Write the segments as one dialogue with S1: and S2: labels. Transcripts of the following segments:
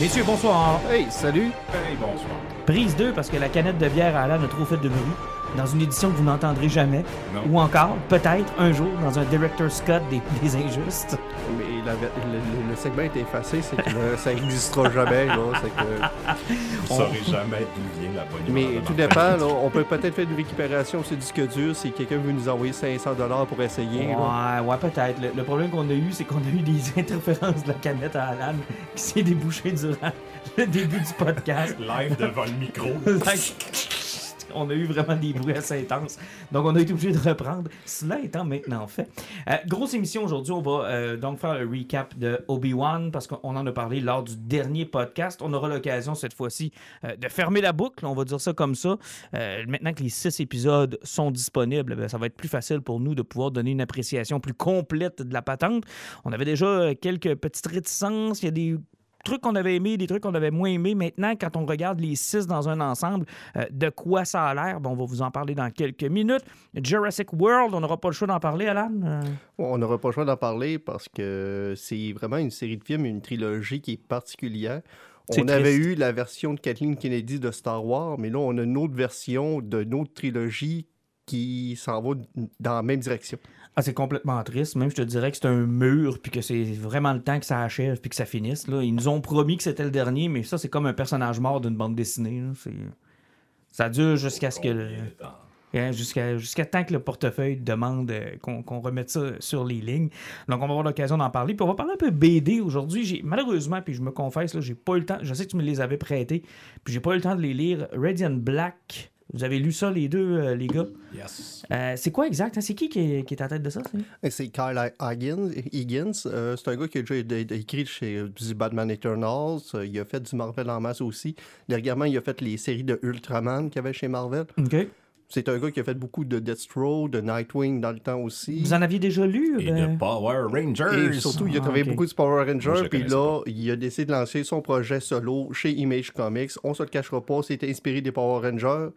S1: Messieurs, bonsoir.
S2: Hey, salut!
S3: Hey, bonsoir.
S1: Prise 2 parce que la canette de bière à Alan a trop fait de bruit. Dans une édition que vous n'entendrez jamais.
S3: Non.
S1: Ou encore, peut-être, un jour, dans un Director's Cut des, des Injustes.
S2: Mais la- le, le- le segment est effacé, c'est que ça n'existera jamais. Là, c'est que...
S3: Vous saurez jamais d'où vient la bonne humeur
S2: Mais tout dépend, là, on peut peut-être faire une récupération sur disque dur si quelqu'un veut nous envoyer 500$ pour essayer. là.
S1: Ouais, ouais, peut-être. Le, le problème qu'on a eu, c'est qu'on a eu des interférences de la canette à Alan qui s'est débouchée durant le début du podcast.
S3: Live devant le micro.
S1: on a eu vraiment des bruits assez intenses. Donc, on a été obligé de reprendre. Cela étant maintenant fait. Euh, grosse émission aujourd'hui. On va euh, donc faire le recap de Obi-Wan parce qu'on en a parlé lors du dernier podcast. On aura l'occasion cette fois-ci euh, de fermer la boucle. On va dire ça comme ça. Maintenant que les six épisodes sont disponibles, ben, ça va être plus facile pour nous de pouvoir donner une appréciation plus complète de la patente. On avait déjà quelques petites réticences. Il y a des trucs qu'on avait aimés, des trucs qu'on avait moins aimés. Maintenant, quand on regarde les six dans un ensemble, euh, de quoi ça a l'air, bon, on va vous en parler dans quelques minutes. Jurassic World, on n'aura pas le choix d'en parler, Alan? Euh,
S2: On n'aura pas le choix d'en parler parce que c'est vraiment une série de films, une trilogie qui est particulière. On avait eu la version de Kathleen Kennedy de Star Wars, mais là, on a une autre version d'une autre trilogie qui s'en va dans la même direction.
S1: Ah, c'est complètement triste. Même, je te dirais que c'est un mur, puis que c'est vraiment le temps que ça achève, puis que ça finisse. Là. Ils nous ont promis que c'était le dernier, mais ça, c'est comme un personnage mort d'une bande dessinée. là. Ça dure jusqu'à ce que... le- Hein, Jusqu'à jusqu'à temps que le portefeuille demande euh, qu'on remette ça sur les lignes. Donc, on va avoir l'occasion d'en parler. Puis, on va parler un peu BD aujourd'hui. Malheureusement, puis je me confesse, j'ai pas eu le temps. Je sais que tu me les avais prêtés, puis j'ai pas eu le temps de les lire. Radiant Black. Vous avez lu ça, les deux, euh, les gars?
S3: Yes.
S1: Euh, c'est quoi exact? hein? C'est qui qui est, qui est à la tête de ça? c'est?
S2: Et C'est Kyle Higgins. Higgins. Euh, c'est un gars qui a déjà écrit chez du Batman Eternals. Il a fait du Marvel en masse aussi. Dernièrement, il a fait les séries de Ultraman qu'il y avait chez Marvel.
S1: OK.
S2: C'est un gars qui a fait beaucoup de Deathstroke, de Nightwing dans le temps aussi.
S1: Vous en aviez déjà lu?
S3: Et
S1: Ben,
S3: de Power Rangers.
S2: Et surtout, il a
S1: Ah,
S2: travaillé beaucoup de Power Rangers, puis là, il a décidé de lancer son projet solo chez Image Comics. On se le cachera pas, c'était inspiré des Power Rangers.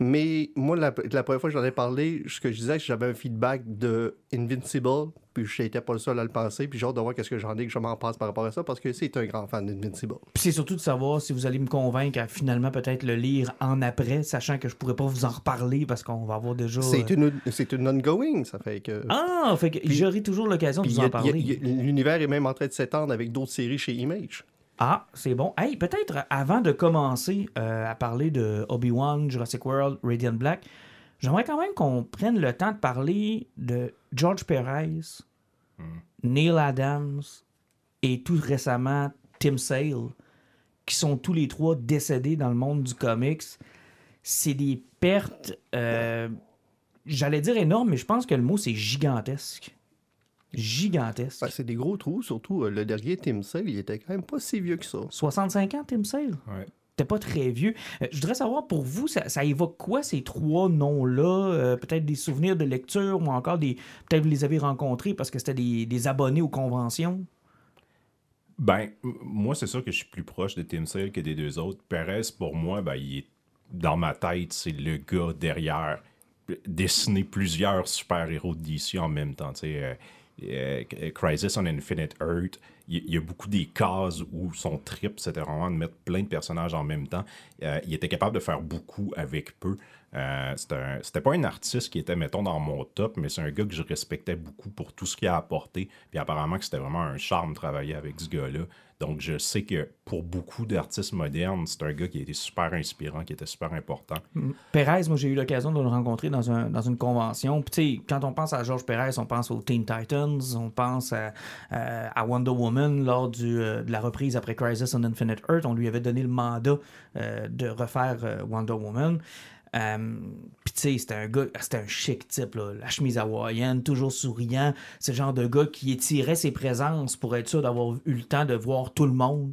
S2: Mais moi, la, la première fois que j'en ai parlé, ce que je disais, c'est que j'avais un feedback de Invincible, puis je n'étais pas le seul à le penser, puis j'ai hâte de voir qu'est-ce que j'en ai, que je m'en passe par rapport à ça, parce que c'est un grand fan d'Invincible.
S1: Puis c'est surtout de savoir si vous allez me convaincre à finalement peut-être le lire en après, sachant que je pourrais pas vous en reparler parce qu'on va avoir déjà.
S2: C'est
S1: euh,
S2: une, c'est une ongoing, ça fait que...
S1: Ah, fait que j'aurai toujours l'occasion de vous en parler.
S2: L'univers est même en train de s'étendre avec d'autres séries chez Image.
S1: Ah, c'est bon. Hey, peut-être avant de commencer euh, à parler de Obi-Wan, Jurassic World, Radiant Black, j'aimerais quand même qu'on prenne le temps de parler de George Perez, Neil Adams et tout récemment Tim Sale, qui sont tous les trois décédés dans le monde du comics. C'est des pertes, euh, j'allais dire énormes, mais je pense que le mot c'est gigantesque. Gigantesque.
S2: Ben, c'est des gros trous, surtout euh, le dernier Tim Sale, il était quand même pas si vieux que ça.
S1: 65 ans, Tim Sale?
S3: Ouais.
S1: T'es pas très vieux. Euh, je voudrais savoir, pour vous, ça, ça évoque quoi ces trois noms-là? Euh, peut-être des souvenirs de lecture ou encore des. Peut-être vous les avez rencontrés parce que c'était des, des abonnés aux conventions?
S3: Ben, moi, c'est sûr que je suis plus proche de Tim Sale que des deux autres. Perez, pour moi, ben, il est dans ma tête, c'est le gars derrière dessiner plusieurs super-héros DC en même temps. tu sais, euh, euh, Crisis on Infinite Earth, il il y, a beaucoup des cases où son trip, c'était vraiment de mettre plein de personnages en même temps. Euh, il était capable de faire beaucoup avec peu. Euh, c'était pas un artiste qui était, mettons, dans mon top, mais c'est un gars que je respectais beaucoup pour tout ce qu'il a apporté. Puis apparemment c'était vraiment un charme de travailler avec ce gars-là. Donc je sais que pour beaucoup d'artistes modernes, c'est un gars qui été super inspirant, qui était super important.
S1: Perez, moi, j'ai eu l'occasion de le rencontrer dans, un, dans une convention. Puis, quand on pense à George Perez, on pense aux Teen Titans, on pense à, euh, Wonder Woman lors du, euh, de la reprise après Crisis on Infinite Earth. On lui avait donné le mandat de refaire Wonder Woman. Euh, Puis, tu sais, c'était un gars, c'était un chic type. La chemise hawaïenne, toujours souriant. C'est le genre de gars qui étirait ses présences pour être sûr d'avoir eu le temps de voir tout le monde.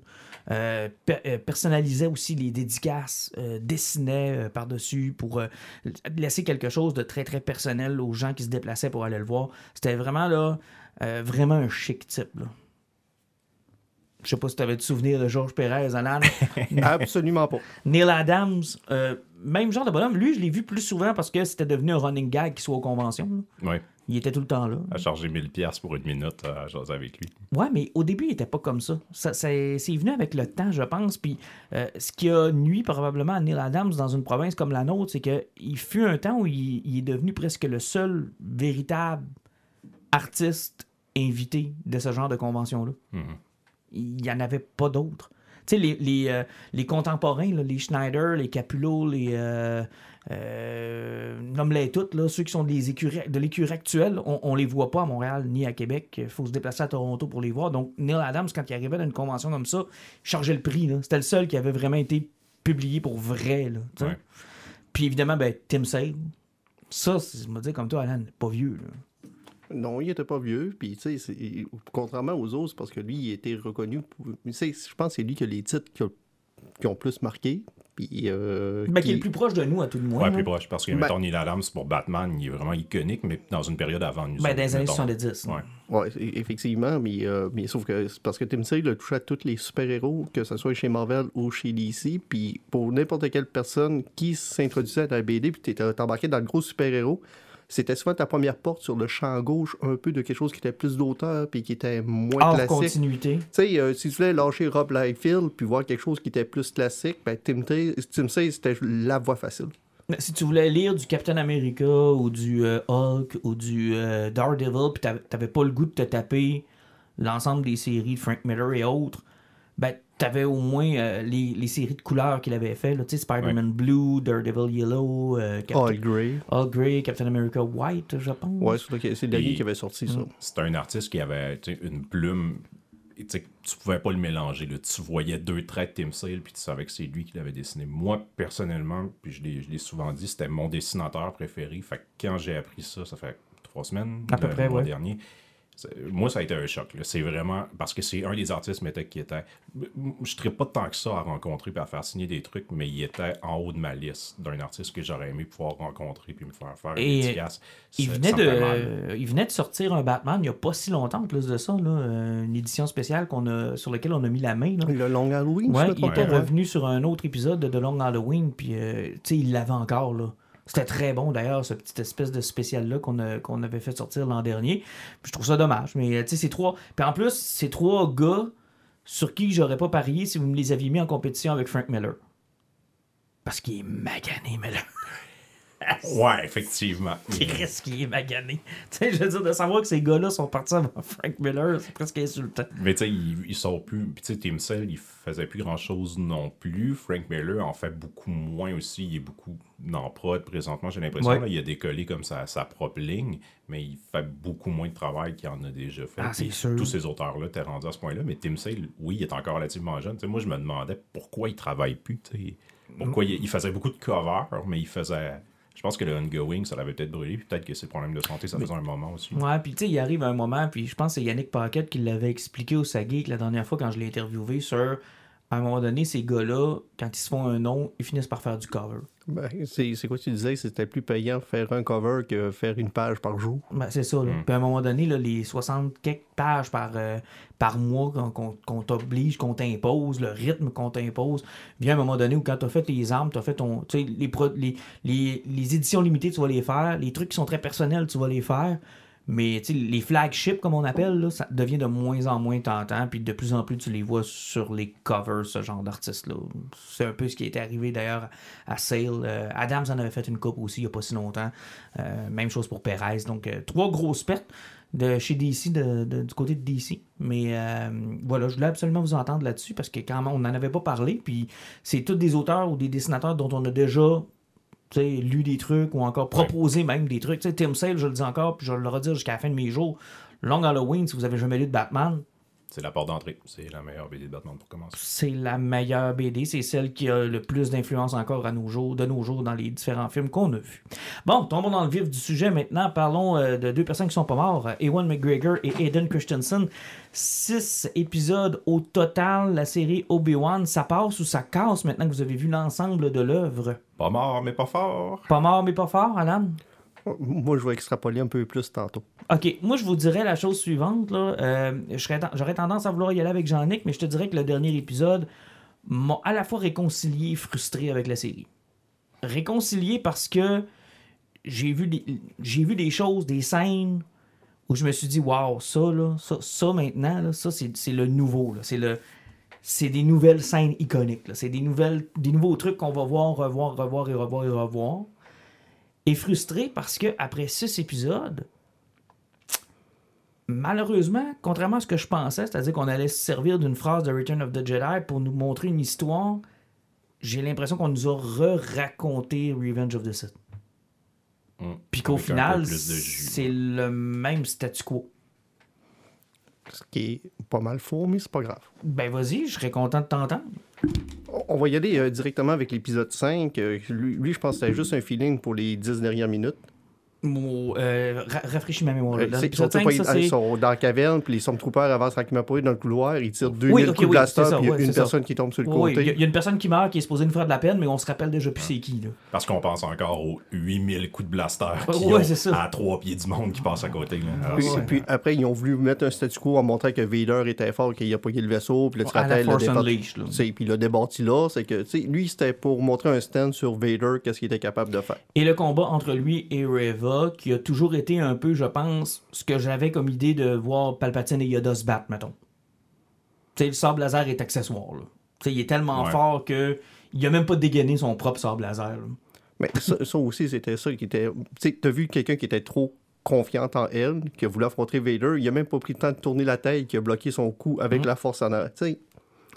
S1: Euh, euh, personnalisait aussi les dédicaces, dessinait par-dessus pour laisser quelque chose de très très personnel aux gens qui se déplaçaient pour aller le voir. C'était vraiment là, vraiment un chic type. Je sais pas si tu avais de souvenir de Georges Pérez, Alan.
S2: Absolument pas.
S1: Neil Adams, euh, même genre de bonhomme. Lui, je l'ai vu plus souvent parce que c'était devenu un running gag qui soit aux conventions. là.
S3: Ouais.
S1: Il était tout le temps là.
S3: À charger 1000$ pour une minute à jaser avec lui.
S1: Ouais, mais au début, il était pas comme ça. ça, c'est, c'est venu avec le temps, je pense. Puis euh, ce qui a nuit probablement à Neil Adams dans une province comme la nôtre, c'est qu'il fut un temps où il, il est devenu presque le seul véritable artiste invité de ce genre de convention-là.
S3: Mhm.
S1: Il n'y en avait pas d'autres. Tu sais, les, les, euh, les contemporains, là, les Schneider, les Capullo, les. Euh, euh, nomme-les toutes, là, ceux qui sont des écuries, de l'écurie actuelle, on, on les voit pas à Montréal ni à Québec. Il faut se déplacer à Toronto pour les voir. Donc, Neil Adams, quand il arrivait dans une convention comme ça, il chargeait le prix. C'était le seul qui avait vraiment été publié pour vrai. Là.
S3: Ouais.
S1: Puis évidemment, ben, Tim Sale. Ça, c'est- je me dis comme toi, Alan, pas vieux. Là.
S2: Non, il était pas vieux. Puis, tu sais, c'est- contrairement aux autres, parce que lui, il était reconnu. Tu sais, je pense que c'est lui qui a les titres qui, a- qui ont plus marqué. Puis, euh,
S1: Ben, qui est le plus proche de nous, à tout le moins.
S3: Ouais,
S1: là.
S3: plus proche. Parce que,
S2: Ben-
S3: mettons, Neil Adams, pour Batman, il est vraiment iconique, mais dans une période avant nous.
S1: Ben,
S3: autres,
S1: dans les années
S3: mettons.
S1: 70. là.
S3: Ouais.
S2: Effectivement, mais, euh, mais sauf que c'est parce que Tim Sale a touché à tous les super-héros, que ce soit chez Marvel ou chez DC, puis pour n'importe quelle personne qui s'introduisait dans la BD, puis t'étais embarqué dans le gros super-héros, c'était souvent ta première porte sur le champ gauche, un peu de quelque chose qui était plus d'auteur, puis qui était moins
S1: Hors
S2: classique.
S1: continuité.
S2: Tu sais, euh, si tu voulais lâcher Rob Liefeld puis voir quelque chose qui était plus classique, ben Tim, Tim Sale, c'était la voie facile.
S1: Mais Si tu voulais lire du Captain America ou du euh, Hulk ou du euh, Daredevil, puis t'avais pas le goût de te taper l'ensemble des séries de Frank Miller et autres, ben t'avais au moins euh, les, les séries de couleurs qu'il avait fait, Spider-Man Blue, Daredevil Yellow, euh, Captain-
S2: All Grey.
S1: Hulk Grey, Captain America White, je pense.
S2: Ouais, c'est Dany
S3: Puis-
S2: qui avait sorti ça.
S3: C'était un artiste qui avait une plume. et tu sais, tu pouvais pas le mélanger. là. Tu voyais deux traits de Tim Sale, puis tu savais que c'est lui qui l'avait dessiné. Moi, personnellement, puis je l'ai je l'ai souvent dit, c'était mon dessinateur préféré. Fait que quand j'ai appris ça, ça fait trois semaines,
S1: À peu
S3: le
S1: près,
S3: mois
S1: ouais.
S3: dernier. Moi, ça a été un choc. C'est vraiment. Parce que c'est un des artistes mais, qui était. Je ne pas tant que ça à rencontrer puis à faire signer des trucs, mais il était en haut de ma liste d'un artiste que j'aurais aimé pouvoir rencontrer puis me faire faire une
S1: Et,
S3: dédicace.
S1: Il venait, de, il venait de sortir un Batman il n'y a pas si longtemps, en plus de ça, là, une édition spéciale qu'on a, sur laquelle on a mis la main. là.
S2: Le Long Halloween,
S1: Ouais, il était
S2: ouais.
S1: revenu sur un autre épisode de The Long Halloween, puis euh, tu sais, il l'avait encore, là. C'était très bon d'ailleurs, ce petit espèce de spécial-là qu'on avait fait sortir l'an dernier. Puis je trouve ça dommage. Mais euh, tu sais, c'est trois. Puis en plus, c'est trois gars sur qui j'aurais pas parié si vous me les aviez mis en compétition avec Frank Miller. Parce qu'il est magané, Miller.
S3: Ouais, effectivement.
S1: Risque qu'il est magané. Tu sais, je veux dire, de savoir que ces gars-là sont partis avant Frank Miller, c'est presque insultant.
S3: Mais tu sais, ils, ils sont plus. Puis tu sais, Tim Cell, il faisait plus grand chose non plus. Frank Miller en fait beaucoup moins aussi. Il est beaucoup dans prod présentement, j'ai l'impression.
S1: Ouais.
S3: là. Il a décollé comme sa, sa propre ligne, mais il fait beaucoup moins de travail qu'il en a déjà fait.
S1: Ah, c'est sûr.
S3: Tous ces auteurs-là étaient rendus à ce point-là. Mais Tim Sale, oui, il est encore relativement jeune. Tu sais, moi, je me demandais pourquoi il travaille plus. tu sais. Pourquoi il, il faisait beaucoup de covers, mais il faisait. Je pense que le ongoing, ça l'avait peut-être brûlé. puis Peut-être que ses problèmes de santé, ça faisait un moment aussi.
S1: Ouais, puis tu sais, il arrive un moment, puis je pense que c'est Yannick Paquette qui l'avait expliqué au Sageek la dernière fois quand je l'ai interviewé sur. À un moment donné, ces gars-là, quand ils se font un nom, ils finissent par faire du cover.
S2: Ben, c'est c'est quoi tu disais? C'était plus payant faire un cover que faire une page par jour.
S1: Ben, c'est ça. Là.
S3: Mm.
S1: Puis à un moment donné, là, les 60 quelques pages par, euh, par mois qu'on- t'oblige, qu'on t'impose, le rythme qu'on t'impose, vient un moment donné où quand tu as fait tes armes, tu as fait ton. Tu sais, les, pro- les, les, les éditions limitées, tu vas les faire. Les trucs qui sont très personnels, tu vas les faire. Mais les flagships, comme on appelle, là, ça devient de moins en moins tentant. Puis de plus en plus, tu les vois sur les covers, ce genre d'artistes-là. C'est un peu ce qui était arrivé d'ailleurs à Sale. Euh, Adams en avait fait une coupe aussi il n'y a pas si longtemps. Euh, même chose pour Perez. Donc, euh, trois grosses pertes de chez DC, de- du côté de DC. Mais voilà, je voulais absolument vous entendre là-dessus parce que quand on n'en avait pas parlé. Puis c'est tous des auteurs ou des dessinateurs dont on a déjà lu des trucs ou encore proposé même des trucs. Tu sais, Tim Sale, je le dis encore, puis je vais le redire jusqu'à la fin de mes jours. Long Halloween, si vous avez jamais lu de Batman,
S3: C'est la porte d'entrée. C'est la meilleure BD de Batman pour commencer.
S1: C'est la meilleure BD. C'est celle qui a le plus d'influence encore à nos jours, de nos jours dans les différents films qu'on a vus. Bon, tombons dans le vif du sujet maintenant. Parlons euh, de deux personnes qui sont pas morts. Ewan McGregor et Aiden Christensen. Six épisodes au total. La série Obi-Wan, ça passe ou ça casse maintenant que vous avez vu l'ensemble de l'œuvre?
S3: Pas mort, mais pas fort.
S1: Pas mort mais pas fort, Alan?
S2: Moi, je vais extrapoler un peu plus tantôt.
S1: OK, moi je vous dirais la chose suivante. Euh, J'aurais tendance à vouloir y aller avec Jean-Nic, mais je te dirais que le dernier épisode m'a à la fois réconcilié et frustré avec la série. Réconcilié parce que j'ai vu, des, vu des choses, des scènes où je me suis dit, waouh, ça, là, ça, ça maintenant, là, ça c'est le nouveau. C'est le. C'est des nouvelles scènes iconiques. C'est des, nouvelles, des nouveaux trucs qu'on va voir, revoir, revoir et revoir et revoir. Et frustré parce que après six épisodes, malheureusement, contrairement à ce que je pensais, c'est-à-dire qu'on allait se servir d'une phrase de Return of the Jedi pour nous montrer une histoire, j'ai l'impression qu'on nous a re-raconté Revenge of the Sith.
S3: Mm.
S1: Puis qu'au final, c'est le même statu quo.
S2: Ce qui est pas mal faux, mais c'est pas grave.
S1: Ben vas-y, je serais content de t'entendre.
S2: On- va y aller euh, directement avec l'épisode 5. Euh, lui, lui, je pense que c'était juste un feeling pour les 10 dernières minutes.
S1: Euh, ra- rafraîchis ma mémoire.
S2: Euh,
S1: Dans
S2: ils, sont,
S1: l'épisode 5,
S2: pas-
S1: ça,
S2: ils
S1: c'est-
S2: sont dans la caverne, puis les Stormtroopers avancent tranquillement pas dans le couloir, ils tirent 2000
S1: Oui,
S2: coups de blaster, puis il y a une
S1: ça.
S2: personne qui tombe sur le
S1: Oui,
S2: côté.
S1: il y, a- il y a une personne qui meurt qui est supposée nous faire de la peine, mais on se rappelle déjà plus c'est qui. Là.
S3: Parce qu'on pense encore aux 8000 coups de blaster qui
S1: Ouais,
S3: ont
S1: c'est ça.
S3: à trois pieds du monde qui passent à côté. là. Alors,
S2: Puis, après, ils ont voulu mettre un statu quo en montrant que Vader était fort, qu'il a pogné le vaisseau, puis
S1: la
S2: le
S1: Force
S2: départ-
S1: Unleashed, là.
S2: tu sais, puis il a débattu là, c'est que, lui, c'était pour montrer un stand sur Vader, qu'est-ce qu'il était capable de faire.
S1: Et le combat entre lui et Reva, qui a toujours été un peu, je pense, ce que j'avais comme idée de voir Palpatine et Yoda se battre, mettons. Tu sais, le sable laser est accessoire. Là. Tu sais, il est tellement
S3: Ouais.
S1: fort que il a même pas dégainé son propre sable laser. là.
S2: Mais ça, ça aussi, c'était ça qui était. Tu t'as vu quelqu'un qui était trop confiante en elle, qui a voulu affronter Vader, il a même pas pris le temps de tourner la tête, qui a bloqué son coup avec
S1: Mhm.
S2: la force en arrière. Tu sais,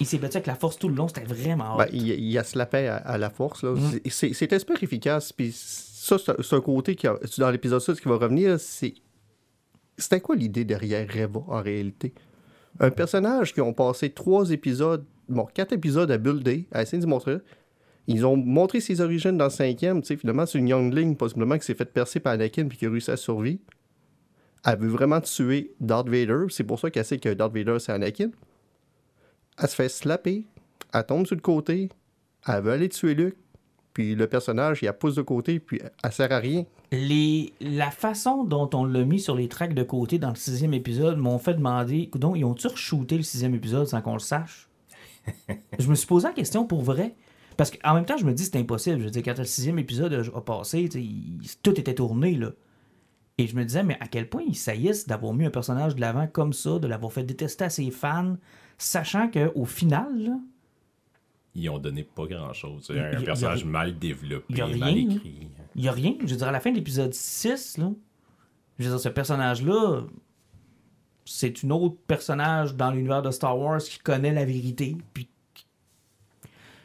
S1: Il s'est battu avec la force tout le long, c'était vraiment
S2: ben, il, il a slappé à, à la force. Là.
S1: Mhm.
S2: C'est- C'est c'était super efficace. Puis ça, c'est un côté qui, a- dans l'épisode 6 qui va revenir, c'est. C'était quoi l'idée derrière Reva en réalité? Un personnage qui ont passé trois épisodes, bon, quatre épisodes à builder, à essayer de montrer. Ils ont montré ses origines dans le cinquième. Tu sais, finalement, c'est une youngling, possiblement, qui s'est fait percer par Anakin puis qui a réussi à survivre. Elle veut vraiment tuer Darth Vader. C'est pour ça qu'elle sait que Darth Vader, c'est Anakin. Elle se fait slapper. Elle tombe sur le côté. Elle veut aller tuer Luke. Puis le personnage, il la pousse de côté, puis elle sert à rien.
S1: La façon dont on l'a mis sur les tracks de côté dans le sixième épisode m'ont fait demander, donc ils ont-tu re-shooté le sixième épisode sans qu'on le sache? je me suis posé la question pour vrai. Parce qu'en même temps, je me dis c'est impossible. Je veux dire, quand le sixième épisode a, a passé, tout était tourné, là. Et je me disais, mais à quel point ils saillissent d'avoir mis un personnage de l'avant comme ça, de l'avoir fait détester à ses fans, sachant qu'au final,
S3: Ils ont donné pas grand-chose. C'est
S1: Y- y-
S3: un
S1: a
S3: personnage mal développé,
S1: y a rien,
S3: mal écrit.
S1: Il n'y a rien. Je veux dire, à la fin de l'épisode 6, là, je veux dire, ce personnage-là, c'est un autre personnage dans l'univers de Star Wars qui connaît la vérité, puis qui-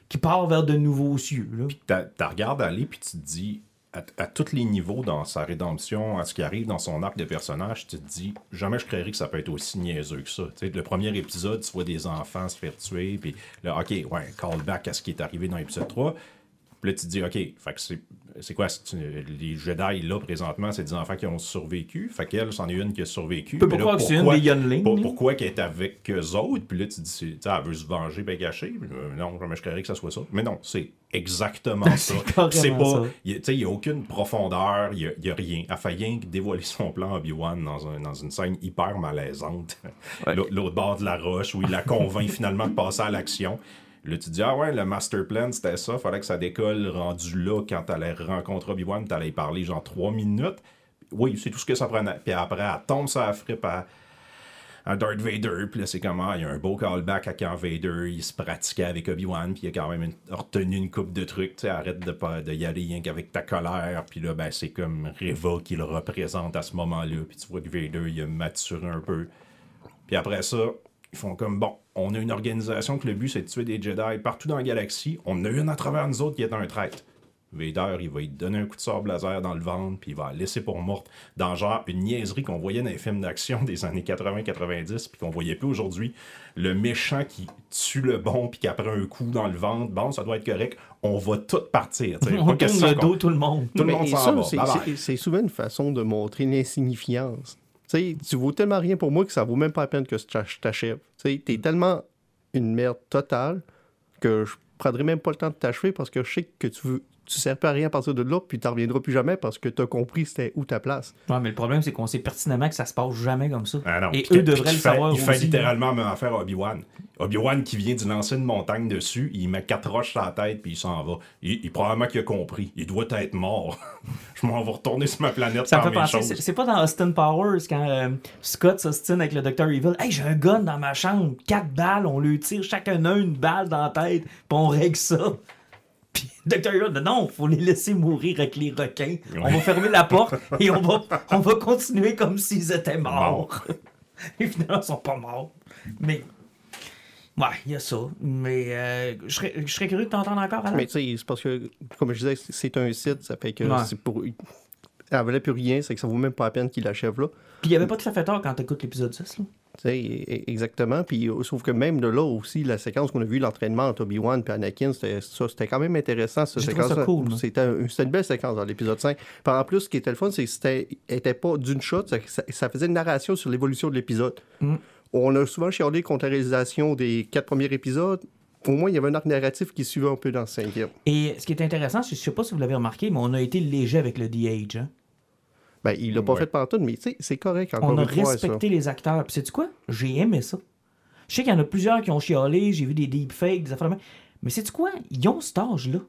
S1: qui part vers de nouveaux cieux. Là.
S3: T'as- T'as regardes aller, puis tu te dis, à, tous les niveaux dans sa rédemption, à ce qui arrive dans son arc de personnage, tu te dis, jamais je créerais que ça peut être aussi niaiseux que ça. Tu sais, le premier épisode, tu vois des enfants se faire tuer, puis là, OK, ouais, callback à ce qui est arrivé dans l'épisode 3. Puis là, tu te dis, OK, fait que c'est, c'est quoi, les Jedi, là, présentement, c'est des enfants qui ont survécu. Fait qu'elle, c'en est une qui a survécu.
S1: peux pas
S3: Mais là,
S1: croire que c'est une
S3: pourquoi-
S1: des
S3: pour- pourquoi qu'elle est avec eux autres? Puis là, tu te dis, elle veut se venger, ben cacher. Non, jamais je créerais que ça soit ça. Mais non, c'est exactement ça. C'est pas, tu sais, il n'y a aucune profondeur, il n'y a, rien. Elle fait rien que dévoiler son plan à Obi-Wan dans, un- dans une scène hyper malaisante. L'au- L'autre bord de la roche, où il la convainc finalement de passer à l'action. Là, tu dis, ah ouais, le master plan, c'était ça. Fallait que ça décolle rendu là quand elle allait rencontrer Obi-Wan, tu allais y parler genre trois minutes. Oui, c'est tout ce que ça prenait. Puis après, elle tombe sur la frippe à, à Darth Vader. Puis là, c'est comment il y a un beau callback à quand Vader, il se pratiquait avec Obi-Wan, puis il a quand même retenu une coupe de trucs. Tu arrête de, de y aller rien qu'avec ta colère. Puis là, ben, c'est comme Reva qui le représente à ce moment-là. Puis tu vois que Vader, il a maturé un peu. Puis après ça, ils font comme bon, on a une organisation que le but c'est de tuer des Jedi partout dans la galaxie. On a une à travers nous autres qui est un traître. Vader, il va lui donner un coup de sable laser dans le ventre, puis il va la laisser pour morte dans genre une niaiserie qu'on voyait dans les films d'action des années 80-90, puis qu'on voyait plus aujourd'hui. Le méchant qui tue le bon, puis qui après un coup dans le ventre, bon, ça doit être correct, on va tout partir. t'sais.
S1: On tourne le dos tout le monde.
S3: Tout le monde s'en va.
S2: C'est souvent une façon de montrer l'insignifiance. Tu sais, tu vaux tellement rien pour moi que ça vaut même pas la peine que je t'ach- je t'achève. Tu sais, t'es tellement une merde totale que je prendrai même pas le temps de t'achever parce que je sais que tu veux, tu sers pas à rien à partir de là, puis tu reviendras plus jamais parce que tu as compris c'était où ta place.
S1: Ouais, mais le problème, c'est qu'on sait pertinemment que ça se passe jamais comme ça.
S3: Ah non,
S1: Et
S3: puis
S1: eux devraient le
S3: fait-
S1: savoir
S3: Il fait
S1: aussi,
S3: littéralement la même affaire à Obi-Wan. Obi-Wan qui vient d'y lancer une montagne dessus, il met quatre roches sur la tête puis il s'en va. Il, il- probablement qu'il a compris. Il doit être mort. Je m'en vais retourner sur ma planète
S1: Ça me
S3: faire
S1: fait penser, c'est pas dans Austin Powers quand euh, Scott s'ostine avec le Dr. Evil. Hey, j'ai un gun dans ma chambre, quatre balles, on lui tire chacun un une balle dans la tête, puis on règle ça. Puis Dr. Dit non, faut les laisser mourir avec les requins. On va fermer la porte et on va, on va continuer comme s'ils étaient morts. et finalement, ils sont pas morts. Mais. Ouais, il y a ça. Mais euh, je serais je serais curieux de t'entendre encore, Alain.
S2: Mais tu sais, c'est parce que, comme je disais, c'est un site, ça fait que
S1: Ouais.
S2: c'est pour. Elle valait plus rien, c'est que ça vaut même pas la peine qu'il l'achève là.
S1: Puis il y avait pas de fait tort quand t'écoutes l'épisode 6. Là.
S2: E- e- exactement. Puis, euh, sauf que même de là aussi, la séquence qu'on a vue, l'entraînement entre Obi-Wan et Anakin, c'était quand même intéressant, cette séquence.
S1: cool.
S2: C'était un- c'était une belle séquence dans l'épisode 5. Puis en plus, ce qui était le fun, c'est que c'était était pas d'une shot, ça, faisait une narration sur l'évolution de l'épisode.
S1: Mm.
S2: On a souvent chialé contre la réalisation des quatre premiers épisodes. Au moins, il y avait un arc narratif qui suivait un peu dans le cinquième.
S1: Et ce qui est intéressant, je sais pas si vous l'avez remarqué, mais on a été léger avec le DH. Hein?
S2: Ben, il l'a pas
S3: Ouais.
S2: fait pantoute, mais tu c'est correct encore
S1: On a
S2: une fois, ça.
S1: respecté les acteurs. Puis sais-tu quoi? J'ai aimé ça. Je sais qu'il y en a plusieurs qui ont chialé, j'ai vu des deepfakes, des affaires de. Mais sais-tu quoi? Ils ont cet âge-là.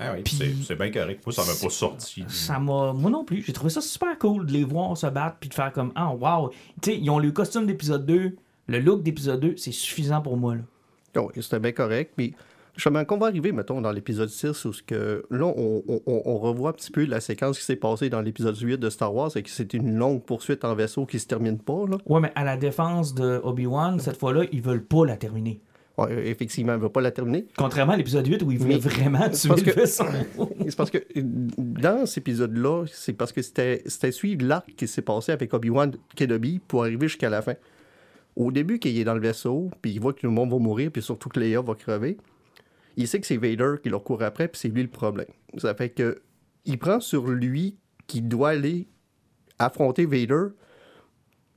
S3: Ah oui,
S1: Puis-
S3: c'est c'est bien correct. Moi, ça m'a pas sorti.
S1: Ça m'a. Moi non plus. J'ai trouvé ça super cool de les voir se battre puis de faire comme Ah, wow. Tu sais, ils ont le costume d'épisode 2, le look d'épisode 2, c'est suffisant pour moi. Là.
S2: Oui, c'était bien correct. Puis, justement, qu'on va arriver, mettons, dans l'épisode 6, où ce que, là, on, on- on- on revoit un petit peu la séquence qui s'est passée dans l'épisode 8 de Star Wars, et que c'est une longue poursuite en vaisseau qui se termine pas, là.
S1: Ouais, mais à la défense de Obi-Wan, cette fois-là, ils veulent pas la terminer.
S2: Ouais, euh, effectivement, elle ne va pas la terminer.
S1: Contrairement à l'épisode 8 où ils voulaient
S2: Mais-
S1: vraiment tuer
S2: parce
S1: le
S2: que-
S1: vaisseau.
S2: c'est parce que euh, dans cet épisode-là, c'est parce que c'était c'était suivre l'arc qui s'est passé avec Obi-Wan Kenobi pour arriver jusqu'à la fin. Au début, qu'il est dans le vaisseau, puis il voit que tout le monde va mourir, puis surtout que Leia va crever, il sait que c'est Vader qui leur court après, puis c'est lui le problème. Ça fait que il prend sur lui qu'il doit aller affronter Vader.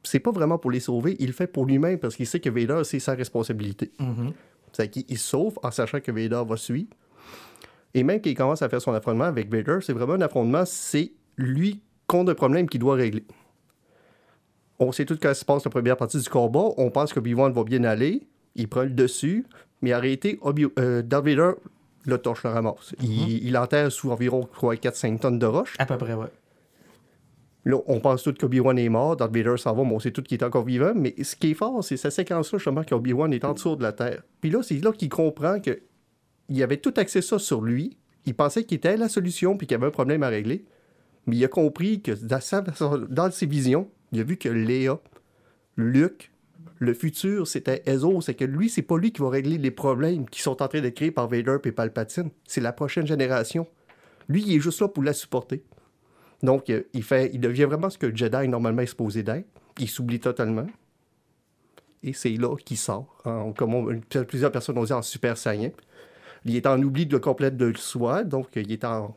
S2: C'est pas vraiment pour les sauver, il le fait pour lui-même parce qu'il sait que Vader, c'est sa responsabilité.
S1: Mhm.
S2: C'est qu'il sauve en sachant que Vader va suivre. Et même qu'il commence à faire son affrontement avec Vader, c'est vraiment un affrontement, c'est lui contre un problème qu'il doit régler. On sait tout quand se passe la première partie du combat, on pense que Obi-Wan va bien aller, il prend le dessus, mais arrêté, Obi euh, Darth Vader le torche le ramasse. il, il enterre sous environ 4-5 tonnes de roches.
S1: À peu près, ouais.
S2: Là, on pense tout qu'Obi-Wan est mort, Darth Vader s'en va, mais on sait tout qu'il est encore vivant. Mais ce qui est fort, c'est cette séquence-là, justement, qu'Obi-Wan est en dessous de la Terre. Puis là, c'est là qu'il comprend que il avait tout axé ça sur lui. Il pensait qu'il était la solution, puis qu'il y avait un problème à régler. Mais il a compris que dans, sa- dans ses visions, il a vu que Léa, Luke, le futur, c'était Ezzo. C'est que lui, c'est pas lui qui va régler les problèmes qui sont en train d'être créés par Vader et Palpatine. C'est la prochaine génération. Lui, il est juste là pour la supporter. Donc, euh, il, fait, il devient vraiment ce que le Jedi normalement est supposé d'être. Il s'oublie totalement. Et c'est là qu'il sort, en- comme plusieurs personnes ont dit, en super saiyan. Il est en oubli de complète de soi, donc euh, il est en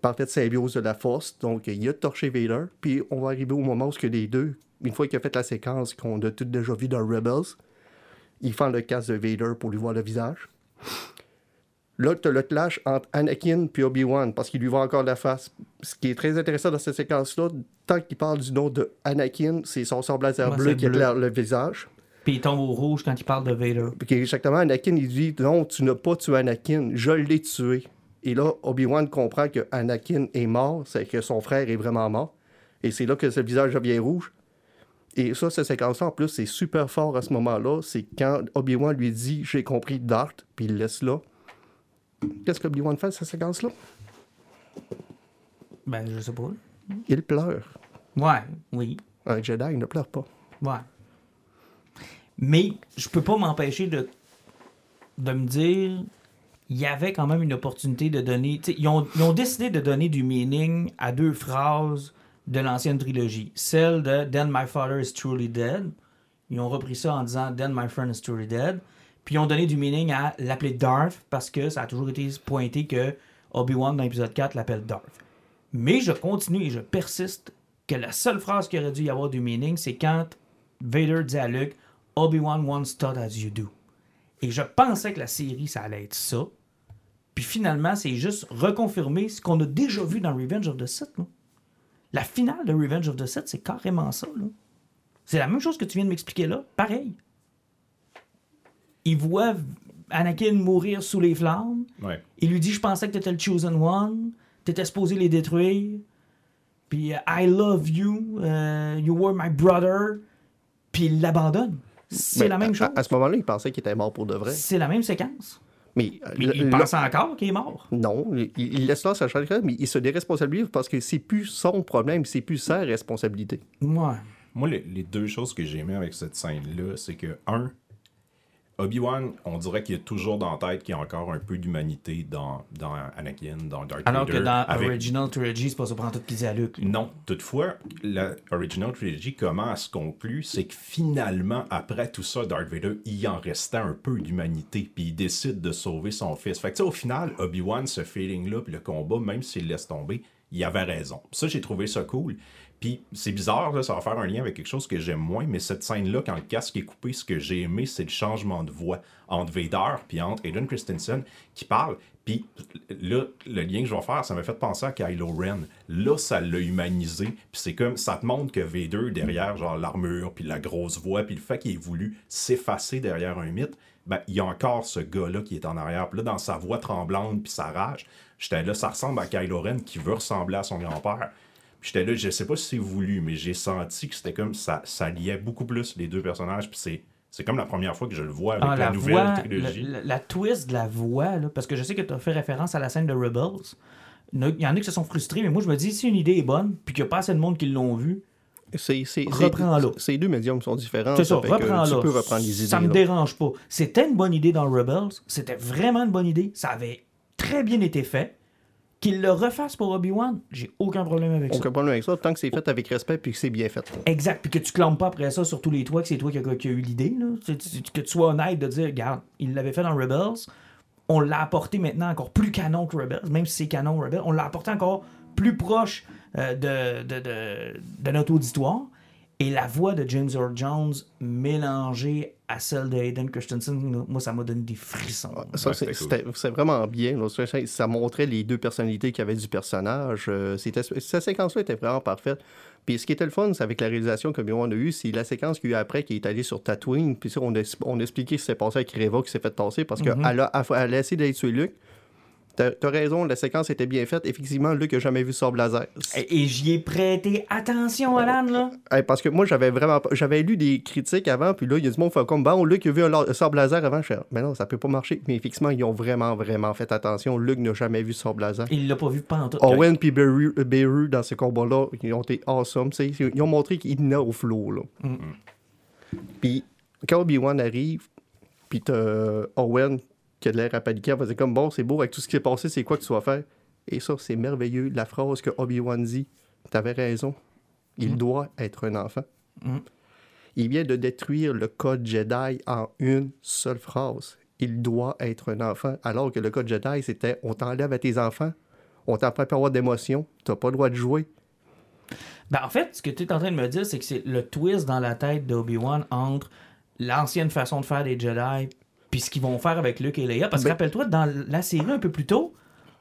S2: parfaite symbiose de la force. Donc, euh, il a torché Vader. Puis, on va arriver au moment où ce que les deux, une fois qu'il a fait la séquence qu'on a tout déjà vu dans Rebels, il fend le casque de Vader pour lui voir le visage. Là, tu as le clash entre Anakin et Obi-Wan parce qu'il lui voit encore la face. Ce qui est très intéressant dans cette séquence-là, tant qu'il parle du nom de Anakin, c'est son sort laser
S1: Ouais,
S2: bleu qui éclaire le visage.
S1: Puis il tombe au rouge quand il parle de Vader.
S2: Puis exactement, Anakin, il dit Non, tu n'as pas tué Anakin, je l'ai tué. Et là, Obi-Wan comprend que Anakin est mort, c'est que son frère est vraiment mort. Et c'est là que ce visage devient rouge. Et ça, cette séquence-là, en plus, c'est super fort à ce moment-là. C'est quand Obi-Wan lui dit J'ai compris Darth, puis il le laisse là. Qu'est-ce que Obi-Wan fait, cette séquence-là?
S1: Ben, je sais pas.
S2: Il pleure.
S1: Ouais, oui.
S2: Un Jedi, il ne pleure pas.
S1: Ouais. Mais je peux pas m'empêcher de, de me dire il y avait quand même une opportunité de donner. Ils ont, ils ont décidé de donner du meaning à deux phrases de l'ancienne trilogie. Celle de Then my father is truly dead. Ils ont repris ça en disant Then my friend is truly dead. Puis ils ont donné du meaning à l'appeler Darth parce que ça a toujours été pointé que Obi-Wan dans l'épisode 4 l'appelle Darth. Mais je continue et je persiste que la seule phrase qui aurait dû y avoir du meaning, c'est quand Vader dit à Luke Obi-Wan once thought as you do. Et je pensais que la série, ça allait être ça. Puis finalement, c'est juste reconfirmer ce qu'on a déjà vu dans Revenge of the Sith. La finale de Revenge of the Sith, c'est carrément ça. là. C'est la même chose que tu viens de m'expliquer là. Pareil. Il voit Anakin mourir sous les flammes.
S3: Ouais.
S1: Il lui dit Je pensais que tu étais le Chosen One. Tu étais supposé les détruire. Puis euh, I love you. euh, you were my brother. Puis il l'abandonne. C'est la même
S2: à-
S1: chose.
S2: À, à ce moment-là, il pensait qu'il était mort pour de vrai.
S1: C'est la même séquence.
S2: Mais, euh,
S1: il
S2: là-
S1: pense encore qu'il est mort?
S2: Non, il, il laisse là sa charge, mais il se déresponsabilise parce que c'est plus son problème, c'est plus sa responsabilité.
S1: Ouais.
S3: Moi, les, les deux choses que j'ai aimées avec cette scène-là, c'est que, un, Obi-Wan, on dirait qu'il y a toujours dans la tête qu'il y a encore un peu d'humanité dans, dans Anakin, dans Dark
S1: Alors que dans
S3: avec-
S1: Original Trilogy, c'est pas ça prend tout disent à Luke.
S3: Non, toutefois, la Original Trilogy, comment elle se conclut, c'est que finalement, après tout ça, Darth Vader, il en restait un peu d'humanité, puis il décide de sauver son fils. Fait que, tu sais, au final, Obi-Wan, ce feeling-là, puis le combat, même s'il laisse tomber, il avait raison. Ça, j'ai trouvé ça cool. Puis c'est bizarre, ça va faire un lien avec quelque chose que j'aime moins, mais cette scène-là, quand le casque est coupé, ce que j'ai aimé, c'est le changement de voix entre Vader puis entre Aiden Christensen qui parle. Puis là, le lien que je vais faire, ça m'a fait penser à Kylo Ren. Là, ça l'a humanisé. Puis c'est comme, ça te montre que Vader, derrière genre l'armure, puis la grosse voix, puis le fait qu'il ait voulu s'effacer derrière un mythe, ben, il y a encore ce gars-là qui est en arrière. Puis là, dans sa voix tremblante, puis sa rage, j'étais là, ça ressemble à Kylo Ren qui veut ressembler à son grand-père. Puis j'étais là, je sais pas si c'est voulu, mais j'ai senti que c'était comme ça, ça liait beaucoup plus les deux personnages. Puis c'est, c'est comme la première fois que je le vois avec
S1: Ah,
S3: la,
S1: la,
S3: nouvelle
S1: voix,
S3: trilogie.
S1: la, la- la twist de la voix, là, parce que je sais que tu as fait référence à la scène de Rebels. Il y en a- il y en a qui se sont frustrés, mais moi je me dis, si une idée est bonne, puis qu'il n'y a pas assez de monde qui l'ont vu,
S2: C'est, c'est,
S1: Reprends-la.
S2: Ces deux médiums sont différents.
S1: c'est ça, reprends-la.
S2: Tu peux reprendre les idées.
S1: Ça me
S2: là.
S1: dérange pas. C'était une bonne idée dans Rebels, c'était vraiment une bonne idée, ça avait très bien été fait. Qu'il le refasse pour Obi-Wan, j'ai aucun problème avec ça.
S2: Aucun problème avec ça, tant que c'est fait avec respect puis que c'est bien fait.
S1: Exact. Puis que tu clames pas après ça sur tous les toits que c'est toi qui as qui a eu l'idée. Que tu sois honnête de dire, regarde, il l'avait fait dans Rebels, on l'a apporté maintenant encore plus canon que Rebels, même si c'est canon Rebels, on l'a apporté encore plus proche euh, de, de, de- de notre auditoire. Et la voix de James Earl Jones mélangée à celle de Hayden Christensen, moi, ça m'a donné des frissons.
S2: Ça,
S3: Ouais,
S2: c'est,
S3: c'était
S2: vraiment bien. Ça, ça- ça montrait les deux personnalités qu'il y avait du personnage. Euh, c'était, cette séquence-là était vraiment parfaite. Puis ce qui était le fun, c'est avec la réalisation que on a eue, c'est la séquence qu'il y a eu après qui est allée sur Tatooine. Puis ça, on a, on a expliqué ce qui s'est passé avec Reva qui s'est fait tasser parce qu'elle a, elle a essayé d'aller tuer Luke. T'as, raison, la séquence était bien faite. Effectivement, Luke n'a jamais vu son blazer.
S1: Et, et j'y ai prêté attention, Alan, là.
S2: Parce que moi, j'avais vraiment j'avais lu des critiques avant, puis là, il y a du monde fait comme bon, Luc a vu un avant. Je fais, mais non, ça peut pas marcher. Mais effectivement, ils ont vraiment, vraiment fait attention. Luc n'a jamais vu sable laser.
S1: Il l'a pas vu en tout.
S2: Owen puis Beru, Beru, dans ce combat-là, ils ont été awesome. Ils ont montré qu'il venait au flow. Là. Puis quand Obi-Wan arrive, puis t'as Owen qui a de l'air à paniquer, va dire comme bon, c'est beau, avec tout ce qui s'est passé, c'est quoi que tu vas faire? Et ça, c'est merveilleux. La phrase que Obi-Wan dit, t'avais raison. Il doit être un enfant.
S1: Mm.
S2: Il vient de détruire le code Jedi en une seule phrase. Il doit être un enfant. Alors que le code Jedi, c'était on t'enlève à tes enfants, on t'apprend pas avoir d'émotion, t'as pas le droit de jouer.
S1: Ben, en fait, ce que tu es en train de me dire, c'est que c'est le twist dans la tête d'Obi-Wan entre l'ancienne façon de faire des Jedi puis ce qu'ils vont faire avec Luke et Leia. Parce que
S2: Ben-
S1: rappelle-toi, dans la série un peu plus tôt,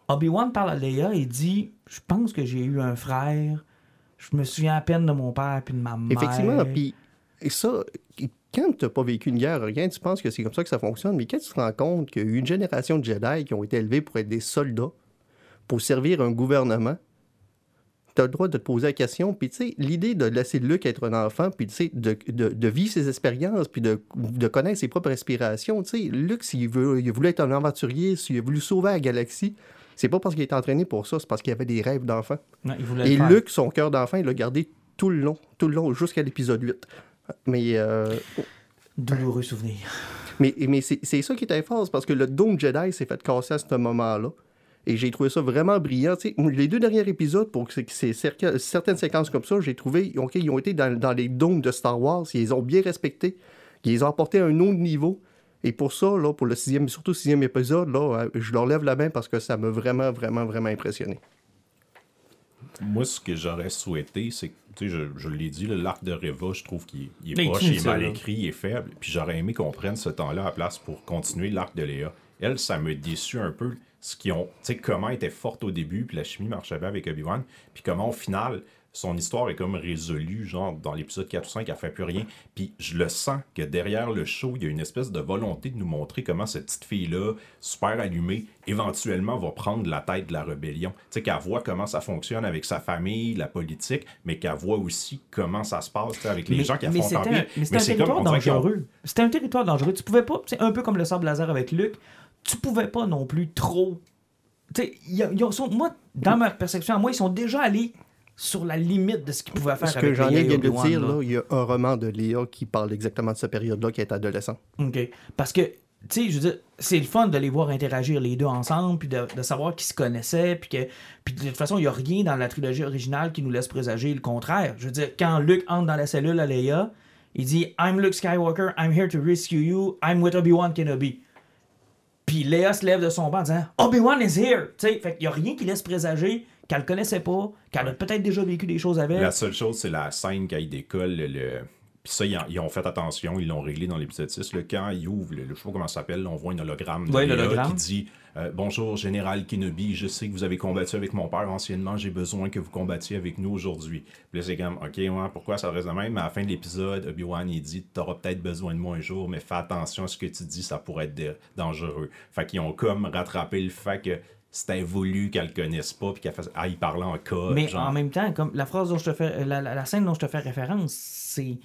S1: Obi-Wan parle à Leia et dit Je pense que j'ai eu un frère. Je me souviens à peine de mon père puis de ma mère.
S2: Effectivement, puis ça, quand tu n'as pas vécu une guerre, rien, tu penses que c'est comme ça que ça fonctionne, mais quand tu te rends compte qu'il y a eu une génération de Jedi qui ont été élevés pour être des soldats, pour servir un gouvernement, tu as le droit de te poser la question. Puis, tu sais, l'idée de laisser Luke être un enfant, puis, tu sais, de, de, de vivre ses expériences, puis de, de connaître ses propres aspirations, tu sais, Luke, s'il veut, il voulu être un aventurier, s'il a voulu sauver la galaxie, c'est pas parce qu'il est entraîné pour ça, c'est parce qu'il avait des rêves d'enfant.
S1: Voulait
S2: Et. Luc, son cœur d'enfant, il l'a gardé tout le long, tout le long, jusqu'à l'épisode 8. Mais euh,
S1: Douloureux souvenir.
S2: Mais, mais c'est ça qui était fort, c'est parce que le Dôme Jedi s'est fait casser à ce moment-là. Et j'ai trouvé ça vraiment brillant. Les deux derniers épisodes, pour que c'est- certaines séquences comme ça, j'ai trouvé, OK, ils ont été dans, dans les dômes de Star Wars, ils les ont bien respectés, ils les ont apportés à un autre niveau. Et pour ça, là, pour le sixième, surtout le sixième épisode, là, euh, je leur lève la main parce que ça m'a vraiment, vraiment, vraiment impressionné.
S3: Moi, ce que j'aurais souhaité, c'est que, tu sais, je, je l'ai dit, l'arc de Reva, je trouve qu'il est
S1: il
S3: proche, il est mal
S1: là.
S3: écrit, il est faible. Puis j'aurais aimé qu'on prenne ce temps-là à place pour continuer l'arc de Léa. Elle, ça me déçu un peu ce qu'ils ont, tu sais, comment elle était forte au début, puis la chimie marchait bien avec Obi-Wan, puis comment au final, son histoire est comme résolue, genre dans l'épisode 4 ou 5, elle fait plus rien. Puis je le sens que derrière le show, il y a une espèce de volonté de nous montrer comment cette petite fille-là, super allumée, éventuellement va prendre la tête de la rébellion. Tu sais, qu'elle voit comment ça fonctionne avec sa famille, la politique, mais qu'elle voit aussi comment ça se passe avec les
S1: mais,
S3: gens qui
S1: mais
S3: affrontent
S1: c'était
S3: en
S1: un,
S3: pire.
S1: mais c'était un
S3: c'est
S1: territoire dangereux. C'était un territoire dangereux. Tu pouvais pas, c'est un peu comme le sable laser avec Luke, tu pouvais pas non plus trop. Ils- ils sont- moi, dans ma perception, à moi, ils sont déjà allés sur la limite de ce qu'ils pouvaient faire
S2: Ce que j'en ai vient de dire,
S1: là.
S2: là, il y a un roman de Léa qui parle exactement de cette période-là, qui est adolescent.
S1: OK. Parce que, tu sais, je veux dire, c'est le fun de les voir interagir les deux ensemble, puis de, de savoir qu'ils se connaissaient, puis que, puis de toute façon, il n'y a rien dans la trilogie originale qui nous laisse présager le contraire. Je veux dire, quand Luke entre dans la cellule à Leia, il dit I'm Luke Skywalker, I'm here to rescue you, I'm with Obi-Wan Kenobi. Puis Leia se lève de son banc en disant Obi-Wan is here. Tu sais, fait qu'il n'y a rien qui laisse présager qu'elle le connaissait pas, qu'elle a peut-être déjà vécu des choses avec.
S3: La seule chose, c'est la scène quand décolle. Le, le- Puis ça, ils, en- ils ont fait attention, ils l'ont réglé dans l'épisode 6. Le, quand il ouvre, le, je sais pas comment ça s'appelle, on voit un hologramme
S1: Ouais,
S3: qui dit euh, Bonjour, Général Kenobi, je sais que vous avez combattu avec mon père anciennement, j'ai besoin que vous combattiez avec nous aujourd'hui. Puis là, c'est comme Ok, ouais, pourquoi ça reste de même Mais à la fin de l'épisode, Obi-Wan, il dit T'auras peut-être besoin de moi un jour, mais fais attention à ce que tu dis, ça pourrait être dangereux. Fait qu'ils ont comme rattrapé le fait que c'était voulu qu'elle le connaisse pas, puis qu'elle fasse Ah, il parlait en code.
S1: Mais
S3: genre.
S1: en même temps, comme la phrase dont je te fais, la, la- la scène dont je te fais référence, c'est.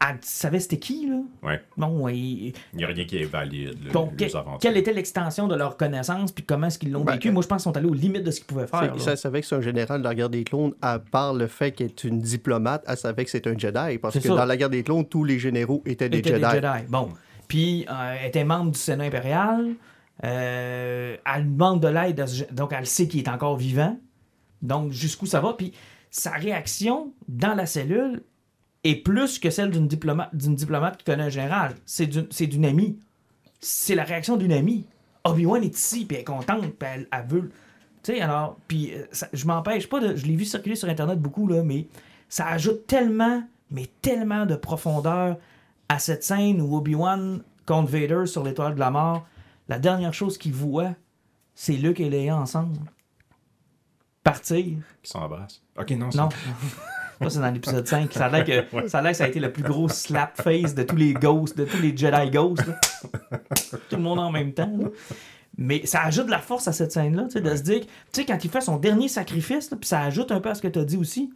S1: Elle savait c'était qui, là?
S3: Ouais.
S1: Non, et-
S3: Il n'y a rien qui est valide. là,
S1: donc,
S3: les
S1: que-
S3: aventures.
S1: quelle était l'extension de leur connaissance, puis comment est-ce qu'ils l'ont
S2: Ben,
S1: vécu? Moi, je pense qu'ils sont allés aux limites de ce qu'ils pouvaient faire.
S2: Ça savait que c'est un général de la guerre des clones, à part le fait qu'elle est une diplomate, elle savait que c'est un Jedi. Parce que
S1: ça.
S2: dans la guerre des clones, tous les généraux étaient des
S1: étaient
S2: Jedi.
S1: des Jedi. Bon. Puis, euh, elle était membre du Sénat impérial. Euh, elle demande de l'aide, à ce gé- donc elle sait qu'il est encore vivant. Donc, jusqu'où ça va. Puis, sa réaction dans la cellule est plus que celle d'une diplomate, d'une diplomate qui connaît un général. C'est d'une, amie. C'est la réaction d'une amie. Obi-Wan est ici, puis elle est contente, puis elle, elle veut. Tu sais, alors, puis euh, je m'empêche pas de. Je l'ai vu circuler sur Internet beaucoup, là, mais ça ajoute tellement, mais tellement de profondeur à cette scène où Obi-Wan contre Vader sur l'étoile de la mort. La dernière chose qu'il voit, c'est Luke et Leia ensemble. Partir.
S3: Qui s'embrassent. Ok, non,
S1: Non. Ça, c'est dans l'épisode 5. Ça a l'air que, ça a l'air que ça a été le plus gros slap face de tous les ghosts, de tous les Jedi ghosts. là. Tout le monde en même temps. là. Mais ça ajoute de la force à cette scène-là, tu sais, de se dire, que- tu sais, quand il fait son dernier sacrifice, puis ça ajoute un peu à ce que tu as dit aussi.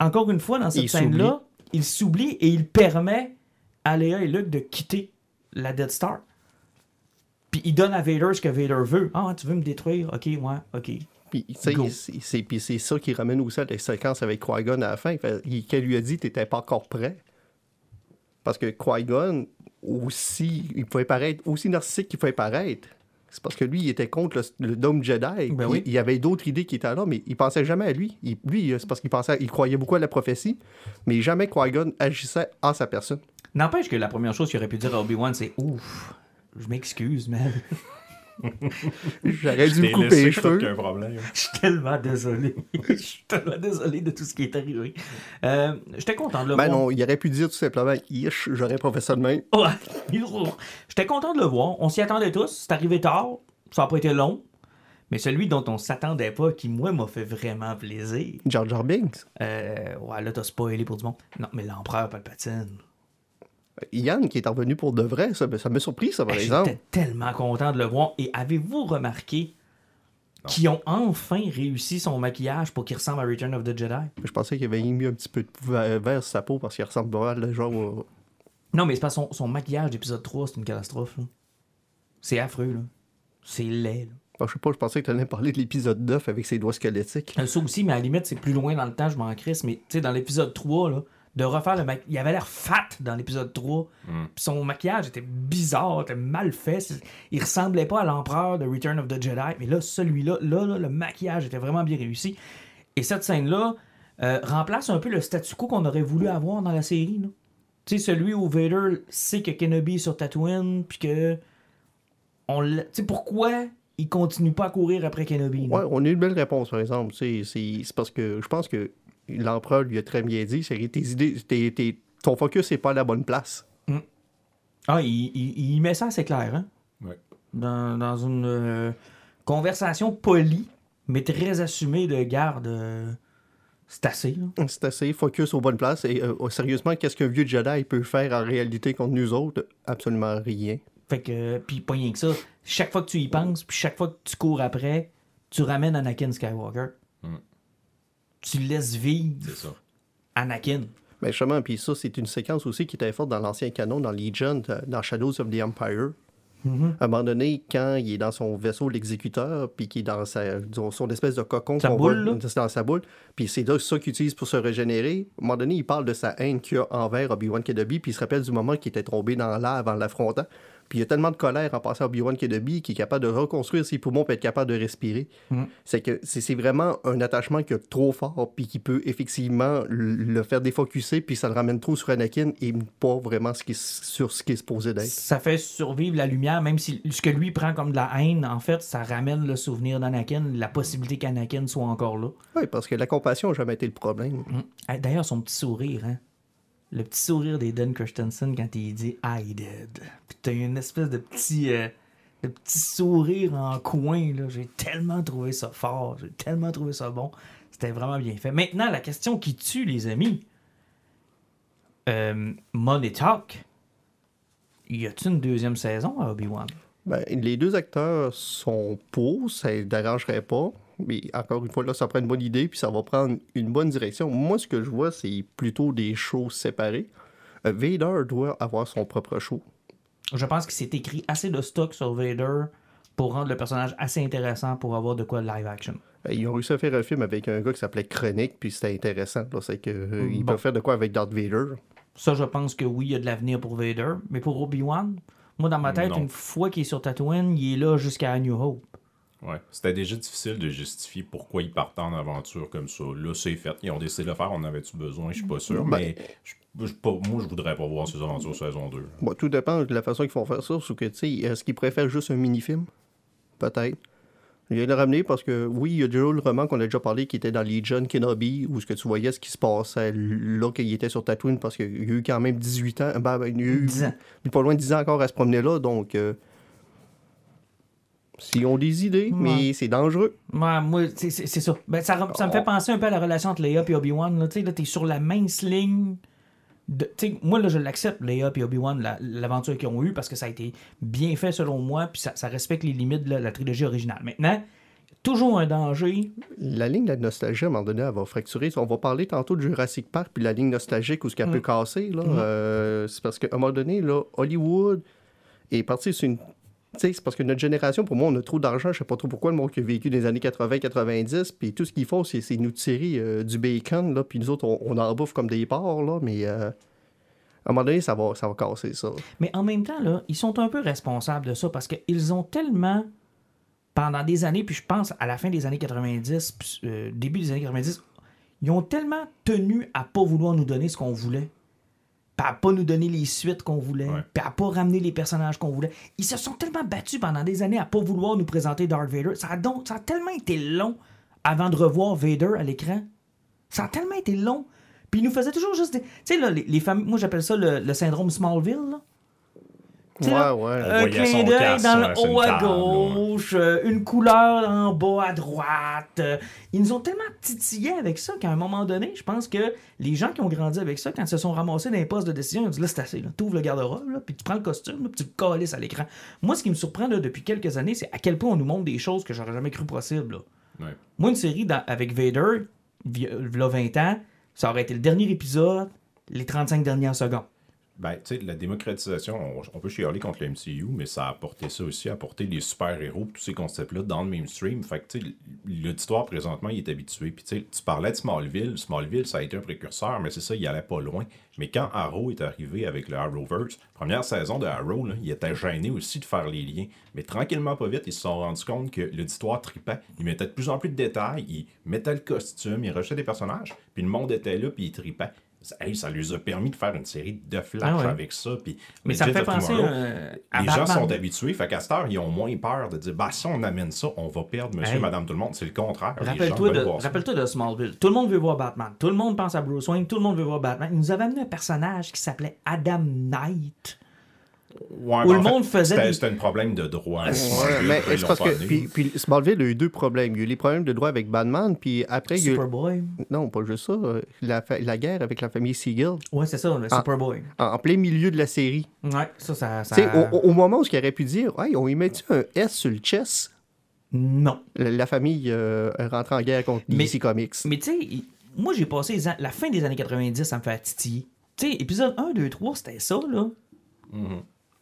S1: Encore une fois, dans cette scène-là, il s'oublie et il permet à Léa et Luke de quitter la Dead Star. Puis il donne à Vader ce que Vader veut. Ah, tu veux me détruire? Ok, ouais, ok.
S2: Puis, c'est- ça qui ramène aussi à la séquence avec Qui-Gon à la fin. Qu'elle lui a dit t'étais pas encore prêt. Parce que Qui-Gon, aussi, il pouvait paraître aussi narcissique qu'il pouvait paraître. C'est parce que lui, il était contre le, le Dôme Jedi.
S1: Ben
S2: il,
S1: oui.
S2: il y avait d'autres idées qui étaient là, mais il pensait jamais à lui. Il- lui, c'est parce qu'il pensait, il croyait beaucoup à la prophétie, mais jamais Qui-Gon agissait en sa personne.
S1: N'empêche que la première chose qu'il aurait pu dire à Obi-Wan, c'est Ouf, je m'excuse, man.
S2: J'aurais
S3: Je
S2: dû me couper
S3: laissé,
S2: les cheveux.
S3: aucun problème.
S1: Je suis tellement désolé. Je suis tellement désolé de tout ce qui est arrivé. Euh, J'étais content de le
S2: Ben
S1: voir.
S2: non, il aurait pu dire tout simplement, Ish, j'aurais pas fait ça de même.
S1: Ouais. J'étais content de le voir. On s'y attendait tous. C'est arrivé tard. Ça n'a pas été long. Mais celui dont on s'attendait pas, qui, moi, m'a fait vraiment plaisir.
S2: Jar Binks.
S1: Euh, ouais, là, t'as spoilé pour du monde. Non, mais l'empereur Palpatine.
S2: Yann, qui est revenu pour de vrai, ça, ça m'a surpris, ça, par
S1: Hey,
S2: exemple.
S1: J'étais tellement content de le voir. Et avez-vous remarqué qu'ils ont enfin réussi son maquillage pour qu'il ressemble à Return of the Jedi?
S2: Je pensais qu'il avait mis un petit peu de vert vert sur sa peau parce qu'il ressemble pas mal, genre. au-
S1: Non, mais c'est pas son, son maquillage d'épisode 3, c'est une catastrophe. là. C'est affreux, là. C'est laid, là.
S2: Ah, je sais pas, je pensais que tu allais parler de l'épisode 9 avec ses doigts squelettiques.
S1: Euh, Ça aussi, mais à la limite, c'est plus loin dans le temps, je m'en crisse. Mais tu sais, dans l'épisode 3, là, de refaire le maquillage. Il avait l'air fat dans l'épisode 3.
S3: Mm.
S1: Puis son maquillage était bizarre, était mal fait. Il ressemblait pas à l'empereur de Return of the Jedi. Mais là, celui-là, là, là, le maquillage était vraiment bien réussi. Et cette scène-là euh, remplace un peu le statu quo qu'on aurait voulu avoir dans la série. Tu sais, celui où Vader sait que Kenobi est sur Tatooine, puis que. On l'a- tu sais, pourquoi il continue pas à courir après Kenobi?
S2: Ouais, on a eu une belle réponse, par exemple. C'est c'est- c'est parce que je pense que l'empereur lui a très bien dit c'est que tes idées, tes- tes- ton focus n'est pas à la bonne place.
S1: Ah, il, il- il met ça assez clair, hein?
S3: Ouais.
S1: Dans, dans une euh, conversation polie, mais très assumée de garde. euh, c'est assez, là.
S2: C'est assez focus aux bonnes places. Et euh, sérieusement, qu'est-ce qu'un vieux Jedi peut faire en réalité contre nous autres? Absolument rien.
S1: Fait que, puis pas rien que ça. Chaque fois que tu y penses, puis chaque fois que tu cours après, tu ramènes Anakin Skywalker.
S3: Mm.
S1: Tu laisses vivre
S3: ça.
S2: Mais
S1: Anakin.
S2: Ben, justement, puis ça, c'est une séquence aussi qui était forte dans l'ancien canon, dans Legion, euh, dans Shadows of the Empire. À un moment donné, quand il est dans son vaisseau, l'exécuteur, puis qu'il est dans sa, disons, son espèce de cocon,
S1: Sa boule,
S2: voit-
S1: là?
S2: c'est dans sa boule, puis c'est là ça qu'il utilise pour se régénérer. À un moment donné, il parle de sa haine qu'il a envers Obi-Wan Kenobi, puis il se rappelle du moment qu'il était tombé dans l'air avant l'affrontant. Puis il y a tellement de colère en passant à Obi-Wan Kenobi qu'il est capable de reconstruire ses poumons pour être capable de respirer.
S1: Mm.
S2: C'est que c'est vraiment un attachement qui est trop fort, puis qui peut effectivement le faire défocuser, puis ça le ramène trop sur Anakin et pas vraiment ce qui sur ce qui est supposé d'être.
S1: Ça fait survivre la lumière, même si ce que lui prend comme de la haine, en fait, ça ramène le souvenir d'Anakin, la possibilité qu'Anakin soit encore là.
S2: Oui, parce que la compassion n'a jamais été le problème.
S1: Mm. D'ailleurs, son petit sourire, hein. Le petit sourire d'Aiden Christensen quand il dit I did. Puis t'as une espèce de petit, euh, de petit sourire en coin, là. J'ai tellement trouvé ça fort. J'ai tellement trouvé ça bon. C'était vraiment bien fait. Maintenant, la question qui tue, les amis. Euh, Money Talk. Y a-t-il une deuxième saison à Obi-Wan?
S2: Ben, les deux acteurs sont pour, ça ne dérangerait pas. Mais encore une fois, là, ça prend une bonne idée, puis ça va prendre une bonne direction. Moi, ce que je vois, c'est plutôt des shows séparés. Euh, Vader doit avoir son propre show.
S1: Je pense qu'il s'est écrit assez de stock sur Vader pour rendre le personnage assez intéressant pour avoir de quoi live action.
S2: Euh, Ils ont réussi à faire un film avec un gars qui s'appelait Chronique, puis c'était intéressant. C'est que, euh,
S1: Bon.
S2: peuvent faire de quoi avec Darth Vader.
S1: Ça, je pense que oui, il y a de l'avenir pour Vader. Mais pour Obi-Wan, moi, dans ma tête,
S3: Non.
S1: une fois qu'il est sur Tatooine, il est là jusqu'à A New Hope.
S3: Ouais. C'était déjà difficile de justifier pourquoi ils partaient en aventure comme ça. Là, c'est fait. Ils ont décidé de le faire. On avait-tu besoin? Je suis pas sûr.
S2: Ben-
S3: mais je- je- pas- moi, je voudrais pas voir ces aventures saison 2.
S2: Bon, tout dépend de la façon qu'ils font faire ça. Sauf que, tu sais, est-ce qu'ils préfèrent juste un mini-film? Peut-être. Il vient de le ramener parce que, oui, il y a déjà le roman qu'on a déjà parlé qui était dans Legion Kenobi, où ce que tu voyais ce qui se passait là qu'il était sur Tatooine parce qu'il y a eu quand même 18 ans. Ben, ben, il y a eu
S1: 10 ans.
S2: pas loin de 10 ans encore à se promener là. Donc, euh, s'ils ont des idées, mais c'est dangereux.
S1: Ouais, moi, c'est ça. Ben, ça. Ça me fait penser un peu à la relation entre Leia et Obi-Wan. là. Tu sais, là, t'es sur la mince ligne. de- moi, là, je l'accepte, Leia et Obi-Wan, la- l'aventure qu'ils ont eue, parce que ça a été bien fait selon moi, puis ça, ça respecte les limites de la, la trilogie originale. Maintenant, toujours un danger.
S2: La ligne de la nostalgie, à un moment donné, elle va fracturer. On va parler tantôt de Jurassic Park, puis la ligne nostalgique, où ce qu'elle peut casser. là. Euh, c'est parce qu'à un moment donné, là, Hollywood est parti sur une... C'est parce que notre génération, pour moi, on a trop d'argent. Je sais pas trop pourquoi le monde qui a vécu des années 80-90, puis tout ce qu'ils font, c'est nous tirer euh, du bacon, là, puis nous autres, on, on en bouffe comme des porcs, là, mais euh, à un moment donné, ça va, ça va casser ça.
S1: Mais en même temps, là, ils sont un peu responsables de ça parce qu'ils ont tellement, pendant des années, puis je pense à la fin des années 90, puis, euh, début des années 90, ils ont tellement tenu à pas vouloir nous donner ce qu'on voulait, puis à pas nous donner les suites qu'on voulait, puis à pas ramener les personnages qu'on voulait. Ils se sont tellement battus pendant des années à pas vouloir nous présenter Darth Vader. Ça a, donc, ça a tellement été long avant de revoir Vader à l'écran. Ça a tellement été long. Puis ils nous faisaient toujours juste des. Tu sais, là, les, les familles. Moi, j'appelle ça le, le syndrome Smallville, là.
S2: Ouais,
S1: là,
S2: ouais.
S1: Un clin d'œil dans le haut à
S3: là,
S1: gauche, euh, une couleur en bas à droite. euh, Ils nous ont tellement titillé avec ça qu'à un moment donné, je pense que les gens qui ont grandi avec ça, quand ils se sont ramassés dans les postes de décision, ils ont dit là, c'est assez. Tu ouvres le garde-robe, là, puis tu prends le costume, là, puis tu le calisses à l'écran. Moi, ce qui me surprend là, depuis quelques années, c'est à quel point on nous montre des choses que j'aurais jamais cru possible. là.
S3: Ouais.
S1: Moi, une série dans- avec Vader, il y a 20 ans, ça aurait été le dernier épisode, les 35 dernières secondes.
S3: Ben, la démocratisation, on, peut chialer contre le MCU, mais ça a apporté ça aussi, apporté les super-héros, tous ces concepts-là dans le mainstream. Fait que, tu l'auditoire, présentement, il est habitué. Puis, tu parlais de Smallville. Smallville, ça a été un précurseur, mais c'est ça, il allait pas loin. Mais quand Arrow est arrivé avec le Arrowverse, première saison de Arrow, là, il était gêné aussi de faire les liens. Mais tranquillement, pas vite, ils se sont rendus compte que l'auditoire tripait. Il mettait de plus en plus de détails, il mettait le costume, il rejetait des personnages, puis le monde était là, puis il tripait. Ça, hey, ça lui a permis de faire une série de flash
S1: Ah ouais.
S3: avec ça. Puis
S1: Mais ça me fait penser
S3: Tomorrow,
S1: euh, à
S3: les gens sont habitués, fait qu'à cette heure, ils ont moins peur de dire bah si on amène ça, on va perdre monsieur,
S1: Hey.
S3: madame, tout le monde. C'est le contraire.
S1: De, rappelle-toi de Smallville. Tout le monde veut voir Batman. Tout le monde pense à Bruce Wayne. Tout le monde veut voir Batman. Il nous avait amené un personnage qui s'appelait Adam Knight.
S3: Ouais,
S1: où
S3: mais
S1: le
S3: en fait,
S1: monde faisait
S3: C'était
S1: des-
S3: c'était un problème de droit.
S2: Ouais, mais c'est parce que. Puis, puis Smallville a eu deux problèmes. Il y a eu les problèmes de droit avec Batman, puis après, il y a eu.
S1: Superboy.
S2: Non, pas juste ça. euh, La, fa- la guerre avec la famille Siegel,
S1: Ouais, c'est ça, le
S2: Ah.
S1: Superboy.
S2: en, en plein milieu de la série.
S1: Ouais, ça, ça. ça...
S2: Tu sais, au, au moment où il aurait pu dire, hey, on y met-tu un S sur le chest
S1: Non.
S2: La, la famille euh, rentre en guerre contre
S1: Mais-
S2: DC Comics.
S1: Mais tu sais, moi, j'ai passé an- la fin des années 90, ça me fait titiller. Tu sais, épisode 1, 2, 3, c'était ça, là.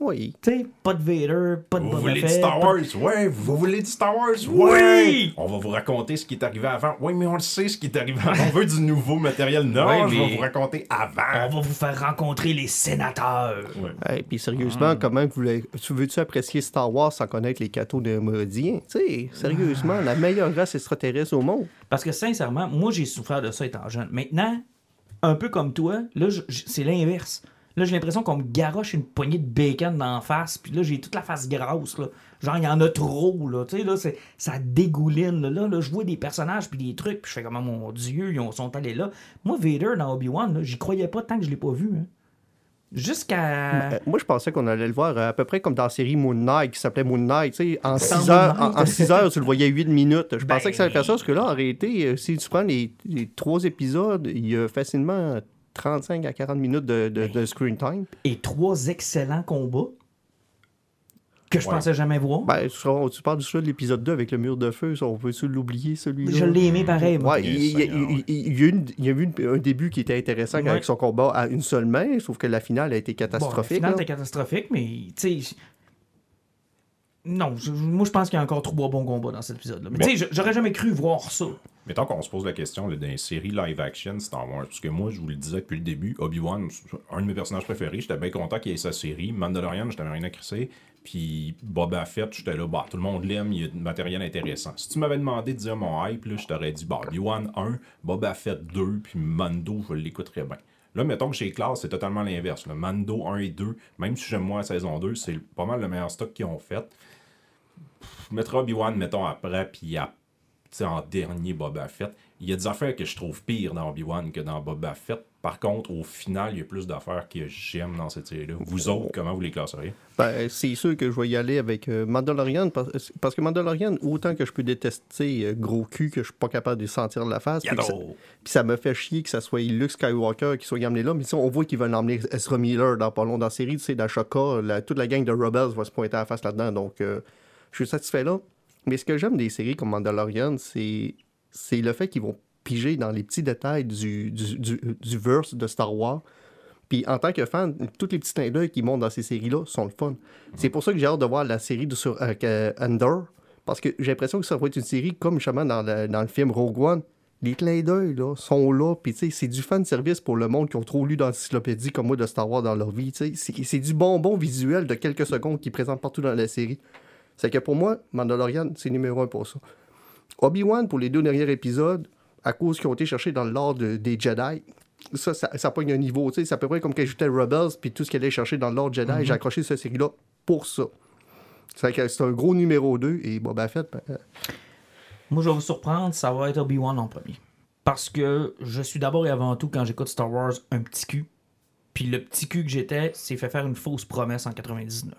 S2: Oui.
S1: Tu sais, pas de Vader, pas de
S3: Vous
S1: Boba
S3: voulez du Star Wars?
S1: de-
S3: Ouais, vous voulez du Star Wars?
S1: Oui!
S3: On va vous raconter ce qui est arrivé avant. Oui, mais on le sait ce qui est arrivé avant. On veut du nouveau matériel. Non,
S1: Ouais,
S3: je
S1: mais-
S3: vais vous raconter
S1: On
S3: avant.
S1: va vous faire rencontrer les sénateurs.
S3: Ouais.
S2: Et puis sérieusement, comment vous voulez- tu veux-tu apprécier Star Wars sans connaître les cadeaux de Méridien? Tu sais, sérieusement, la meilleure race extraterrestre au monde.
S1: Parce que sincèrement, moi, j'ai souffert de ça étant jeune. Maintenant, un peu comme toi, là, c'est l'inverse. Là, j'ai l'impression qu'on me garoche une poignée de bacon dans la face, puis là, j'ai toute la face grasse, là. Genre, il y en a trop, là. Tu sais, là, c'est- ça dégouline, là. Là, là, je vois des personnages, puis des trucs, puis je fais comme, oh, mon Dieu, ils ont- sont allés là. Moi, Vader, dans Obi-Wan, là, j'y croyais pas tant que je l'ai pas vu, hein. Jusqu'à...
S2: Euh, moi, je pensais qu'on allait le voir euh, à peu près comme dans la série Moon Knight, qui s'appelait Moon Knight. tu sais, En
S1: Dans
S2: 6
S1: Moon
S2: heures, en,
S1: Knight.
S2: en six heures, tu le voyais 8 minutes. Je
S1: Ben-
S2: pensais que ça allait faire ça, parce que là, en réalité, euh, si tu prends les, les trois épisodes, il y a facilement 35 à 40 minutes de, de- de screen time.
S1: Et trois excellents combats que je
S3: Ouais.
S1: pensais jamais voir.
S2: Ben, tu, parles du de l'épisode 2 avec le mur de feu, ça, on peut-tu l'oublier, celui-là?
S1: je l'ai aimé pareil, moi.
S2: Ouais, il, il-
S3: Seigneur,
S2: il-
S3: ouais.
S2: il- il y a une- il y a eu une- un début qui était intéressant
S1: Ouais.
S2: avec son combat à une seule main, sauf que la finale a été
S1: Bon,
S2: catastrophique.
S1: le final
S2: là.
S1: était catastrophique, mais tu sais. Non, je- moi je pense qu'il y a encore trois bons combats dans cet épisode-là. Mais tu sais, j'aurais jamais cru voir ça.
S3: Mettons qu'on se pose la question d'une série live-action Star Wars. Parce que moi, je vous le disais depuis le début, Obi-Wan, c'est un de mes personnages préférés. J'étais bien content qu'il y ait sa série. Mandalorian, j'étais rien à crisser. Puis Boba Fett, j'étais là, bah, tout le monde l'aime, il y a du matériel intéressant. Si tu m'avais demandé de dire mon hype, là, je t'aurais dit, bah, Obi-Wan 1, Boba Fett 2, puis Mando, je l'écouterais bien. Là, mettons que chez Class, c'est totalement l'inverse. là. Mando 1 et 2, même si j'aime moins la saison 2, c'est pas mal le meilleur stock qu'ils ont fait. Je mettrai Obi-Wan, mettons, après, puis en dernier Boba Fett. Il y a des affaires que je trouve pires dans Obi-Wan que dans Boba Fett. Par contre, au final, il y a plus d'affaires que j'aime dans cette série-là. Vous autres, comment vous les classeriez?
S2: Ben, c'est sûr que je vais y aller avec euh, Mandalorian, parce, que Mandalorian, autant que je peux détester euh, gros cul, que je suis pas capable de sentir de la face, puis ça, puis ça me fait chier que ça soit Luke Skywalker qui soit amené là, mais ça, on voit qu'ils veulent emmener Ezra Miller dans pas long dans la série, tu sais, dans Shaka, la- toute la gang de Rebels va se pointer à la face là-dedans, donc euh, je suis satisfait là. Mais ce que j'aime des séries comme Mandalorian, c'est c'est le fait qu'ils vont piger dans les petits détails du, du, verse de Star Wars. Puis en tant que fan, tous les petits clins d'œil qui montent dans ces séries-là sont le fun. C'est pour ça que j'ai hâte de voir la série de, sur euh. Parce que j'ai l'impression que ça va être une série comme justement dans le, film Rogue One. Les clins d'œil sont là. Puis c'est du fan service pour le monde qui ont trop lu d'encyclopédie comme moi de Star Wars dans leur vie. c'est du bonbon visuel de quelques secondes qui présente partout dans la série. C'est que pour moi, Mandalorian, c'est numéro un pour ça. Obi-Wan, pour les deux derniers épisodes, à cause qu'ils ont été cherchés dans de- des Jedi, ça, ça, ça pogne un niveau. C'est à peu près comme quand j'étais Rebels, puis tout ce qu'elle allait chercher dans le lore Jedi, j'ai accroché cette série-là pour ça. C'est que c'est un gros numéro 2, et Boba Fett, ben, euh,
S1: Moi, je vais vous surprendre, ça va être Obi-Wan en premier. Parce que je suis d'abord et avant tout, quand j'écoute Star Wars, un petit cul. Puis le petit cul que j'étais s'est fait faire une fausse promesse en 99.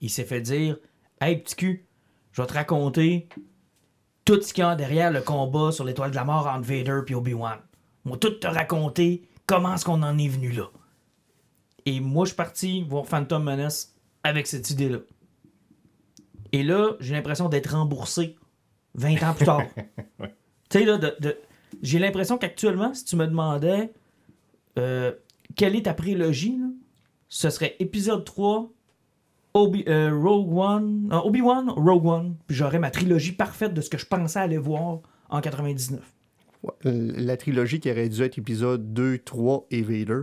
S1: Il s'est fait dire Hey, petit cul, je vais te raconter tout ce qu'il y a derrière le combat sur l'étoile de la mort entre Vader et Obi-Wan. Moi, tout te raconter comment est-ce qu'on en est venu là. Et moi, je suis parti voir Phantom Menace avec cette idée-là. Et là, j'ai l'impression d'être remboursé 20 ans plus tard. tu sais, là, de, de- j'ai l'impression qu'actuellement, si tu me demandais euh, quelle est ta prélogie, là, ce serait épisode 3, Obi, euh, Rogue One, non, Obi-Wan, Rogue One, puis j'aurais ma trilogie parfaite de ce que je pensais aller voir en 99.
S2: Ouais, La trilogie qui aurait dû être épisode 2, 3 et Vader.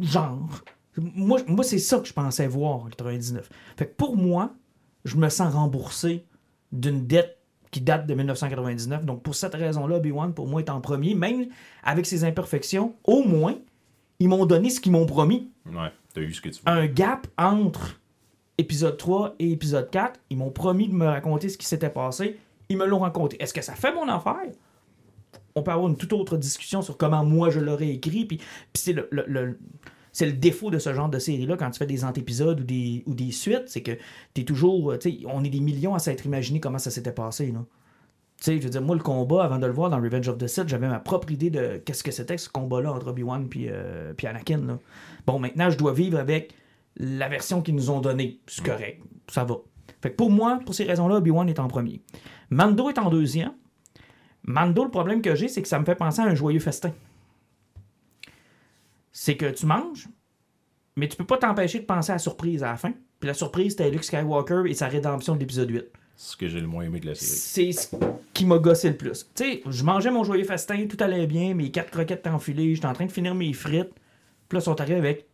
S1: Genre. Moi, moi c'est ça que je pensais voir en 99. Fait que pour moi, je me sens remboursé d'une dette qui date de 1999. Donc pour cette raison-là, Obi-Wan, pour moi, est en premier. Même avec ses imperfections, au moins, ils m'ont donné ce qu'ils m'ont promis.
S3: Ouais, t'as eu ce que tu veux.
S1: Un gap entre épisode 3 et épisode 4. Ils m'ont promis de me raconter ce qui s'était passé. Ils me l'ont raconté. Est-ce que ça fait mon affaire? On peut avoir une toute autre discussion sur comment moi je l'aurais écrit. Puis, c'est le, défaut de ce genre de série-là quand tu fais des antépisodes ou des, ou des suites, c'est que toujours. tu sais, on est des millions à s'être imaginé comment ça s'était passé. Là. Tu sais, je veux dire, moi, le combat, avant de le voir dans Revenge of the Sith, j'avais ma propre idée de qu'est-ce que c'était ce combat-là entre Obi-Wan puis, euh, puis Anakin. Bon, maintenant, je dois vivre avec la version qu'ils nous ont donnée. C'est correct. Ça va. Fait que pour moi, pour ces raisons-là, Obi-Wan est en premier. Mando est en deuxième. Mando, le problème que j'ai, c'est que ça me fait penser à un joyeux festin. C'est que tu manges, mais tu peux pas t'empêcher de penser à la surprise à la fin. Puis la surprise, c'était Luke Skywalker et sa rédemption de l'épisode 8
S3: C'est ce que j'ai le moins aimé de la série.
S1: c'est ce qui m'a gossé le plus. Tu sais, je mangeais mon joyeux festin, tout allait bien, mes quatre croquettes étaient enfilées, j'étais en train de finir mes frites. Puis là, ils sont arrivés avec.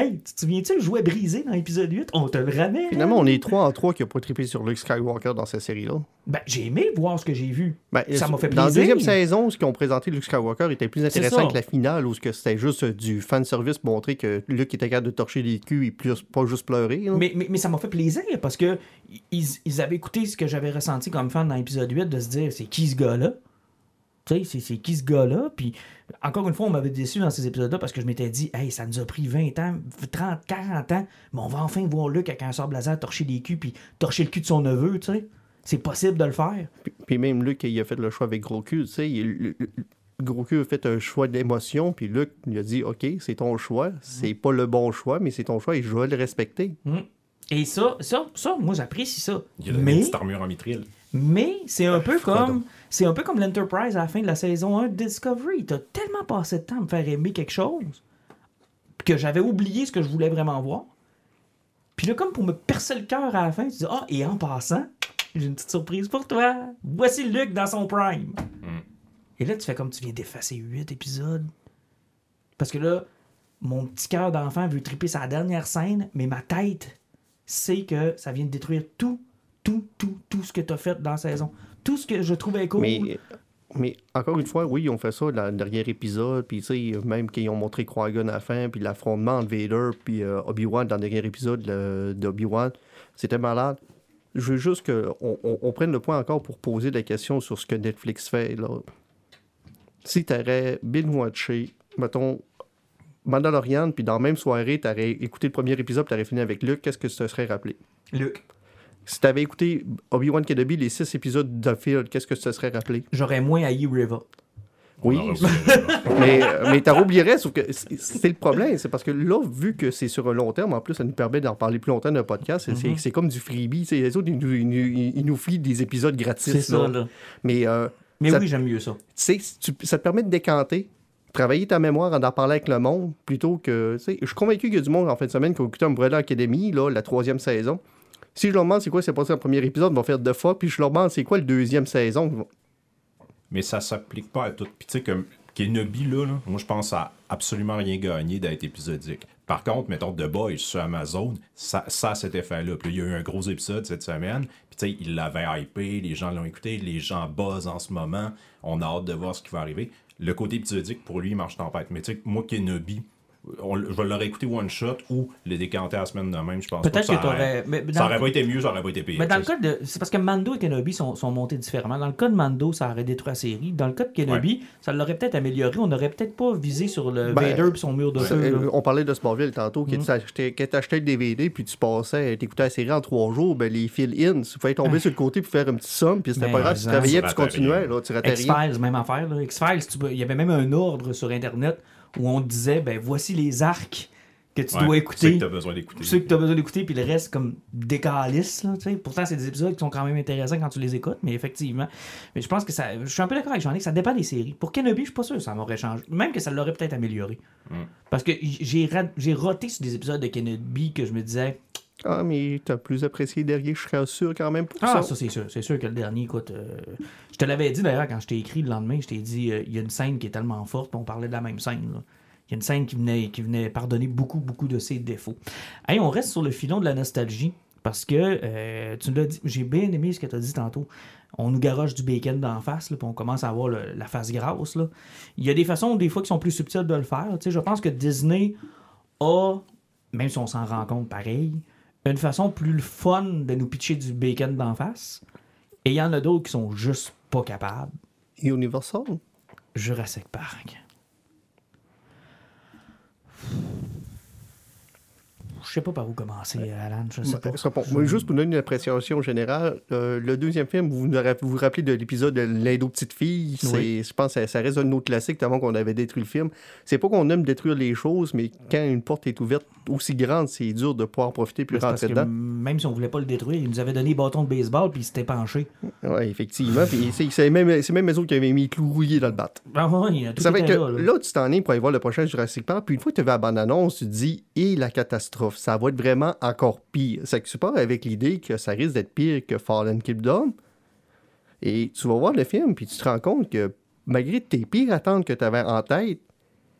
S1: Hey, tu te souviens-tu le jouet brisé dans l'épisode 8 On te le ramène.
S2: Finalement, on est trois en trois qui n'ont pas trippé sur Luke Skywalker dans cette série-là.
S1: Ben, j'ai aimé voir ce que j'ai vu.
S2: Ben,
S1: Ça m'a fait
S2: Dans la
S1: plaisir.
S2: deuxième saison, ce qu'ils ont présenté Luke Skywalker était plus intéressant que la finale, où ce que c'était juste euh, du fanservice pour montrer que Luke était capable de torcher les culs et plus, pas juste pleurer.
S1: Mais, mais, mais ça m'a fait plaisir parce que ils, ils avaient écouté ce que j'avais ressenti comme fan dans l'épisode 8 de se dire c'est qui ce gars-là? C'est- c'est qui ce gars-là? Puis encore une fois, on m'avait déçu dans ces épisodes-là parce que je m'étais dit hey, ça nous a pris 20 ans, 30, 40 ans, mais on va enfin voir Luke avec un sort laser torcher les culs puis torcher le cul de son neveu, tu sais. C'est possible de le faire.
S2: Puis, puis même Luke, il a fait le choix avec Gros Cul. Tu sais, il- Gros Cul a fait un choix d'émotion, puis Luke lui a dit Ok, c'est ton choix. C'est pas le bon choix, mais c'est ton choix et je vais le respecter.
S1: Et ça, ça, ça moi j'apprécie ça.
S3: Il y a une
S1: Mais
S3: petite armure en mitril.
S1: Mais c'est un peu comme c'est un peu comme l'Enterprise à la fin de la saison 1 de Discovery. T'as tellement passé de temps à me faire aimer quelque chose que j'avais oublié ce que je voulais vraiment voir. Puis là, comme pour me percer le cœur à la fin, tu dis Ah, et en passant, j'ai une petite surprise pour toi. Voici Luke dans son prime. Et là, tu fais comme tu viens d'effacer 8 épisodes. Parce que là, mon petit cœur d'enfant veut triper sa dernière scène, mais ma tête sait que ça vient de détruire tout, tout, tout, tout ce que tu as fait dans la saison. Tout ce que je trouvais cool.
S2: Mais, mais encore une fois, oui, ils ont fait ça dans le dernier épisode, puis tu sais, même qu'ils ont montré Qui-Gon à la fin, puis l'affrontement entre Vader puis euh, Obi-Wan dans le dernier épisode d'Obi-Wan, c'était malade. Je veux juste qu'on on, on prenne le point encore pour poser des questions sur ce que Netflix fait. Là. Si tu aurais binge-watché, mettons, Mandalorian, puis dans la même soirée, tu aurais écouté le premier épisode, tu aurais fini avec Luke, qu'est-ce que tu te serais rappelé?
S1: Luc,
S2: Si tu avais écouté Obi-Wan Kenobi, les six épisodes de Field, qu'est-ce que tu te serais rappelé?
S1: j'aurais moins haï Riva.
S2: Oui, mais, mais t'en oublierais, sauf que c'est le problème, c'est parce que là, vu que c'est sur un long terme, en plus, ça nous permet d'en parler plus longtemps d'un podcast, c'est- c'est c'est comme du freebie, les autres, ils nous, ils nous- ils nous filent des épisodes gratis.
S1: C'est ça,
S2: là.
S1: là.
S2: Mais, euh,
S1: Mais
S2: Ça-
S1: oui, j'aime mieux ça.
S2: tu ça te permet de décanter, travailler ta mémoire en en parler avec le monde, plutôt que, tu sais, je suis convaincu qu'il y a du monde en fin de semaine qui a écouté Umbrella Academy, là, la troisième saison. Si je leur demande c'est quoi c'est passé dans le premier épisode, ils vont faire deux fois, puis je leur demande c'est quoi le deuxième saison, ils
S3: Mais ça s'applique pas à tout. Puis tu sais, comme Kenobi, là, moi je pense à absolument rien gagné d'être épisodique. Par contre, mettons The Boys sur Amazon, ça, ça a cet effet-là. Puis il y a eu un gros épisode cette semaine. Puis tu sais, il l'avait hypé, les gens l'ont écouté, les gens buzzent en ce moment. On a hâte de voir ce qui va arriver. Le côté épisodique, pour lui, il marche tempête. Mais tu sais, moi, Kenobi, on- je vais l'aurais écouté one shot ou le décanter à la semaine de même. Je pense
S1: Peut-être
S3: ça
S1: que t'aurais.
S3: aurait-
S1: mais
S3: Ça pas été mieux, ça aurait pas été pire.
S1: Mais dans le cas de. C'est parce que Mando et Kenobi sont, sont montés différemment. Dans le cas de Mando, ça aurait détruit la série. Dans le cas de Kenobi, ça l'aurait peut-être amélioré. On n'aurait peut-être pas visé sur le
S2: Ben,
S1: Vader et son mur de feu.
S2: On parlait de Smallville tantôt,
S1: Mm.
S2: que tu achetais, que t'achetais le DVD, puis tu passais, t'écoutais la série en trois jours, ben les fill-in, il fallait tomber sur le côté puis faire un petit somme, puis c'était
S1: Ben,
S2: pas grave, si tu
S1: ça,
S2: travaillais,
S3: tu
S2: puis tu
S3: ratais
S2: continuais, là, tu.
S1: X-Files, même affaire. là. X-Files, il y avait même un ordre sur Internet où on te disait ben voici les arcs que tu
S3: Ouais,
S1: dois écouter.
S3: que t'as besoin d'écouter.
S1: ceux que tu as besoin d'écouter, puis le reste, comme décalisse. Là, tu sais. Pourtant, c'est des épisodes qui sont quand même intéressants quand tu les écoutes, mais effectivement. Mais je pense que ça. Je suis un peu d'accord avec Jean-Nic, ça dépend des séries. Pour Kenobi, je suis pas sûr que ça m'aurait changé. Même que ça l'aurait peut-être amélioré.
S3: Mm.
S1: Parce que j'ai ra- j'ai roté sur des épisodes de Kenobi que je me disais.
S2: Ah, mais t'as plus apprécié derrière, je serais sûr quand même pour
S1: Ah,
S2: ça.
S1: ça, c'est sûr. C'est sûr que le dernier, écoute. euh, je te l'avais dit d'ailleurs quand je t'ai écrit le lendemain, je t'ai dit, euh, il y a une scène qui est tellement forte, puis on parlait de la même scène. Il y a une scène qui venait, qui venait pardonner beaucoup, beaucoup de ses défauts. Hey, on reste sur le filon de la nostalgie, parce que, euh, tu l'as dit, j'ai bien aimé ce que tu as dit tantôt. On nous garoche du bacon d'en face, puis on commence à avoir le- la face grasse. Là. Il y a des façons, des fois, qui sont plus subtiles de le faire. Tu sais, je pense que Disney a, même si on s'en rend compte pareil, une façon plus fun de nous pitcher du bacon d'en face. Et il y en a d'autres qui sont juste pas capables.
S2: Universal?
S1: Jurassic Park. Je sais pas par où commencer, Alan. Je sais pas.
S2: Ça, bon, moi, juste pour donner une appréciation générale, euh, le deuxième film, vous vous ra- vous, vous rappelez de l'épisode de L'Indo Petite Fille, c'est,
S1: Oui.
S2: je pense que ça, ça reste un de nos classiques avant qu'on avait détruit le film. C'est pas qu'on aime détruire les choses, mais quand une porte est ouverte aussi grande, c'est dur de pouvoir en profiter puis rentrer dedans.
S1: même si on voulait pas le détruire, il nous avait donné bâton de baseball puis il s'était penché.
S2: Oui, effectivement. c'est, même, même eux autres qui avaient mis clou rouillé dans le bat.
S1: Ah tout
S2: Ça fait que
S1: là,
S2: là,
S1: là.
S2: tu t'en es pour aller voir le prochain Jurassic Park, puis une fois que tu vas à la bande-annonce, tu te dis, et la catastrophe, ça va être vraiment encore pire. C'est que tu pars avec l'idée que ça risque d'être pire que Fallen Kingdom, et tu vas voir le film, puis tu te rends compte que malgré tes pires attentes que tu avais en tête,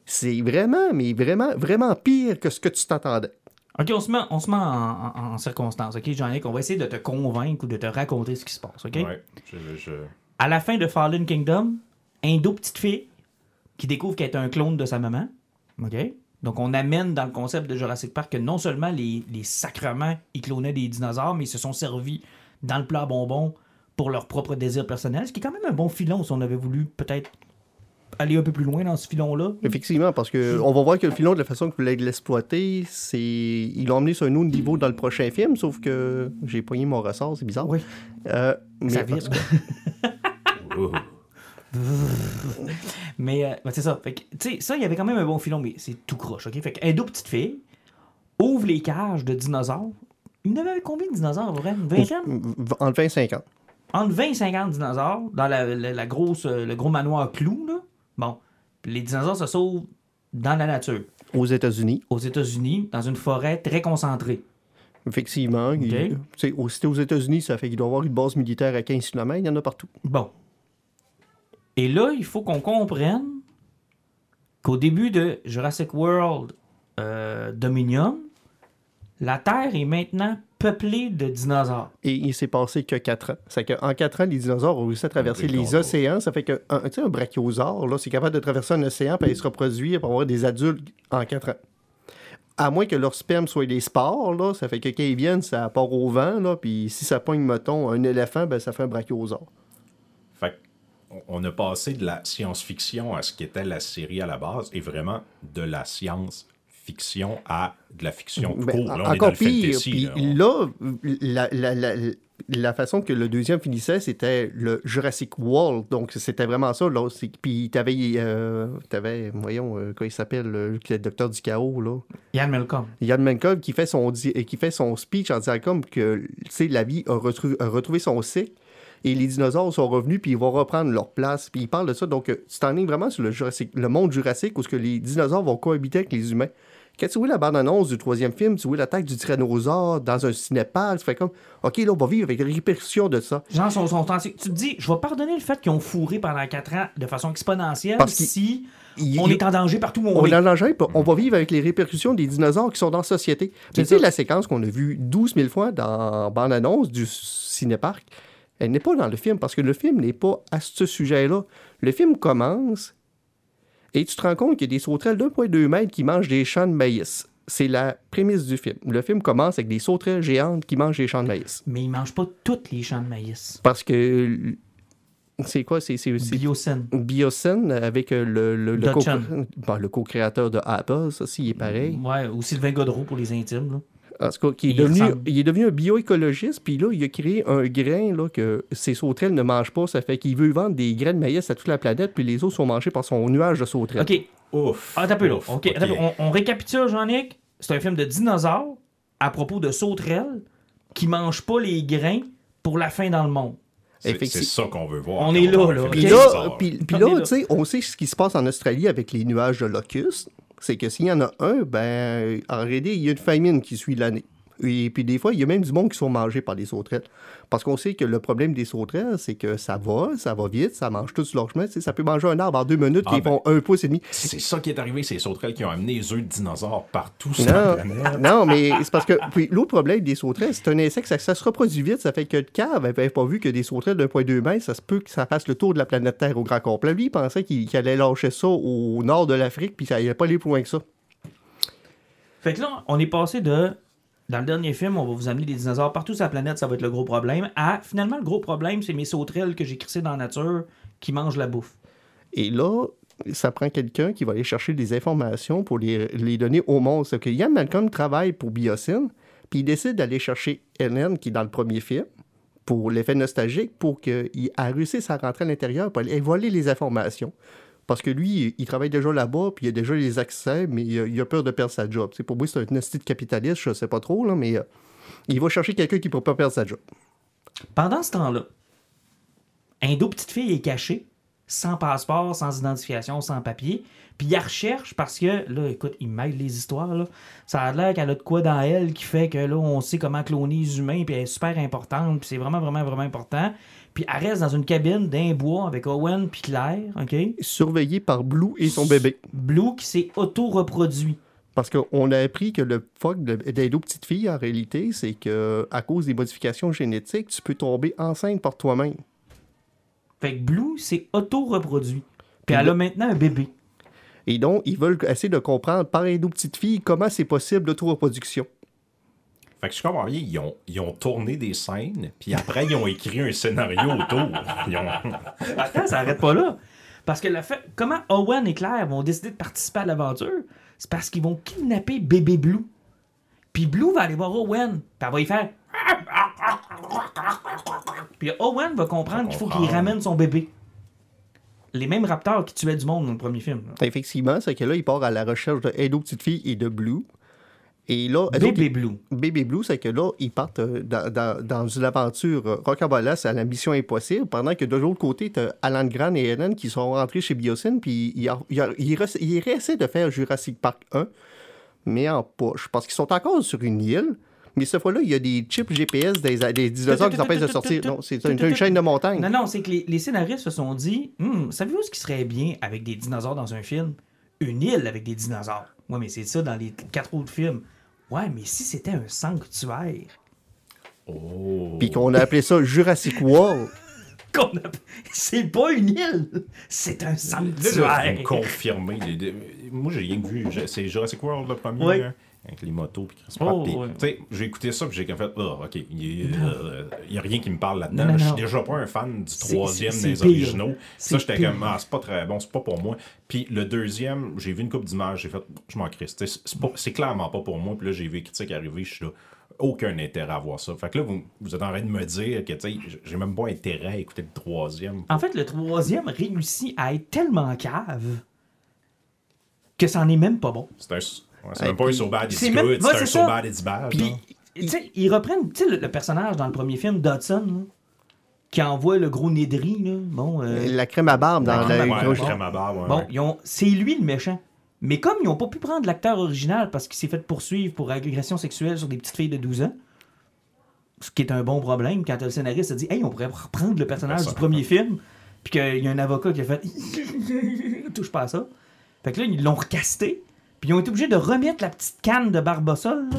S2: c'est vraiment, mais vraiment, vraiment pire que ce que tu t'attendais.
S1: Ok, on se met, on se met en, en- en circonstance. Ok, Jean-Nic, on va essayer de te convaincre ou de te raconter ce qui se passe. Ok?
S3: Ouais, je, je-
S1: À la fin de Fallen Kingdom, Indo, petite fille, qui découvre qu'elle est un clone de sa maman. OK? Donc, on amène dans le concept de Jurassic Park que non seulement les, les sacrements, ils clonaient des dinosaures, mais ils se sont servis dans le plat à bonbons pour leur propre désir personnel, ce qui est quand même un bon filon si on avait voulu peut-être aller un peu plus loin dans ce filon-là.
S2: Effectivement, parce que on va voir que le filon, de la façon que vous voulez l'exploiter, c'est. Ils l'ont emmené sur un autre niveau dans le prochain film, sauf que j'ai poigné mon ressort, c'est bizarre.
S1: Oui.
S2: Euh, mais
S1: Ça
S2: parce
S1: vibre.
S2: que-
S3: Oh.
S1: Mais euh, ben, c'est ça. Fait que, tu sais, ça, il y avait quand même un bon filon, mais c'est tout croche, OK? Fait que petite fille, ouvre les cages de dinosaures. Il y en avait combien de dinosaures, vrai? Une vingtaine?
S2: Entre 20 et 50.
S1: entre 20 et 50 dinosaures dans la, la- la grosse, euh, le gros manoir clou. Là. Bon, les dinosaures se sauvent dans la nature,
S2: Aux États-Unis,
S1: aux États-Unis, dans une forêt très concentrée.
S2: effectivement. il- t'es aux États-Unis, ça fait qu'il doit y avoir une base militaire à 15 km, il y en a partout.
S1: Bon. Et là, il faut qu'on comprenne qu'au début de Jurassic World euh, Dominion, la Terre est maintenant peuplée de dinosaures.
S2: Et il s'est passé que 4 ans. C'est qu'en 4 ans, les dinosaures ont réussi à traverser les océans. Ça fait que un, tu sais, un brachiosaure, là, c'est capable de traverser un océan et se reproduire pour avoir des adultes en 4 ans. À moins que leur sperme soit des spores, là, ça fait que quand ils viennent, ça part au vent, là, puis si ça pogne, mettons, un éléphant, ben, ça fait un brachiosaure.
S3: On- a passé de la science-fiction à ce qu'était la série à la base et vraiment de la science-fiction à de la fiction tout
S2: Ben,
S3: court. Là, on est dans
S2: encore
S3: le
S2: pire,
S3: fantasy,
S2: puis
S3: là. On-
S2: là, la, la- la- la façon que le deuxième finissait, c'était le Jurassic World. Donc, c'était vraiment ça. Là. Puis, t'avais, euh, t'avais, voyons, euh, comment il s'appelle, le, le docteur du chaos, là.
S1: Yann Malcolm.
S2: Yann Mankov qui fait son, qui fait son speech en disant comme que, tu sais, la vie a, retru- a retrouvé son cycle et les dinosaures sont revenus puis ils vont reprendre leur place. Puis il parle de ça. Donc, euh, c'est en ligne vraiment sur le, Jurassic- le monde jurassique où ce que les dinosaures vont cohabiter avec les humains. Quand tu vois la bande-annonce du troisième film, tu vois l'attaque du tyrannosaure dans un cinépark, tu fais comme, OK, là, on va vivre avec les répercussions de ça.
S1: Gens sont, sont Tu te dis, je vais pardonner le fait qu'ils ont fourré pendant 4 ans de façon exponentielle
S2: Parce
S1: si
S2: Il-
S1: on
S2: il-
S1: est en danger partout où on,
S2: On
S1: est.
S2: est en danger, on va vivre avec les répercussions des dinosaures qui sont dans la société. Tu sais, la séquence qu'on a vue 12 000 fois dans bande-annonce du cinépark, elle n'est pas dans le film, parce que le film n'est pas à ce sujet-là. Le film commence, et tu te rends compte qu'il y a des sauterelles de 2,2 mètres qui mangent des champs de maïs. C'est la prémisse du film. Le film commence avec des sauterelles géantes qui mangent des champs de maïs.
S1: Mais ils mangent pas toutes les champs de maïs.
S2: Parce que... C'est quoi? C'est...
S1: Biocène.
S2: Biocène avec euh, le, le, bon, le co-créateur de Apple, ça, si, il est pareil.
S1: Ouais, ou Sylvain Godreau pour les intimes. là.
S2: En tout cas, qui est
S1: Il
S2: devenu,
S1: ressemble.
S2: il est devenu un bioécologiste, puis là, il a créé un grain là, que ces sauterelles ne mangent pas. Ça fait qu'il veut vendre des graines de maïs à toute la planète, puis les autres sont mangés par son nuage de sauterelles.
S1: OK.
S3: Ouf.
S1: Ah, t'as peu là.
S3: Ouf,
S1: OK. un. On, on récapitule, Jean-Nic. c'est un film de dinosaures à propos de sauterelles qui mangent pas les grains pour la fin dans le monde.
S3: C'est ça qu'on veut voir.
S1: On est là,
S3: un
S1: là.
S2: Puis là, puis, là. tu sais, on sait ce qui se passe en Australie avec les nuages de locustes. C'est que s'il y en a un, ben, en réalité, il y a une famine qui suit l'année. Et puis des fois, il y a même du monde qui sont mangés par les sauterelles. Parce qu'on sait que le problème des sauterelles, c'est que ça va, ça va vite, ça mange tout sur leur chemin. Ça peut manger un arbre en deux minutes
S3: Ah,
S2: qui
S3: ben,
S2: font un pouce et demi.
S3: C'est ça qui est arrivé, c'est les sauterelles qui ont amené les œufs de dinosaures partout sur la
S2: Non,
S3: planète.
S2: non, mais c'est parce que puis l'autre problème des sauterelles, c'est un insecte, ça, ça se reproduit vite. Ça fait que le cave n'avait pas vu que des sauterelles d'un point deux mètres, ça se peut que ça fasse le tour de la planète Terre au grand complet. Lui, il pensait qu'il qu'il allait lâcher ça au nord de l'Afrique, puis ça n'allait pas aller plus loin que ça.
S1: Fait que là, on est passé de. Dans le dernier film, on va vous amener des dinosaures partout sur la planète, ça va être le gros problème. À finalement, le gros problème, c'est mes sauterelles que j'ai crissées dans la nature qui mangent la bouffe.
S2: Et là, ça prend quelqu'un qui va aller chercher des informations pour les, donner au monde. C'est que Ian Malcolm travaille pour Biosyn, puis il décide d'aller chercher Helen, qui est dans le premier film, pour l'effet nostalgique, pour qu'il a réussi à rentrer à l'intérieur, pour aller voler les informations. Parce que lui, il travaille déjà là-bas, puis il a déjà les accès, mais il a, peur de perdre sa job. Pour moi, c'est un de capitaliste, je sais pas trop, mais euh, il va chercher quelqu'un qui ne peut pas perdre sa job.
S1: Pendant ce temps-là, Indo petite fille est cachée, sans passeport, sans identification, sans papier. Puis il la recherche parce que, là, écoute, il mêle les histoires, là. Ça a l'air qu'elle a de quoi dans elle qui fait que, là, on sait comment cloner les humains, puis elle est super importante, puis c'est vraiment, vraiment, vraiment important. Puis elle reste dans une cabine d'un bois avec Owen puis Claire, OK?
S2: Surveillé par Blue et son bébé.
S1: Blue qui s'est auto-reproduit.
S2: Parce qu'on a appris que le fuck de- d'Aido petite fille, en réalité, c'est que à cause des modifications génétiques, tu peux tomber enceinte par toi-même.
S1: Fait que Blue s'est auto-reproduit. Puis elle a maintenant un bébé.
S2: Et donc, ils veulent essayer de comprendre par Aido petite fille comment c'est possible l'auto-reproduction.
S3: Fait que je comprends bien, ils ont, ils ont tourné des scènes, puis après, ils ont écrit un scénario autour. Ils ont...
S1: Attends, ça arrête pas là. Parce que le fait, comment Owen et Claire vont décider de participer à l'aventure, c'est parce qu'ils vont kidnapper bébé Blue. Puis Blue va aller voir Owen, puis elle va y faire. Puis Owen va comprendre qu'il faut qu'il ramène son bébé. Les mêmes raptors qui tuaient du monde dans le premier film. là.
S2: Effectivement, c'est que là, il part à la recherche de petite fille et de Blue. Et là, eux autres,
S1: Bébé
S2: ils-
S1: Blue.
S2: Bébé Blue, c'est que là, ils partent euh, dans, dans- dans une aventure euh, rocambolesque à la mission impossible, pendant que de l'autre côté, tu Alan Grant et Helen qui sont rentrés chez Biosyn, puis ils, ils, ils, re- ils réessaient de faire Jurassic Park 1, mais en poche, parce qu'ils sont encore sur une île, mais cette fois-là, il y a des chips GPS des, des dinosaures qui les empêchent de sortir. Non, c'est une, une chaîne de montagne.
S1: Non, non, c'est que les, les scénaristes se sont dit Hum, savez-vous ce qui serait bien avec des dinosaures dans un film? Une île avec des dinosaures. Ouais, mais c'est ça dans les quatre autres films. Ouais, mais si c'était un sanctuaire?
S3: Oh.
S2: Puis qu'on a appelé ça Jurassic World.
S1: a- C'est pas une île, c'est un
S3: Là, là,
S1: sanctuaire.
S3: deux- Moi, j'ai rien vu. C'est Jurassic World le premier,
S1: Oui.
S3: hein, avec les motos puis Chris
S1: Oh,
S3: Pratt,
S1: ouais.
S3: tu sais, J'ai écouté ça puis j'ai comme fait, oh, ok, il n'y a rien qui me parle là-dedans. Je suis déjà pas un fan du troisième des originaux. Ça, j'étais comme, ah, c'est pas très bon, c'est pas pour moi. Puis le deuxième, j'ai vu une coupe d'images, j'ai fait, je m'en crisse. C'est clairement pas pour moi. Puis là, j'ai vu les critiques arriver, je suis là. Aucun intérêt à voir ça. Fait que là, vous, vous êtes en train de me dire que, tu sais, j'ai même pas intérêt à écouter le troisième.
S1: En fait, le troisième réussit à être tellement cave que c'en est même pas bon.
S3: C'est un. Ouais, c'est même pas un so bad
S1: c'est
S3: it's good, c'est un so bad it's bad.
S1: Puis,
S3: genre.
S1: tu sais, ils reprennent, tu sais, le, le personnage dans le premier film, Dodson, qui envoie le gros riz, là. Bon, euh,
S2: La crème à barbe dans
S1: La
S2: la,
S1: crème
S3: Ouais,
S1: gros-
S3: je crème à barbe, ouais,
S1: Bon,
S3: ouais.
S1: ont- c'est lui le méchant. Mais comme ils n'ont pas pu prendre l'acteur original parce qu'il s'est fait poursuivre pour agression sexuelle sur des petites filles de 12 ans, ce qui est un bon problème quand le scénariste a dit Hey, on pourrait reprendre le personnage du premier film, puis qu'il y a un avocat qui a fait Touche pas à ça. Fait que là, ils l'ont recasté, puis ils ont été obligés de remettre la petite canne de Barbasol là,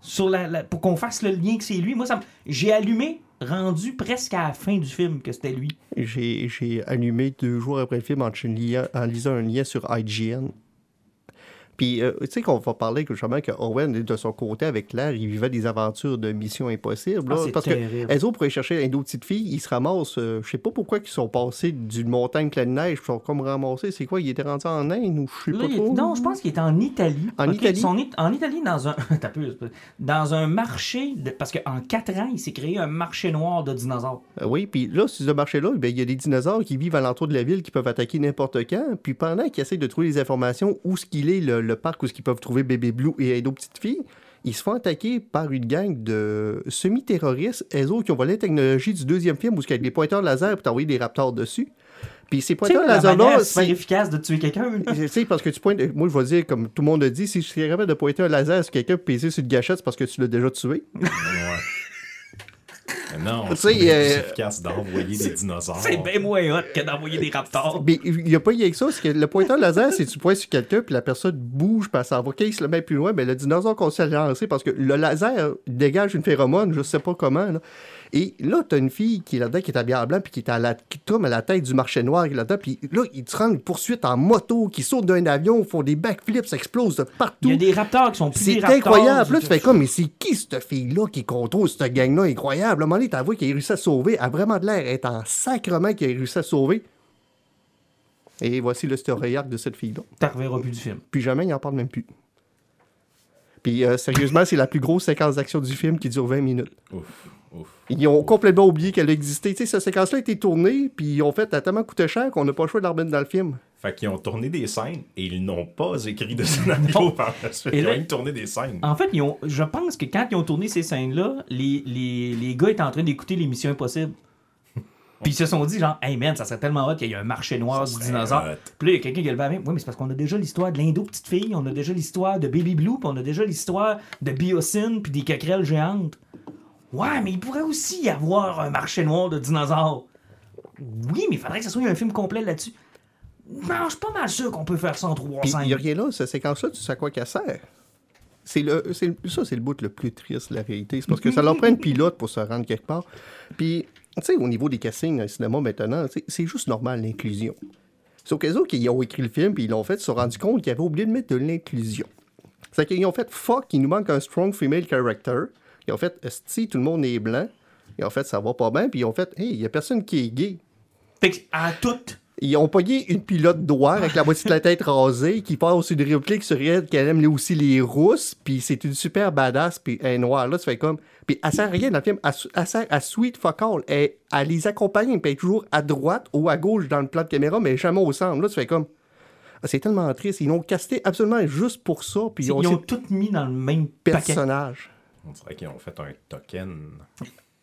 S1: sur la, pour qu'on fasse le lien que c'est lui. Moi, j'ai allumé, rendu presque à la fin du film que c'était lui.
S2: J'ai allumé deux jours après le film en lisant un lien sur IGN. Puis, euh, tu sais qu'on va parler que, justement que Owen, de son côté, avec Claire, il vivait des aventures de Mission Impossible.
S1: Ah,
S2: là,
S1: c'est
S2: parce
S1: terrible.
S2: que elles autres, pour aller chercher une autre petite fille, ils se ramassent, euh, je sais pas pourquoi ils sont passés d'une montagne pleine de neige, ils sont comme ramassés, c'est quoi, ils étaient rendus en Inde ou je sais pas
S1: il
S2: trop?
S1: Non, je pense qu'il est en Italie.
S2: En
S1: Ok,
S2: Italie?
S1: ils sont en Italie dans un. Dans un marché. de- Parce qu'en 4 ans, il s'est créé un marché noir de dinosaures.
S2: Euh, Oui, puis là, sur ce marché-là, ben, il y a des dinosaures qui vivent alentour de la ville qui peuvent attaquer n'importe quand. Puis pendant qu'ils essaient de trouver les informations où ce qu'il est le, le parc où ils peuvent trouver bébé Blue et d'autres petites filles, ils se font attaquer par une gang de semi-terroristes, eux autres qui ont volé la technologie du deuxième film où il y a des pointeurs laser pour t'envoyer des raptors dessus. Puis ces pointeurs
S1: la manière
S2: laser-là,
S1: super
S2: c'est-
S1: efficace de tuer quelqu'un.
S2: tu sais, parce que tu pointes. Moi, je vais dire, comme tout le monde a dit, si je suis capable de pointer un laser sur quelqu'un et peser sur une gâchette, c'est parce que tu l'as déjà tué.
S3: Ouais. Mais non, c'est
S2: euh,
S3: efficace d'envoyer des dinosaures.
S1: C'est bien moins hot que d'envoyer des raptors.
S2: Mais il n'y a pas rien que ça, c'est que le pointeur laser, c'est tu pointes sur quelqu'un puis la personne bouge, puis elle s'en va. Quand il se le met plus loin, ben, le dinosaure qu'on s'est lancé parce que le laser dégage une phéromone, je sais pas comment. Là. Et là, t'as une fille qui est là-dedans, qui est habillée en blanc, puis qui est à la, qui tombe à la tête du marché noir, qui est là-dedans, puis là, ils te rendent une poursuite en moto, qui sautent d'un avion, font des backflips, ça explose de partout.
S1: Il y a des raptors qui sont plus
S2: C'est incroyable. Là, tu fais comme, mais c'est qui cette fille-là qui contrôle cette gang-là? Incroyable. À un moment donné, t'as vu qu'elle a réussi à sauver. Elle a vraiment de l'air. Elle est en sacrement qu'elle a réussi à sauver. Et voici le story arc de cette fille-là.
S1: T'en reverras plus du film.
S2: Puis jamais, il en parle même plus. Puis euh, sérieusement, c'est la plus grosse séquence d'action du film qui dure 20 minutes.
S3: Ouf, ouf.
S2: Ils ont complètement oublié qu'elle existait. Tu sais, cette séquence-là a été tournée, puis ils ont fait, elle a tellement coûté cher qu'on n'a pas le choix de la remettre dans le film.
S3: Fait qu'ils ont tourné des scènes et ils n'ont pas écrit de scénario par la suite.
S1: Et
S3: Ils ont même tourné des scènes.
S1: En fait, ils ont, je pense que quand ils ont tourné ces scènes-là, les, les, les gars étaient en train d'écouter l'émission Impossible. Puis ils se sont dit, genre, hey man, ça serait tellement hot qu'il y ait un marché noir du dinosaure. Puis là, il y a quelqu'un qui a levé la main. Oui, mais c'est parce qu'on a déjà l'histoire de l'Indo petite fille, on a déjà l'histoire de Baby Blue, puis on a déjà l'histoire de Biocine, puis des coquerelles géantes. Ouais, mais il pourrait aussi y avoir un marché noir de dinosaures. Oui, mais il faudrait que ce soit un film complet là-dessus. Non, je suis pas mal sûr qu'on peut faire ça en trois
S2: Puis il
S1: scènes.
S2: n'y a rien là, cette séquence-là, tu sais à quoi qu'elle sert? C'est le, c'est ça, c'est le bout le plus triste, la réalité. C'est parce que ça leur prend une pilote pour se rendre quelque part. Puis, tu sais, au niveau des castings dans le cinéma maintenant, c'est juste normal, l'inclusion. Sauf qu'eux autres, qui ont écrit le film, puis ils l'ont fait, ils se sont rendus compte qu'ils avaient oublié de mettre de l'inclusion. C'est qu'ils ont fait, fuck, il nous manque un strong female character. Ils ont fait, si tout le monde est blanc. Ils ont fait, ça va pas bien. Puis ils ont fait, hey, il y a personne qui est gay.
S1: Fait que, à toutes.
S2: Ils ont pogné une pilote noire avec la moitié de la tête rasée qui passe une réplique sur elle qu'elle aime aussi les rousses, puis c'est une super badass, puis elle est noire. Là, tu fais comme. Puis elle sert à rien dans le film. Elle, elle sert à sweet fuck all. Elle, elle les accompagne, puis elle est toujours à droite ou à gauche dans le plan de caméra, mais jamais au centre. Là, tu fais comme. Ah, C'est tellement triste. Ils l'ont casté absolument juste pour ça, puis ils
S1: Ils
S2: ont,
S1: ont,
S2: aussi
S1: toutes mis dans le même paquet.
S3: On dirait qu'ils ont fait un token.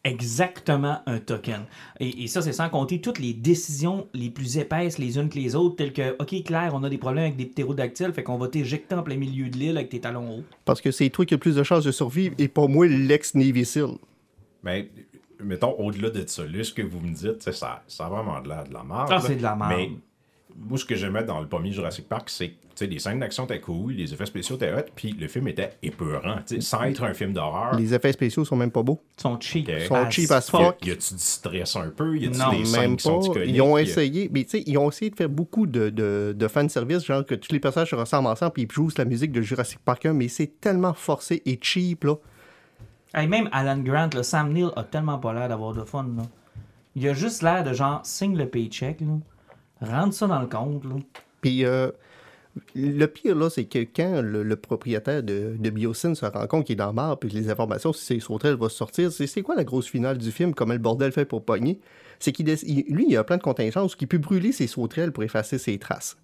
S1: Exactement un token. Et, et ça, c'est sans compter toutes les décisions les plus épaisses les unes que les autres, telles que, OK, Claire, on a des problèmes avec des ptérodactyles, fait qu'on va t'éjecter en plein milieu de l'île avec tes talons hauts.
S2: Parce que c'est toi qui as le plus de chances de survivre et pas moi, l'ex-Navy Seal.
S3: Mais, mettons, au-delà de ça, là, ce que vous me dites, ça, ça a vraiment de la, de la merde.
S1: Ah, c'est de la merde.
S3: Mais moi, ce que j'aimais dans le premier Jurassic Park, c'est que tu sais, les scènes d'action étaient cool, les effets spéciaux étaient hot, puis le film était épeurant. tu sais, Sans être un film d'horreur,
S2: Les effets spéciaux sont même pas beaux.
S1: Ils sont cheap.
S3: Ils
S2: sont cheap as
S3: a-
S2: fuck.
S3: y a-tu du stress un peu? Y a-tu
S1: Non,
S3: des scènes qui sont?
S2: Ils ont
S3: a-
S2: essayé, mais tu sais, ils ont essayé de faire beaucoup de, de, de fanservice, genre que tous les personnages se ressemblent ensemble, puis ils jouent la musique de Jurassic Park 1, mais c'est tellement forcé et cheap, là.
S1: Hey, même Alan Grant, là, Sam Neill a tellement pas l'air d'avoir de fun. Là. Il a juste l'air de genre, signe le paycheck, là. Rentre ça dans le compte. Là.
S2: Puis euh, le pire, là, c'est que quand le, propriétaire de, de Biosyn se rend compte qu'il est dans le marbre, puis les informations, si c'est sauterelles, vont sortir, c'est quoi la grosse finale du film, comment le bordel fait pour pogner? C'est qu'il lui, il a plein de contingences qu'il peut brûler ses sauterelles pour effacer ses traces.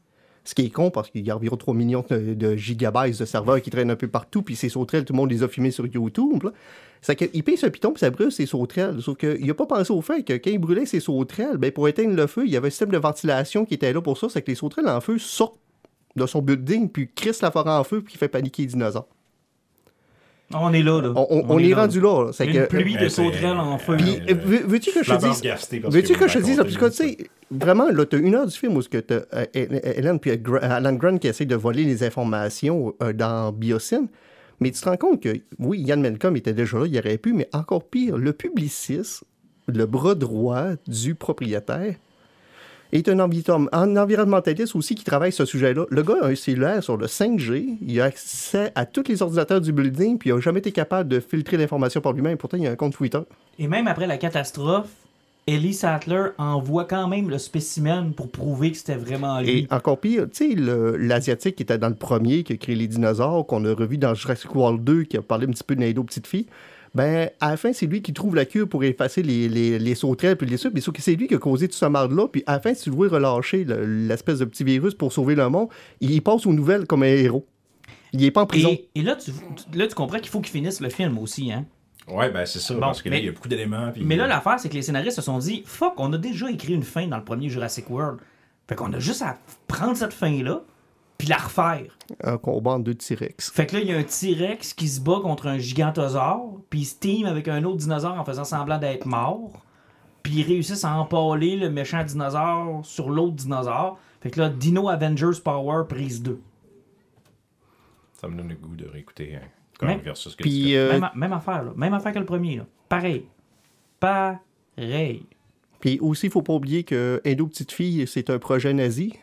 S2: Ce qui est con parce qu'il y a environ 3 millions de, gigabytes de serveurs qui traînent un peu partout, puis ces sauterelles, tout le monde les a filmées sur YouTube. là. C'est qu'il paye ce piton, puis ça brûle ses sauterelles. Sauf qu'il n'a pas pensé au fait que quand il brûlait ses sauterelles, ben, pour éteindre le feu, il y avait un système de ventilation qui était là pour ça, c'est que les sauterelles en feu sortent de son building, puis crisse la forêt en feu, puis qui fait paniquer les dinosaures.
S1: On est là. là.
S2: On, on- on est, rendu là. là. C'est
S1: Une
S2: que,
S1: pluie de
S3: Euh,
S1: sauterelles en feu.
S2: puis, euh, veux- veux-tu que je te dise... Veux-tu
S3: que
S2: je te dise,
S3: racontez
S2: parce que tu sais, vraiment, là, t'as une heure du film où ce que t'as euh, Hélène puis Gra- Alan Grant qui essaie de voler les informations euh, dans Biocine, mais tu te rends compte que, oui, Ian Malcolm était déjà là, il aurait pu, mais encore pire, le publiciste, le bras droit du propriétaire, est un, envi- un environnementaliste aussi qui travaille ce sujet-là. Le gars a un cellulaire sur le 5G, il a accès à tous les ordinateurs du building, puis il n'a jamais été capable de filtrer l'information par lui-même. Pourtant, il y a un compte Twitter.
S1: Et même après la catastrophe, Ellie Sattler envoie quand même le spécimen pour prouver que c'était vraiment lui.
S2: Et encore pire, tu sais, l'Asiatique qui était dans le premier, qui a créé les dinosaures, qu'on a revu dans Jurassic World 2, qui a parlé un petit peu de Naido Petite Fille, ben, à la fin, c'est lui qui trouve la cure pour effacer les, les, les sauterelles puis les sucres. Mais sauf que c'est lui qui a causé tout ce marde-là. Puis à la fin, si tu le vois relâcher le- l'espèce de petit virus pour sauver le monde, il passe aux nouvelles comme un héros. Il est pas en prison.
S1: Et, et là, tu, là, tu comprends qu'il faut qu'il finisse le film aussi, hein?
S3: Ouais, ben c'est ça,
S1: Bon,
S3: parce que là, il y a beaucoup d'éléments. puis-
S1: Mais là, l'affaire, c'est que les scénaristes se sont dit Fuck, on a déjà écrit une fin dans le premier Jurassic World. Fait qu'on a juste à prendre cette fin-là, puis la refaire.
S2: Un combat entre deux T-Rex.
S1: Fait que là, il y a un T-Rex qui se bat contre un gigantosaure, puis il se team avec un autre dinosaure en faisant semblant d'être mort. Puis ils réussissent à empaler le méchant dinosaure sur l'autre dinosaure. Fait que là, Dino Avengers Power prise 2.
S3: Ça me donne le goût de réécouter hein, Kong
S1: Mais-
S3: versus que
S2: Puis, euh,
S1: Même, même affaire, là. Même affaire que le premier, là. Pareil. Pareil.
S2: Puis aussi, il faut pas oublier que Indo Petite Fille, c'est un projet nazi.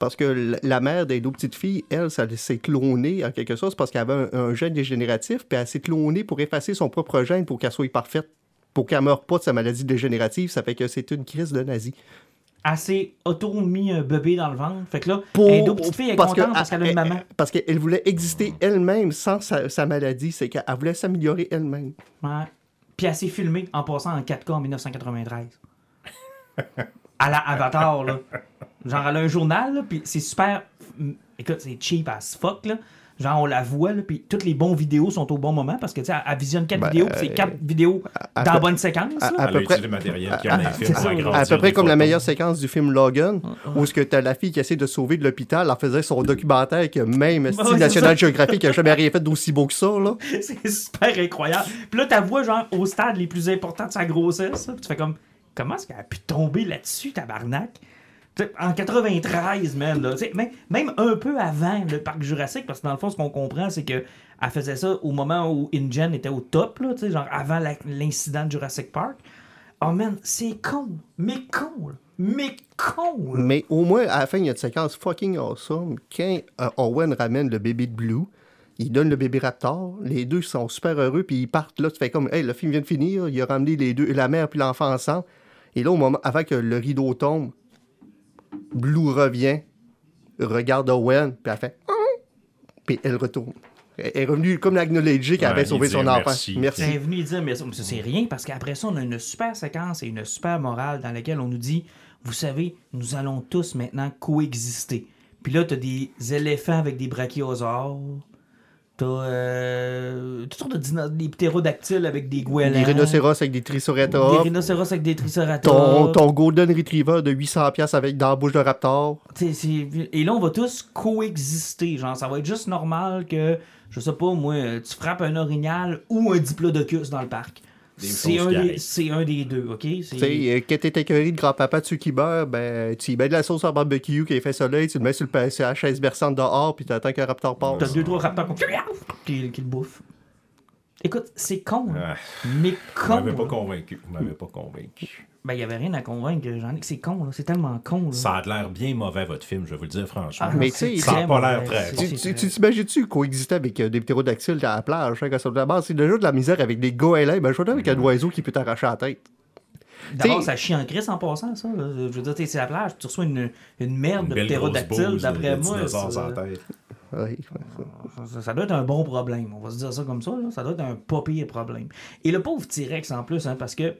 S2: Parce que la- mère d'Indo Petite Fille, elle, ça s'est clonée en quelque sorte parce qu'elle avait un, un gène dégénératif, puis elle s'est clonée pour effacer son propre gène pour qu'elle soit parfaite, pour qu'elle meure pas de sa maladie dégénérative. Ça fait que c'est une crise de nazi.
S1: Elle s'est auto-mis un bébé dans le ventre. Fait que là,
S2: Pour-
S1: Indo Petite Fille est
S2: parce que-
S1: parce qu'elle a une
S2: elle-
S1: maman.
S2: elle- Parce qu'elle voulait exister elle-même sans sa, sa maladie. C'est qu'elle voulait s'améliorer elle-même.
S1: Ouais. Puis elle s'est filmée en passant en 4K en 1993. à la Avatar, là. Genre, elle a un journal, là, puis c'est super. Écoute, c'est cheap as fuck, là. Genre, on la voit, là, puis toutes les bons vidéos sont au bon moment parce que, tu sais, elle, elle visionne 4
S2: Ben,
S1: vidéos, puis c'est 4 vidéos
S2: à
S1: dans la bonne séquence,
S2: à-
S1: là.
S2: à peu près-
S3: le matériel
S2: À peu comme la meilleure séquence du film Logan, où ce que t'as la fille qui essaie de sauver de l'hôpital, elle faisait son documentaire que même style National. Geographic n'a jamais rien fait d'aussi beau que ça. Là.
S1: c'est super incroyable. Puis là, ta voix, genre, au stade les plus importants de sa grossesse, là, puis tu fais comme, comment est-ce qu'elle a pu tomber là-dessus, tabarnak? En 93, man, là, même, même un peu avant le parc Jurassique, parce que dans le fond, ce qu'on comprend, c'est que elle faisait ça au moment où InGen était au top, là, genre avant l'incident de Jurassic Park. Oh man, c'est con, mais con, mais con.
S2: Mais au moins, à la fin, il y a une séquence fucking awesome. Quand euh, Owen ramène le bébé de Blue, il donne le bébé Raptor, les deux sont super heureux, puis ils partent là. Tu fais comme, hey, le film vient de finir, il a ramené les deux, la mère puis l'enfant ensemble. Et là, au moment, avant que le rideau tombe, Blue revient, regarde Owen, puis elle fait, Hum puis elle retourne. Elle est revenue comme l'acknowledger qu'elle
S3: Ouais,
S2: avait sauvé son enfant.
S3: merci.
S2: Merci.
S1: C'est venu dire, mais ça, mais ça, c'est rien, parce qu'après ça, on a une super séquence et une super morale dans laquelle on nous dit, vous savez, nous allons tous maintenant coexister. Puis là, t'as des éléphants avec des brachiosaures. T'as euh, toutes sortes de dino- des ptérodactyles avec des goélands.
S2: Des rhinocéros avec des
S1: Des
S2: triceratops.
S1: rhinocéros avec des triceratops.
S2: Ton, ton Golden Retriever de 800$ piastres avec dans la bouche de Raptor.
S1: T'sais, Et là, on va tous coexister. Genre, ça va être juste normal que, je sais pas, moi, tu frappes un orignal ou un diplodocus dans le parc. C'est un, des- un des deux, OK? C'est-
S2: Tu sais, euh, quand t'es écœuré de grand-papa de ceux qui meurent, ben, tu y mets de la sauce en barbecue qui est fait soleil, tu le mets sur, le, sur la chaise berçante dehors, puis t'attends qu'un raptor
S1: T'as
S2: passe.
S1: deux, trois raptors qui, qui le bouffent. Écoute, c'est con.
S3: Ah,
S1: mais
S3: Vous
S1: con.
S3: m'avez pas convaincu. Vous m'avez pas convaincu.
S1: Ben, il y avait rien à convaincre, j'en ai. C'est con, là. C'est tellement con, là.
S3: Ça a l'air bien mauvais, votre film, je vais vous le dire franchement.
S1: Ah,
S2: Mais
S1: c'est
S2: tu sais,
S3: ça a
S1: très
S3: pas l'air très
S1: C'est-
S3: bon.
S2: Tu,
S1: c'est
S2: t'imagines-tu coexister avec euh, des ptérodactyles à la plage, hein, quand ça de base, c'est déjà de la misère avec des goélands, ben je vois avec un oiseau qui peut t'arracher la tête.
S1: D'abord, ça chie en crise en passant, ça. là. Je veux dire, t'es sur la plage, tu reçois une, une merde
S3: Une
S1: de ptérodactyle, d'après
S3: de
S1: moi.
S2: Ouais, ouais, ça.
S1: Ça, doit être un bon problème, on va se dire ça comme ça. là. Ça doit être un pas pire problème. Et le pauvre T-Rex en plus, hein, parce que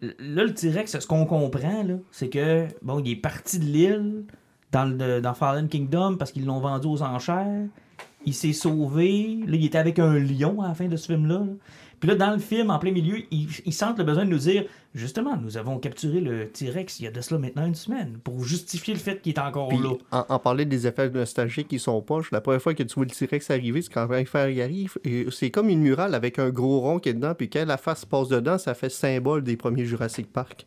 S1: là, le T-Rex, ce qu'on comprend, c'est que bon, il est parti de l'île dans, dans Fallen Kingdom parce qu'ils l'ont vendu aux enchères. Il s'est sauvé. Là, il était avec un lion à la fin de ce film-là. là. Puis là, dans le film, en plein milieu, ils, ils sentent le besoin de nous dire justement, nous avons capturé le T-Rex il y a de cela maintenant une semaine pour justifier le fait qu'il est encore
S2: Puis,
S1: là.
S2: en, en parler des effets nostalgiques qui sont poches, la première fois que tu vois le T-Rex arriver, c'est quand y arrive. C'est comme une murale avec un gros rond qui est dedans, puis quand la face passe dedans, ça fait symbole des premiers Jurassic Park.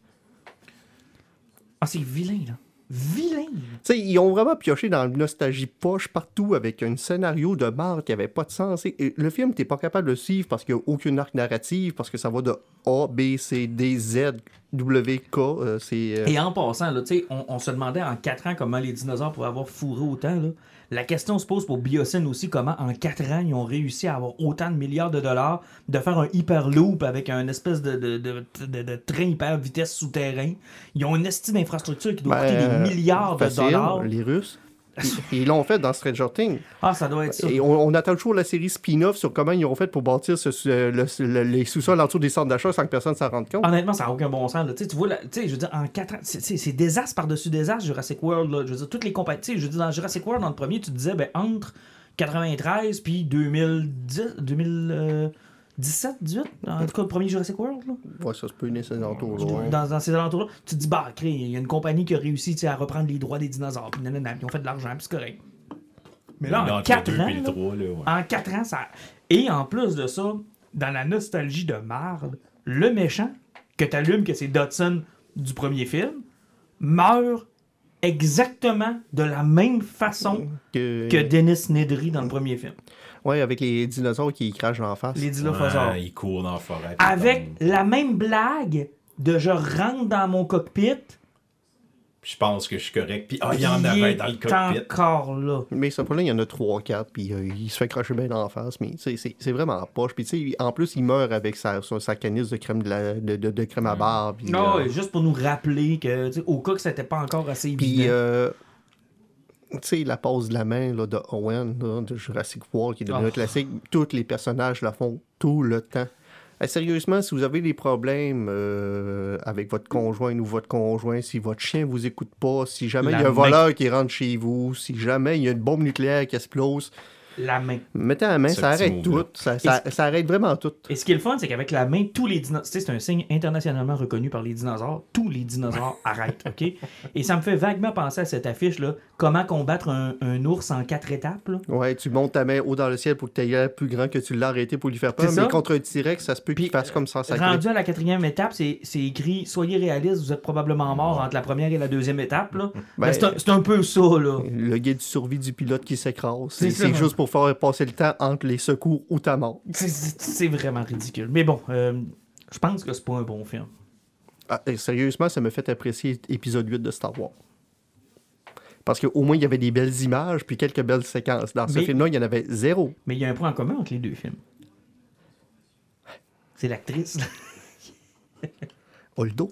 S1: Ah, c'est vilain, là. Vilain! là.
S2: Tu sais, ils ont vraiment pioché dans le nostalgie poche partout avec un scénario de marde qui avait pas de sens. Et- le film, t'es pas capable de le suivre parce qu'il n'y a aucune arc narrative, parce que ça va de A, B, C, D, Z, W, K. euh, c'est. euh,
S1: Et en passant, là, tu sais, on, on se demandait en 4 ans comment les dinosaures pouvaient avoir fourré autant. Là. La question se pose pour Biocène aussi, comment en 4 ans ils ont réussi à avoir autant de milliards de dollars, de faire un hyperloop avec un espèce de, de, de, de- de train hyper vitesse souterrain. Ils ont une estime d'infrastructure qui doit
S2: ben,
S1: coûter des milliards de dollars.
S2: Les Russes. Ils l'ont fait dans Stranger Things.
S1: Ah, ça doit être ça.
S2: Et on, on attend toujours la série spin-off sur comment ils ont fait pour bâtir ce- ce- le- le- les sous-sols en dessous des centres d'achat sans que personne s'en rende compte.
S1: Honnêtement, ça n'a aucun bon sens. là. Tu vois, là, je veux dire, en 4 ans, c'est- désastre par-dessus désastre, Jurassic World. Là. Je veux dire, toutes les compagnies. Je veux dire, dans Jurassic World, dans le premier, tu te disais, ben, entre 93, puis 2010, 2017, 18, en tout cas, le premier Jurassic World. Là.
S2: Ouais, ça se peut, né, ces alentours ouais.
S1: Dans, dans ces alentours-là, tu te dis, bah, crée, il y a une compagnie qui a réussi tu sais, à reprendre les droits des dinosaures, puis ils ont fait de l'argent, puis c'est correct. Mais là, en
S3: Entre le
S1: 4
S3: deux
S1: ans,
S3: et le
S1: là,
S3: trois, là, ouais.
S1: en 4 ans, ça. Et en plus de ça, dans la nostalgie de marde, le méchant, que t'allumes que c'est Dodson du premier film, meurt exactement de la même façon
S2: Que...
S1: que Dennis Nedry dans le premier film.
S2: Ouais, avec les dinosaures qui crachent en face.
S1: Les dilophosaures.
S3: Ouais, il court dans la forêt. puis
S1: Avec la même blague de je rentre dans mon cockpit.
S3: Je pense que je suis correct. Puis, ah, il y en avait dans le cockpit.
S1: encore là.
S2: Mais ce point-là, il y en a 3-4, puis euh, il se fait cracher bien en face, mais c'est c'est vraiment poche. Puis tu sais, en plus, il meurt avec sa, sa, sa canisse de crème, de, la- de, de- de crème à barbe. puis,
S1: Non,
S2: euh,
S1: juste pour nous rappeler que, au cas que c'était pas encore assez
S2: Puis,
S1: évident.
S2: euh, tu sais, la pose de la main là, de Owen, là, de Jurassic World, qui est devenu
S1: Oh.
S2: un classique, tous les personnages la font tout le temps. Eh, sérieusement, si vous avez des problèmes euh, avec votre conjoint ou votre conjoint, si votre chien vous écoute pas, si jamais il y a un
S1: main.
S2: voleur qui rentre chez vous, si jamais il y a une bombe nucléaire qui explose,
S1: La main.
S2: mettez la main,
S3: Ce
S2: ça arrête tout. Ça, ça- ça arrête vraiment tout.
S1: Et ce qui est le fun, c'est qu'avec la main, tous les dinosaures. Tu sais, c'est un signe internationalement reconnu par les dinosaures. Tous les dinosaures arrêtent, OK? Et ça me fait vaguement penser à cette affiche-là. Comment combattre un, un ours en quatre étapes, là?
S2: Ouais, tu montes ta main haut dans le ciel pour que tu aies plus grand que tu l'as arrêté pour lui faire peur, mais
S1: ça.
S2: contre un T-Rex, ça se peut qu'il fasse comme ça. sacré.
S1: Rendu à la quatrième étape, c'est c'est écrit Soyez réaliste, vous êtes probablement mort entre la première et la deuxième étape. Là.
S2: Ben,
S1: Ben, c'est un, c'est un peu ça. Là.
S2: Le guide de survie du pilote qui s'écrase.
S1: C'est
S2: C'est
S1: ça.
S2: c'est juste pour faire passer le temps entre les secours ou ta mort.
S1: C'est- vraiment ridicule. Mais bon, euh, je pense que c'est pas un bon film.
S2: Ah, et sérieusement, ça me fait apprécier épisode 8 de Star Wars. Parce qu'au moins, il y avait des belles images puis quelques belles séquences. Dans ce
S1: Mais-
S2: film-là, il y en avait zéro.
S1: Mais il y a un point en commun entre les deux films. C'est l'actrice. là.
S2: Holdo.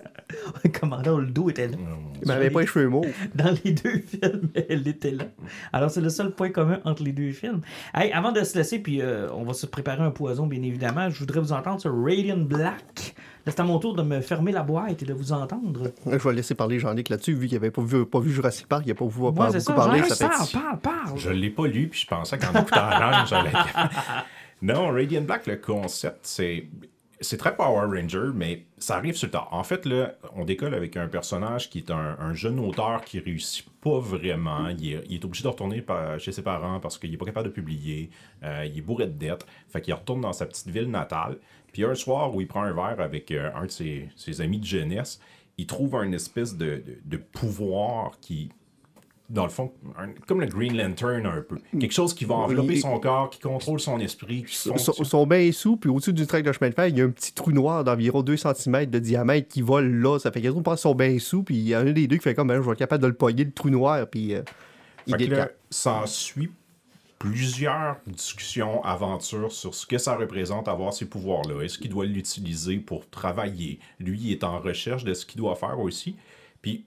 S1: Commandant Holdo était là?
S2: Il m'avait pas les cheveux mauves.
S1: Dans les deux films, elle était là. Alors, c'est le seul point commun entre les deux films. Hey, avant de se laisser, puis euh, on va se préparer un poison, bien évidemment, je voudrais vous entendre sur Radiant Black. Là, c'est à mon tour de me fermer la boîte et de vous entendre.
S2: Je vais laisser parler Jean-Luc là-dessus, vu qu'il avait pas vu, pas vu Jurassic Park, il n'a pas voulu
S1: Moi,
S2: beaucoup
S1: ça.
S2: parler. Ça
S1: parle, parle, parle.
S3: Je l'ai pas lu, puis je pensais qu'en écoutant l'ange, j'allais. non, Radiant Black, le concept, c'est. C'est très Power Ranger, mais ça arrive sur le tard. En fait, là, on décolle avec un personnage qui est un, un jeune auteur qui réussit pas vraiment. Il est, obligé de retourner chez ses parents parce qu'il est pas capable de publier. Euh, il est bourré de dettes. Fait qu'il retourne dans sa petite ville natale. Puis un soir où il prend un verre avec euh, un de ses, amis de jeunesse, il trouve un espèce de pouvoir qui, dans le fond, un- comme le Green Lantern un peu. Quelque chose qui va envelopper son corps, qui contrôle son esprit, qui
S2: sont, sont bien sous, puis au-dessus du track de chemin de fer, il y a un petit trou noir d'environ 2 cm de diamètre qui vole là. Ça fait qu'ils pense qu'ils sont bien sous, puis il y a un des deux qui fait comme, ben, je vais être capable de le pogner, le trou noir, puis euh, il
S3: là,
S2: décale.
S3: ça suit plusieurs discussions, aventures sur ce que ça représente avoir ces pouvoirs-là. Est-ce qu'il doit l'utiliser pour travailler? Lui, il est en recherche de ce qu'il doit faire aussi. Puis,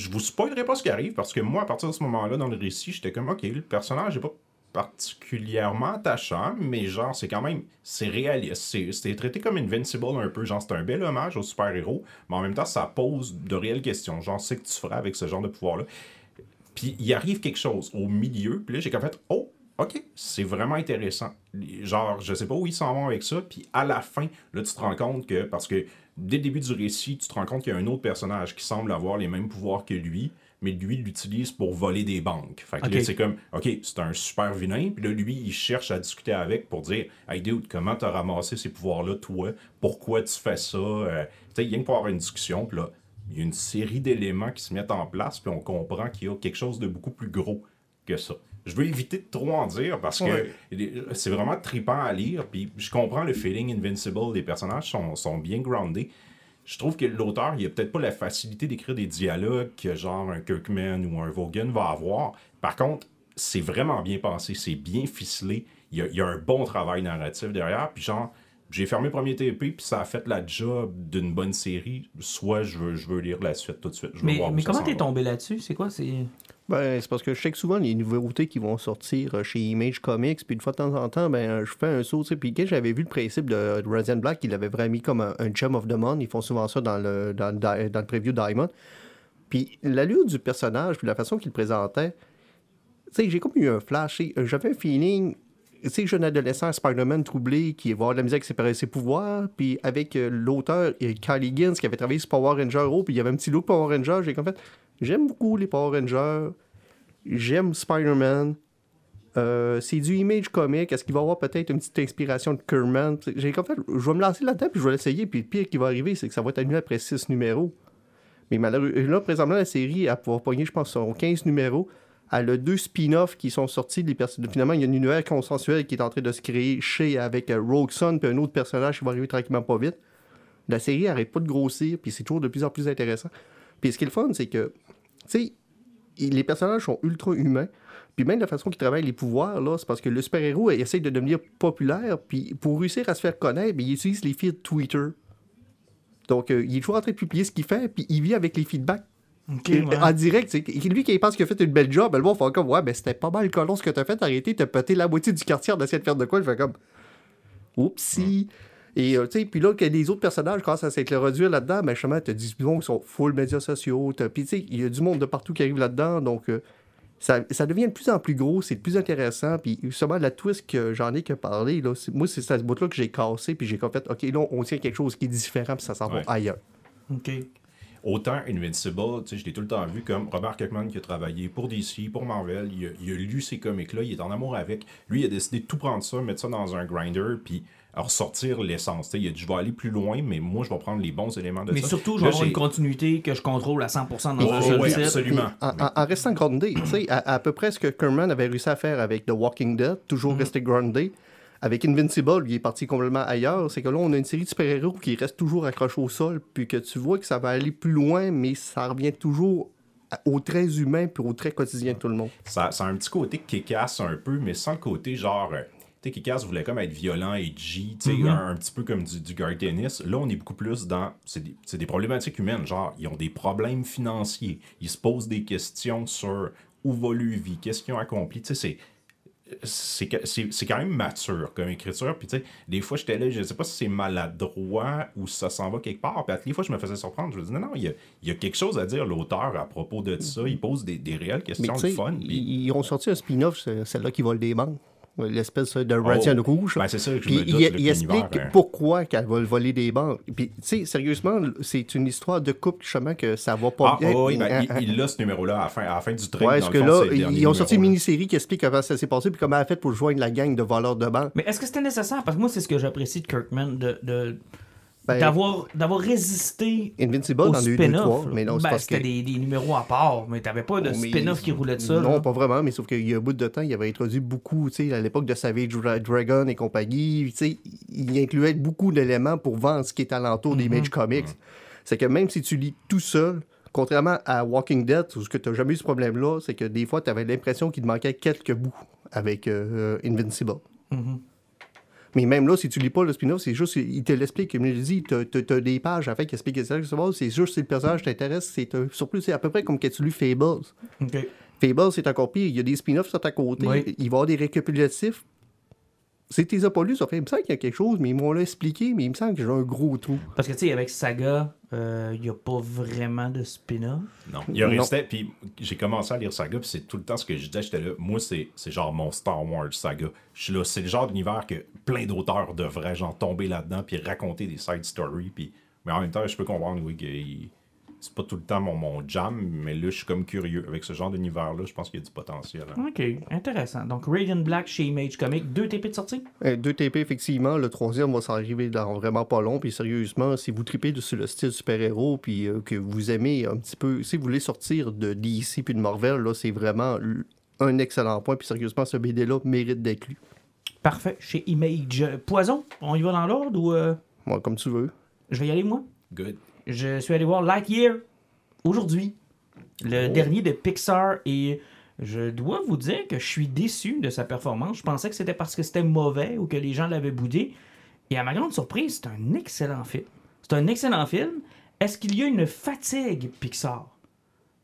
S3: je vous spoilerai pas ce qui arrive parce que moi, à partir de ce moment-là, dans le récit, j'étais comme, OK, le personnage n'est pas particulièrement attachant, mais genre, c'est quand même, c'est réaliste. C'est- traité comme Invincible un peu. Genre, c'est un bel hommage aux super-héros, mais en même temps, ça pose de réelles questions. Genre, c'est que tu ferais avec ce genre de pouvoir-là. Puis il arrive quelque chose au milieu, puis là j'ai comme fait oh ok c'est vraiment intéressant. Genre je sais pas où ils s'en vont avec ça, puis à la fin là tu te rends compte que parce que dès le début du récit tu te rends compte qu'il y a un autre personnage qui semble avoir les mêmes pouvoirs que lui, mais lui il l'utilise pour voler des banques. Fait que là c'est comme ok c'est un super vilain, puis là lui il cherche à discuter avec pour dire hey dude comment t'as ramassé ces pouvoirs là toi, pourquoi tu fais ça, Euh, tu sais il vient pour avoir une discussion, puis là il y a une série d'éléments qui se mettent en place, puis on comprend qu'il y a quelque chose de beaucoup plus gros que ça. Je veux éviter de trop en dire parce que c'est vraiment trippant à lire, puis je comprends le feeling Invincible, les personnages sont, sont bien groundés. Je trouve que l'auteur, il a peut-être pas la facilité d'écrire des dialogues que genre un Kirkman ou un Vaughan va avoir. Par contre, c'est vraiment bien pensé, c'est bien ficelé. Il y, a, il y a un bon travail narratif derrière. Puis genre, j'ai fermé le premier TP, puis ça a fait la job d'une bonne série. Soit je veux, je veux lire la suite tout de suite. Je veux
S1: Mais,
S3: voir
S1: mais comment t'es tombé là-dessus? C'est quoi? C'est.
S2: Ben, c'est parce que je sais que souvent, les nouveautés qui vont sortir euh, chez Image Comics, puis une fois de temps en temps, ben, je fais un saut, tu sais. Puis j'avais vu le principe de Resident Black, il l'avait vraiment mis comme un, Gem of the Month. Ils font souvent ça dans le, dans, le preview Diamond. Puis l'allure du personnage, puis la façon qu'il présentait, Tu sais, j'ai comme eu un flash. euh, J'avais un feeling. Sais, jeune adolescent, Spider-Man troublé, qui va avoir de la misère avec ses, pouvoirs, puis avec euh, l'auteur euh, Kyle Higgins, qui avait travaillé sur Power Ranger, puis il y avait un petit look Power Ranger, j'ai comme fait, j'aime beaucoup les Power Rangers, j'aime Spider-Man, euh, c'est du image comic. Est-ce qu'il va y avoir peut-être une petite inspiration de Kerman? J'ai fait, je vais me lancer là-dedans puis je vais l'essayer. Puis le pire qui va arriver, c'est que ça va être annulé après 6 numéros. Mais malheureusement, là, présentement, la série, elle va pogner, je pense, son 15 numéros. Elle a deux spin-offs qui sont sortis. Perso- Finalement, il y a un univers consensuel qui est en train de se créer chez avec euh, Rogue Sun puis un autre personnage qui va arriver tranquillement pas vite. La série arrête pas de grossir, puis c'est toujours de plus en plus intéressant. Puis ce qui est le fun, c'est que, tu sais, les personnages sont ultra humains. Puis même la façon qu'ils travaillent les pouvoirs, là, c'est parce que le super-héros essaie de devenir populaire, puis pour réussir à se faire connaître, ben, il utilise les feeds Twitter. Donc, euh, il est toujours en train de publier ce qu'il fait, puis il vit avec les feedbacks
S1: ouais.
S2: en direct. Lui qui pense qu'il a fait une belle job, ben, le monde fait comme, ouais, ben c'était pas mal colon ce que t'as fait, arrêté, t'as pété la moitié du quartier en essayant de faire de quoi, il fait comme, oupsie. Et, euh, tu sais, puis là, que les autres personnages commencent à s'introduire là-dedans, ben, justement, t'as du monde qui sont full médias sociaux, puis tu sais, il y a du monde de partout qui arrive là-dedans, donc euh, ça, ça devient de plus en plus gros, c'est de plus intéressant, puis justement, la twist que j'en ai que parlé, là, moi, c'est ce bout-là que j'ai cassé, puis j'ai fait, OK, là, on tient quelque chose qui est différent, puis ça s'en
S3: Ouais.
S2: va ailleurs.
S1: Ok.
S3: Autant Invincible, tu sais, je l'ai tout le temps vu comme Robert Kirkman qui a travaillé pour DC, pour Marvel, il a, il a lu ces comics-là, il est en amour avec. Lui, il a décidé de tout prendre ça, mettre ça dans un grinder, puis ressortir l'essence. Tu sais, Il a dit, je vais aller plus loin, mais moi, je vais prendre les bons éléments de
S1: Mais
S3: ça.
S1: surtout, je vais avoir une continuité que je contrôle à 100% dans
S3: Oh,
S1: un seul
S3: ouais, absolument.
S2: En, en- en restant groundé, tu sais, à, à peu près ce que Kerman avait réussi à faire avec The Walking Dead, toujours rester groundé. Avec Invincible, il est parti complètement ailleurs. C'est que là, on a une série de super-héros qui reste toujours accrochés au sol, puis que tu vois que ça va aller plus loin, mais ça revient toujours à- aux traits humains puis aux traits quotidiens de tout le monde.
S3: Ça, ça a un petit côté kick-ass un peu, mais sans le côté genre. Tu sais, kick-ass voulait comme être violent, tu sais,
S1: Mhm.
S3: un, un petit peu comme du, du. Là, on est beaucoup plus dans. C'est des, des problématiques humaines. Genre, ils ont des problèmes financiers. Ils se posent des questions sur où va leur vie, qu'est-ce qu'ils ont accompli. Tu sais, c'est. Quand même mature comme écriture. Puis, tu sais, des fois, j'étais là, je sais pas si c'est maladroit ou ça s'en va quelque part. Puis, à les fois, je me faisais surprendre. Je me disais, non, non, il y a, il y a quelque chose à dire, l'auteur, à propos de ça. Il pose des, des réelles questions de fun.
S2: ils, ont sorti un spin-off, c'est celle-là qui vole des banques. L'espèce de Radiant
S3: Oh.
S2: Rouge.
S3: Ben, c'est ça que je
S2: Puis
S3: me doute,
S2: il, explique
S3: hein.
S2: pourquoi qu'elle va voler des banques. Puis, tu sais, sérieusement, c'est une histoire de couple, justement, que ça va pas
S3: Ah,
S2: bien.
S3: oui, ben,
S2: Hein,
S3: il,
S2: hein.
S3: il a ce numéro-là à la fin, à la fin du train.
S2: Ouais, parce que
S3: fond,
S2: là, ils ont sorti une mini-série qui explique comment ça s'est passé puis comment elle a fait pour joindre la gang de voleurs de banque.
S1: Mais est-ce que c'était nécessaire? Parce que moi, c'est ce que j'apprécie de Kirkman, de, de- d'avoir, d'avoir résisté
S2: Invincible,
S1: au
S2: dans eu deux, trois. Mais non,
S1: Ben,
S2: parce que...
S1: c'était des, des numéros à part, mais t'avais pas de
S2: Oh,
S1: spin-off qui roulait de ça.
S2: Non,
S1: là.
S2: pas vraiment, mais sauf qu'il y a un bout de temps, il avait introduit beaucoup, tu sais, à l'époque de Savage Dra- Dragon et compagnie, tu sais, il incluait beaucoup d'éléments pour vendre ce qui est alentour
S1: Mhm.
S2: d'Image Comics. C'est que même si tu lis tout seul, contrairement à Walking Dead, où ce que tu n'as jamais eu ce problème-là, c'est que des fois, tu avais l'impression qu'il te manquait quelques bouts avec euh, Invincible.
S1: Mhm.
S2: Mais même là, si tu lis pas le spin-off, c'est juste, il te l'explique. Comme dis, t'as- t'as t'as des pages qui expliquent ça. C'est juste si le personnage t'intéresse, c'est un surplus. C'est à peu près comme quand tu lis Fables.
S1: Ok.
S2: Fables, c'est encore pire. Il y a des spin-offs sur à côté.
S1: Oui.
S2: Il va y avoir des récapitulatifs. Si tu les as pas lus, ça fait, il me semble qu'il y a quelque chose, mais ils m'ont expliqué, mais il me semble que j'ai un gros trou.
S1: Parce que, tu sais, avec Saga, il n'y a pas vraiment de spin-off.
S3: Non, il a
S2: Non.
S3: resté, puis j'ai commencé à lire Saga, puis c'est tout le temps ce que je disais, j'étais là, moi, c'est c'est genre mon Star Wars Saga. Je suis là, c'est le genre d'univers que plein d'auteurs devraient genre tomber là-dedans, puis raconter des side stories, puis... Mais en même temps, je peux comprendre, oui, que il- c'est pas tout le temps mon, mon jam, mais là, je suis comme curieux. Avec ce genre d'univers-là, je pense qu'il y a du potentiel. hein.
S1: Ok, intéressant. Donc, Radiant Black chez Image Comics, deux TP de sortie?
S2: Euh, deux TP, effectivement. Le troisième va s'arriver dans vraiment pas long. Puis sérieusement, si vous tripez sur le style super-héros, puis euh, que vous aimez un petit peu, si vous voulez sortir de DC puis de Marvel, là, c'est vraiment un excellent point. Puis sérieusement, ce BD-là mérite d'être lu.
S1: Parfait, chez Image. Poison, on y va dans l'ordre ou... euh,
S2: Moi, comme tu veux.
S1: Je vais y aller, moi?
S3: Good.
S1: Je suis allé voir Lightyear aujourd'hui, le dernier de Pixar, et je dois vous dire que je suis déçu de sa performance. Je pensais que c'était parce que c'était mauvais ou que les gens l'avaient boudé. Et à ma grande surprise, c'est un excellent film. C'est un excellent film. Est-ce qu'il y a une fatigue Pixar?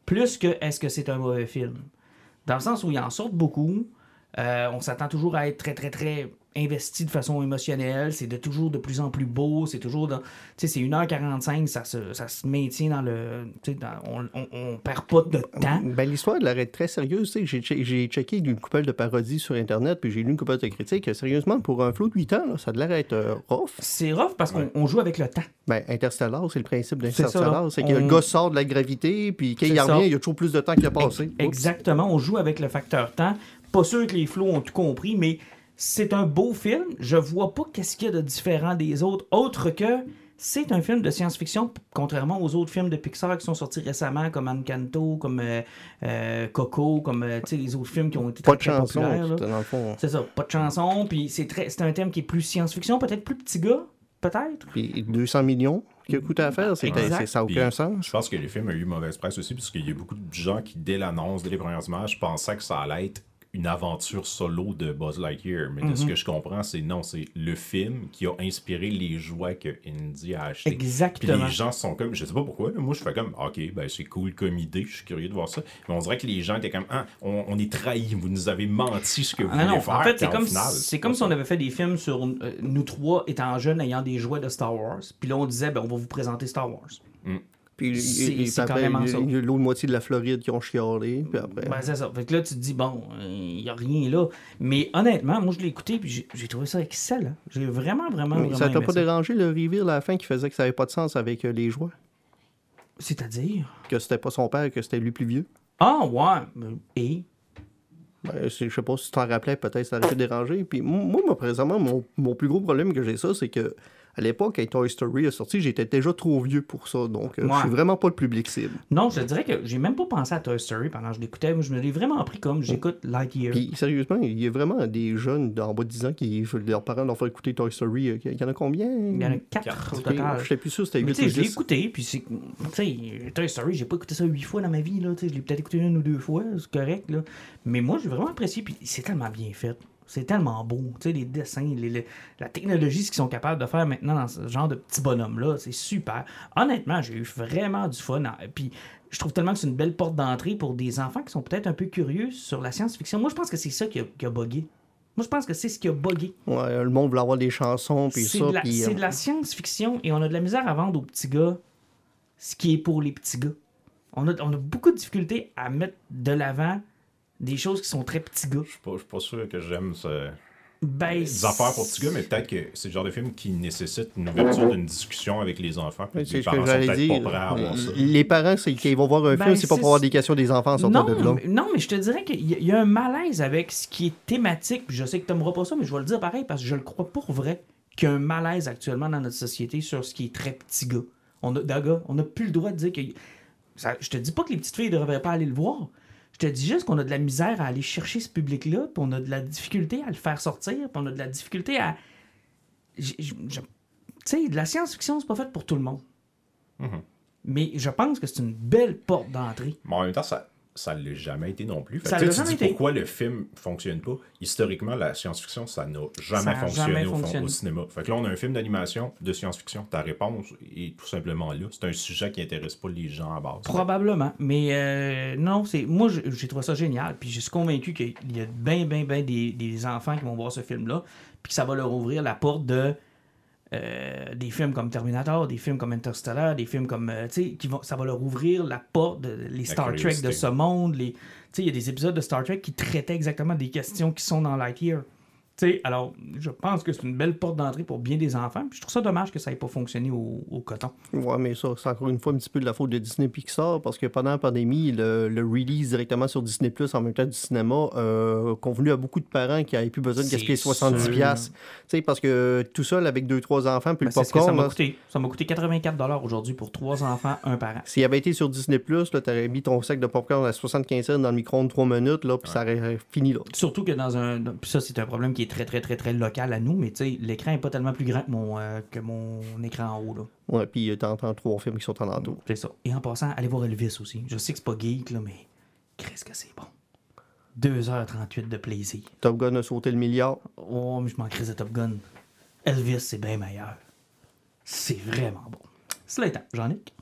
S1: Plus que est-ce que c'est un mauvais film Dans le sens où il en sort beaucoup. Euh, on s'attend toujours à être très, très, très investi de façon émotionnelle, c'est de toujours de plus en plus beau, c'est toujours dans. Tu sais, c'est 1h45, ça se, ça se maintient dans le. Tu sais, dans- on, on, on perd pas de temps.
S2: Ben, l'histoire de l'arrêt très sérieuse. tu sais, J'ai che- j'ai checké une couple de parodies sur Internet, puis j'ai lu une couple de critiques. Sérieusement, pour un flot de 8 ans, là, ça a l'air d'être euh, rough.
S1: C'est rough parce qu'on
S3: Ouais.
S1: joue avec le temps.
S2: Ben, Interstellar, c'est le principe d'Interstellar. C'est que
S1: On-
S2: le gars sort de la gravité, puis quand il revient, il y a toujours plus de temps qui a passé.
S1: Exactement, on joue avec le facteur temps. Pas sûr que les flots ont tout compris, mais c'est un beau film. Je vois pas qu'est-ce qu'il y a de différent des autres, autre que c'est un film de science-fiction, contrairement aux autres films de Pixar qui sont sortis récemment, comme Encanto, comme euh, euh, Coco, comme euh, tu sais, les autres films qui ont été
S2: Pas
S1: très,
S2: de
S1: très
S2: chanson,
S1: populaires. C'est ça, pas de chanson, puis c'est très, c'est un thème qui est plus science-fiction, peut-être plus petit gars, peut-être.
S2: Puis 200 millions qui a coûté à faire, c'est- ça n'a aucun
S3: Puis,
S2: sens.
S3: Je pense que le film a eu mauvaise presse aussi, parce qu'il y a beaucoup de gens qui, dès l'annonce, dès les premières images, pensaient que ça allait être une aventure solo de Buzz Lightyear. Mais de
S1: Mhm.
S3: ce que je comprends, c'est non, c'est le film qui a inspiré les jouets que Indy a achetés. Puis
S1: Exactement.
S3: les gens sont comme, je sais pas pourquoi, là, moi je fais comme, ok, ben c'est cool comme idée, je suis curieux de voir ça. Mais on dirait que les gens étaient comme, ah, on, on est trahis, vous nous avez menti ce que vous
S1: Ah
S3: voulez
S1: non,
S3: faire.
S1: en fait, c'est
S3: puis
S1: comme, c'est comme si on avait fait des films sur euh, nous trois étant jeunes ayant des jouets de Star Wars. Puis là, on disait, ben, on va vous présenter Star Wars.
S2: Puis
S1: c'est- carrément
S2: il
S1: ça.
S2: il y a l'autre moitié de la Floride qui ont chialé. Puis après,
S1: Ben, c'est ça. Fait que là, tu te dis, bon, il n'y a rien là. Mais honnêtement, moi, je l'ai écouté, puis j'ai- trouvé ça excellent. J'ai vraiment, vraiment, vraiment
S2: ça t'a pas
S1: ça.
S2: dérangé le reveal à la fin qui faisait que ça n'avait pas de sens avec euh, les jouets?
S1: C'est-à-dire?
S2: Que c'était pas son père, que c'était lui plus vieux?
S1: Ah, ouais. Et?
S2: Ben, je sais pas si tu t'en rappelais, peut-être ça aurait pu déranger. Puis moi, moi, présentement, mon, mon plus gros problème que j'ai ça, c'est que à l'époque, quand Toy Story est sorti, j'étais déjà trop vieux pour ça. Donc, euh,
S1: Ouais.
S2: je suis vraiment pas le public cible.
S1: Non, je te dirais que j'ai même pas pensé à Toy Story pendant que je l'écoutais. Moi, je me l'ai vraiment pris comme j'écoute Lightyear.
S2: Puis, sérieusement, il y a vraiment des jeunes d'en bas de 10 ans qui, leurs parents leur font écouter Toy Story. euh, Il y en a combien?
S1: Il y en a quatre
S3: Quatre.
S1: au
S2: Je
S1: total.
S2: n'étais plus sûr, c'était
S1: Mais
S2: 8
S1: tu sais,
S2: ou
S1: je l'ai
S2: 10.
S1: écouté, puis c'est. Toy Story, j'ai pas écouté ça huit fois dans ma vie, là. Je l'ai peut-être écouté une ou deux fois, c'est correct, là. Mais moi, j'ai vraiment apprécié, puis c'est tellement bien fait. C'est tellement beau. Tu sais, les dessins, les- les- la technologie, ce qu'ils sont capables de faire maintenant dans ce genre de petits bonhommes-là, c'est super. Honnêtement, j'ai eu vraiment du fun. Puis je trouve tellement que c'est une belle porte d'entrée pour des enfants qui sont peut-être un peu curieux sur la science-fiction. Moi, je pense que c'est ça qui a, qui a bugué. Moi, je pense que c'est ce qui a bugué.
S2: Ouais, le monde voulait avoir des chansons, puis ça. puis,
S1: c'est
S2: euh,
S1: de la science-fiction et on a de la misère à vendre aux petits gars ce qui est pour les petits gars. On a, on a beaucoup de difficultés à mettre de l'avant des choses qui sont très petits gars.
S3: Je suis pas, je suis pas sûr que j'aime ce-
S1: Ben,
S3: des affaires pour petits gars, mais peut-être que c'est le genre de film qui nécessite une ouverture d'une discussion avec les enfants. les
S2: c'est ce
S3: parents
S2: que
S3: sont
S2: dire.
S3: pas prêts à avoir ça.
S2: Les parents, c'est qu'ils vont voir un
S1: Ben,
S2: film, c'est pas pour avoir des questions des enfants en sortant
S1: non,
S2: de là.
S1: mais, non, mais je te dirais qu'il y, y a un malaise avec ce qui est thématique. Puis je sais que tu n'aimeras pas ça, mais je vais le dire pareil parce que je le crois pour vrai qu'il y a un malaise actuellement dans notre société sur ce qui est très petit gars. On a, on n'a plus le droit de dire que. Ça, je te dis pas que les petites filles ne devraient pas aller le voir. Je te dis juste qu'on a de la misère à aller chercher ce public-là, puis on a de la difficulté à le faire sortir, puis on a de la difficulté à. Tu sais, de la science-fiction, c'est pas fait pour tout le monde.
S3: Mhm.
S1: Mais je pense que c'est une belle porte d'entrée.
S3: Mais en même temps, ça ça l'a jamais été non plus. Fait
S1: Ça
S3: que, tu dis
S1: été.
S3: pourquoi le film fonctionne pas. Historiquement, la science-fiction, ça n'a jamais
S1: Ça
S3: fonctionné
S1: jamais
S3: au, fond-
S1: fonctionné.
S3: au cinéma. Fait que là, on a un film d'animation de science-fiction. Ta réponse est tout simplement là. C'est un sujet qui intéresse pas les gens à base.
S1: Probablement. Mais euh, non, c'est moi, je- j'ai trouvé ça génial. Puis je suis convaincu qu'il y a bien, bien, bien des, des enfants qui vont voir ce film-là. Puis que ça va leur ouvrir la porte de. Euh, des films comme Terminator, des films comme Interstellar, des films comme. euh, tu sais, ça va leur ouvrir la porte de les Star Trek de ce monde. Tu sais, il y a des épisodes de Star Trek qui traitaient exactement des questions qui sont dans Lightyear. Tu sais, alors, je pense que c'est une belle porte d'entrée pour bien des enfants. Puis je trouve ça dommage que ça n'ait pas fonctionné au, au coton.
S2: Ouais, mais ça, c'est encore une fois un petit peu de la faute de Disney Pixar parce que pendant la pandémie, le, le release directement sur Disney Plus en même temps du cinéma euh, convenu à beaucoup de parents qui n'avaient plus besoin de gaspiller 70$.
S1: sûr.
S2: piastres. Tu sais, parce que tout seul avec deux, trois enfants, puis
S1: Ben,
S2: le
S1: ce que ça
S2: popcorn,
S1: m'a coûté. Ça m'a coûté 84 aujourd'hui pour trois enfants, un parent.
S2: s'il avait été sur Disney Plus, tu aurais mis ton sac de popcorn à 75 cents dans le micro-ondes 3 minutes, là, puis ça aurait fini là.
S1: Surtout que dans un. puis ça, c'est un problème qui est très, très, très, très local à nous, mais tu sais, l'écran est pas tellement plus grand que mon, euh, que mon écran en haut. Là.
S2: Ouais, puis euh, t'entends trois films qui sont en entour.
S1: C'est ça. Et en passant, allez voir Elvis aussi. Je sais que c'est pas geek, là, mais qu'est-ce que c'est bon. 2h38 de plaisir.
S2: Top Gun a sauté le milliard.
S1: Oh, mais je m'en crise de Top Gun. Elvis, c'est bien meilleur. C'est vraiment bon. Cela étant, Jean-Nic.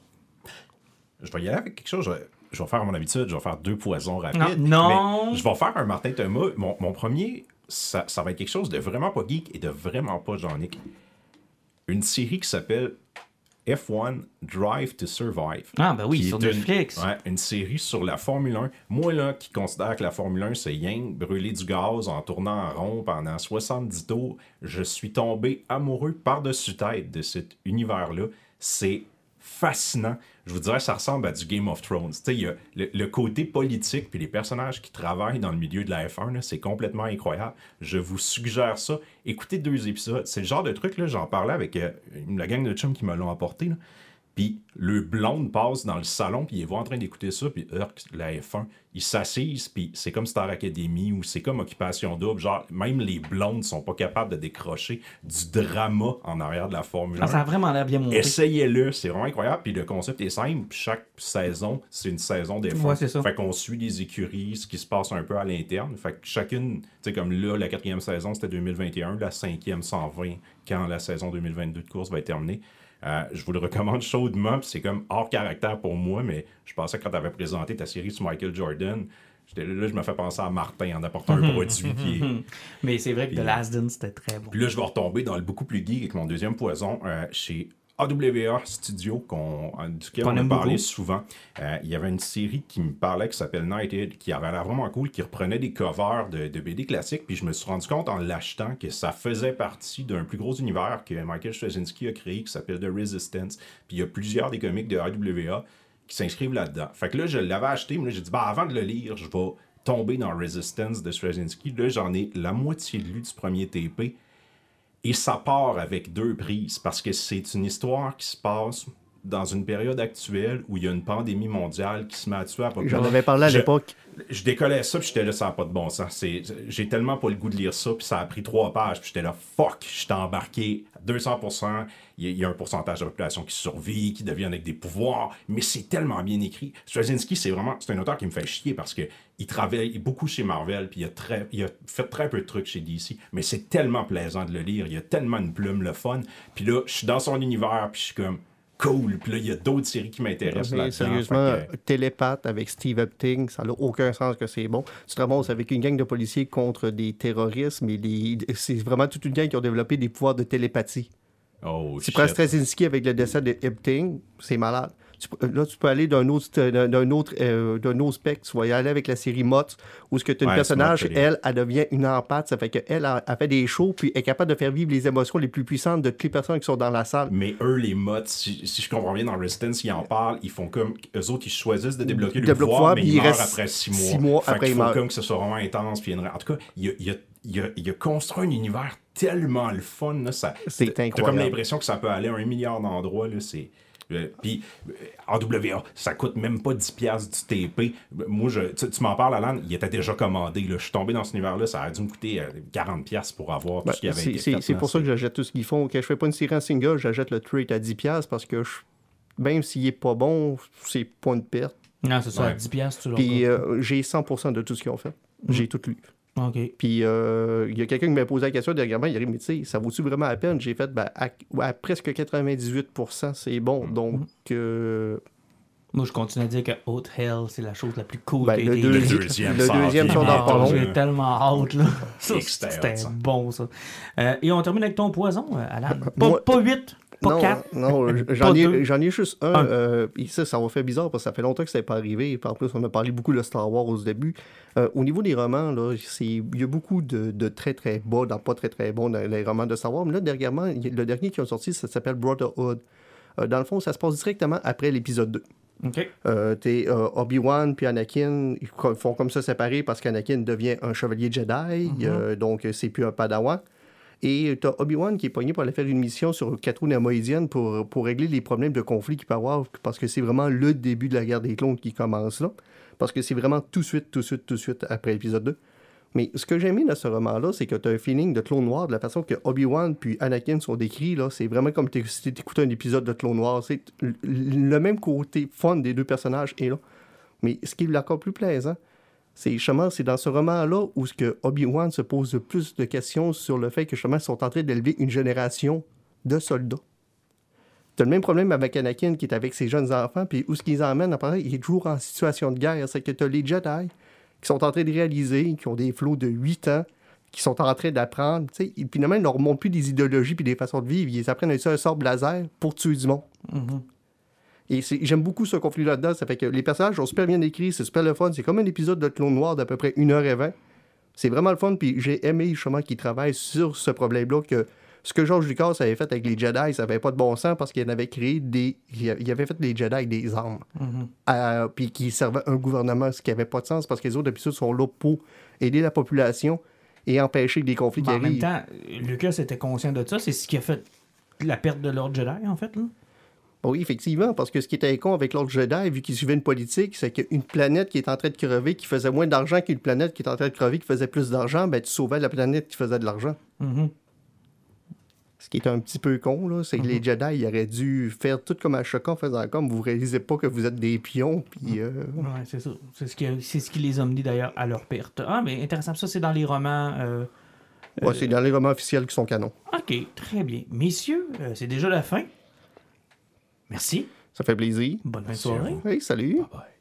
S3: Je vais y aller avec quelque chose. Je, je vais faire à mon habitude. Je vais faire deux poisons rapides.
S1: Non, non.
S3: mais Je vais faire un Martin Thomas. Mon, mon premier ça, ça va être quelque chose de vraiment pas geek et de vraiment pas Jean-Nic. Une série qui s'appelle F1 Drive to Survive.
S1: Ah, ben oui, sur
S3: une-
S1: Netflix.
S3: ouais, une série sur la Formule 1. Moi, là, qui considère que la Formule 1, c'est yang, brûler du gaz en tournant en rond pendant 70 tours, je suis tombé amoureux par-dessus tête de cet univers-là. C'est fascinant. Je vous dirais, ça ressemble à du Game of Thrones. Il y le, côté politique puis les personnages qui travaillent dans le milieu de la F1, là, c'est complètement incroyable. Je vous suggère ça. Écoutez deux épisodes. C'est le genre de truc, j'en parlais avec euh, la gang de chums qui me l'ont apporté. Puis le blonde passe dans le salon, puis il est en train d'écouter ça, puis Urk, la F1, il s'assise, puis c'est comme Star Academy ou c'est comme Occupation Double. Genre, même les blondes sont pas capables de décrocher du drama en arrière de la Formule 1.
S1: Ah, ça a vraiment l'air bien monté.
S3: Essayez-le, c'est vraiment incroyable. Puis le concept est simple. Puis chaque saison, c'est une saison des
S1: Ouais, c'est ça.
S3: Fait qu'on suit les écuries, ce qui se passe un peu à l'interne. Fait que chacune, tu sais, comme là, la quatrième saison, c'était 2021. La cinquième, 120, quand la saison 2022 de course va être terminée. Euh, je vous le recommande chaudement. puis C'est comme hors caractère pour moi, mais je pensais que quand tu avais présenté ta série sur Michael Jordan, là, je me fais penser à Martin en apportant un produit. Puis
S1: Mais c'est vrai que The Last Dance, c'était très bon.
S3: puis là, je vais retomber dans le beaucoup plus geek avec mon deuxième poison euh, chez AWA Studio, qu'on, euh, duquel
S1: Qu'on
S3: on a parlé
S1: beaucoup.
S3: souvent. Euh, il y avait une série qui me parlait qui s'appelle Nighted, qui avait l'air vraiment cool, qui reprenait des covers de, de BD classiques. Puis je me suis rendu compte en l'achetant que ça faisait partie d'un plus gros univers que Michael Straczynski a créé, qui s'appelle The Resistance. Puis il y a plusieurs des comics de AWA qui s'inscrivent là-dedans. Fait que là, je l'avais acheté, mais là, j'ai dit, bah, avant de le lire, je vais tomber dans Resistance de Straczynski. Là, j'en ai la moitié lu du premier TP. Et ça part avec deux prises parce que c'est une histoire qui se passe dans une période actuelle où il y a une pandémie mondiale qui se met à tuer à peu près.
S2: J'en avais parlé à l'époque.
S3: Je décollais ça, puis j'étais là, ça n'a pas de bon sens. J'ai tellement pas le goût de lire ça, puis ça a pris trois pages, puis j'étais là, fuck, j'étais embarqué à 200%. Il y, a- il y a un pourcentage de la population qui survit, qui devient avec des pouvoirs, mais c'est tellement bien écrit. Straczynski, c'est vraiment, c'est un auteur qui me fait chier parce que il travaille beaucoup chez Marvel, puis il a, très, il a fait très peu de trucs chez DC, mais c'est tellement plaisant de le lire. Il y a tellement une plume, le fun. Puis là, je suis dans son univers, puis je suis comme cool. Puis là, il y a d'autres séries qui m'intéressent
S2: Mais
S3: là-dedans.
S2: sérieusement,
S3: que-
S2: télépathe avec Steve Epting, ça n'a aucun sens que c'est bon. Tu te ramasses avec une gang de policiers contre des terroristes, mais les- c'est vraiment toute une gang qui ont développé des pouvoirs de télépathie.
S3: Oh, shit.
S2: prends Straczynski avec le décès de Epting, c'est malade. Tu- là, tu peux aller d'un autre, d'un autre, euh, d'un autre spectre. Tu vas y aller avec la série Mott, où ce que tu as
S3: Ouais,
S2: une personnage, elle, elle devient une empathe. Ça fait qu'elle a, a fait des shows, puis est capable de faire vivre les émotions les plus puissantes de toutes les personnes qui sont dans la salle.
S3: Mais eux, les mods, si, si je comprends bien, dans Resistance, ils en parlent, ils font comme. Eux autres, ils choisissent de débloquer le pouvoir, mais ils
S2: il
S3: meurent après six mois.
S2: six mois
S3: fait
S2: après, ils meurent.
S3: comme que ce soit vraiment intense. Puis y une- En tout cas, il a, il a- il a- il a construit un univers tellement le fun. Là, ça,
S2: C'est
S3: t'as- T'as comme
S2: incroyable.
S3: l'impression que ça peut aller à un milliard d'endroits. Là, c'est. Euh, Puis, euh, AWA, ça coûte même pas 10$ piastres du TP. Moi, je, tu, tu m'en parles, Alan, il était déjà commandé. Là. Je suis tombé dans cet univers-là, ça a dû me coûter euh, 40$ piastres pour avoir tout
S2: Ben,
S3: ce qui avait
S2: c'est
S3: été
S2: c'est- pour ça que j'achète tout ce qu'ils font. Quand je fais pas une série en single, j'achète le trade à 10$ parce que je- même s'il est pas bon, c'est pas une perte.
S1: Non, c'est ça,
S3: Ouais.
S1: à 10 piastres, tu l'as
S2: Puis euh, j'ai 100% de tout ce qu'ils ont fait. J'ai tout lu.
S1: OK.
S2: Puis euh, il y a quelqu'un qui m'a posé la question dernièrement, il a dit, mais tu sais, ça vaut-tu vraiment la peine? J'ai fait, ben, à, à presque 98%, c'est bon. Donc, euh,
S1: Moi, je continue à dire que Haute Hell, c'est la chose la plus cool
S2: ben, le,
S1: été
S2: deuxi-
S3: Le deuxième
S2: le deuxième,
S3: j'ai
S1: tellement hâte, là.
S3: C'était
S1: bon, ça. Euh, et on termine avec ton poison, euh, Alan. Pas,
S2: Moi-
S1: pas 8, pas
S2: non,
S1: 4.
S2: non, j'en
S1: Pas
S2: ai,
S1: deux.
S2: j'en ai juste un.
S1: Un.
S2: euh, ça, ça m'a fait bizarre parce que ça fait longtemps que ça n'est pas arrivé. Et en plus, on a parlé beaucoup de Star Wars au début. Euh, au niveau des romans, là, c'est, il y a beaucoup de, de très très bas, dans pas très très bons dans les romans de Star Wars. Mais là, dernièrement, le dernier qui est sorti, ça s'appelle Brotherhood. Euh, dans le fond, ça se passe directement après l'épisode 2.
S1: OK.
S2: Euh, t'es, euh, Obi-Wan puis Anakin, ils font comme ça séparer parce qu'Anakin devient un chevalier Jedi, euh, donc euh, c'est plus un padawan. Et t'as Obi-Wan qui est pogné pour aller faire une mission sur Katrou Namoïdienne pour, pour régler les problèmes de conflit qu'il peut avoir, parce que c'est vraiment le début de la guerre des clones qui commence là. Parce que c'est vraiment tout de suite, tout de suite, tout de suite après l'épisode 2. Mais ce que j'ai aimé dans ce roman-là, c'est que tu as un feeling de Clone Noir, de la façon que Obi-Wan puis Anakin sont décrits, là, c'est vraiment comme si t'écoutais un épisode de Clone Noir. C'est le même côté fun des deux personnages est là. Mais ce qui est encore plus plaisant, c'est justement, c'est dans ce roman-là où ce Obi-Wan se pose le plus de questions sur le fait que justement, ils sont en train d'élever une génération de soldats. T'as le même problème avec Anakin qui est avec ses jeunes enfants, puis où ce qu'ils emmènent, après, il est toujours en situation de guerre. C'est que t'as les Jedi qui sont en train de réaliser, qui ont des flots de 8 ans, qui sont en train d'apprendre. finalement, ils ne leur plus des idéologies puis des façons de vivre. Ils apprennent un sort laser pour tuer du monde. Et j'aime beaucoup ce conflit là-dedans. Ça fait que les personnages sont super bien écrits, c'est super le fun. C'est comme un épisode de Clone Noir d'à peu près 1h20. C'est vraiment le fun. Puis j'ai aimé justement qu'ils travaillent sur ce problème-là. que Ce que George Lucas avait fait avec les Jedi, ça n'avait pas de bon sens parce qu'il avait créé des. Il avait fait les Jedi avec des armes. Euh, puis qui servaient un gouvernement, ce qui n'avait pas de sens parce que les autres épisodes sont là pour aider la population et empêcher des conflits
S1: Mais
S2: qui
S1: en même
S2: arrivent.
S1: temps, Lucas était conscient de ça. C'est ce qui a fait la perte de l'ordre Jedi, en fait. Là.
S2: Oui, effectivement, parce que ce qui était con avec l'ordre Jedi, vu qu'il suivait une politique, c'est qu'une planète qui est en train de crever, qui faisait moins d'argent qu'une planète qui est en train de crever, qui faisait plus d'argent, ben tu sauvais la planète qui faisait de l'argent.
S1: Mhm.
S2: Ce qui est un petit peu con, là, c'est que les Jedi, ils auraient dû faire tout comme un choquant en faisant comme vous réalisez pas que vous êtes des pions, puis euh,
S1: Ouais, c'est ça. C'est ce, qui c'est ce qui les a menés d'ailleurs à leur perte. Ah, mais intéressant. Ça, c'est dans les romans. euh,
S2: ouais, c'est dans les romans officiels qui sont canons.
S1: Ok, très bien. Messieurs, euh, c'est déjà la fin. Merci.
S2: Ça fait plaisir.
S1: Bonne fin de soirée.
S2: Oui, salut.
S3: Bye.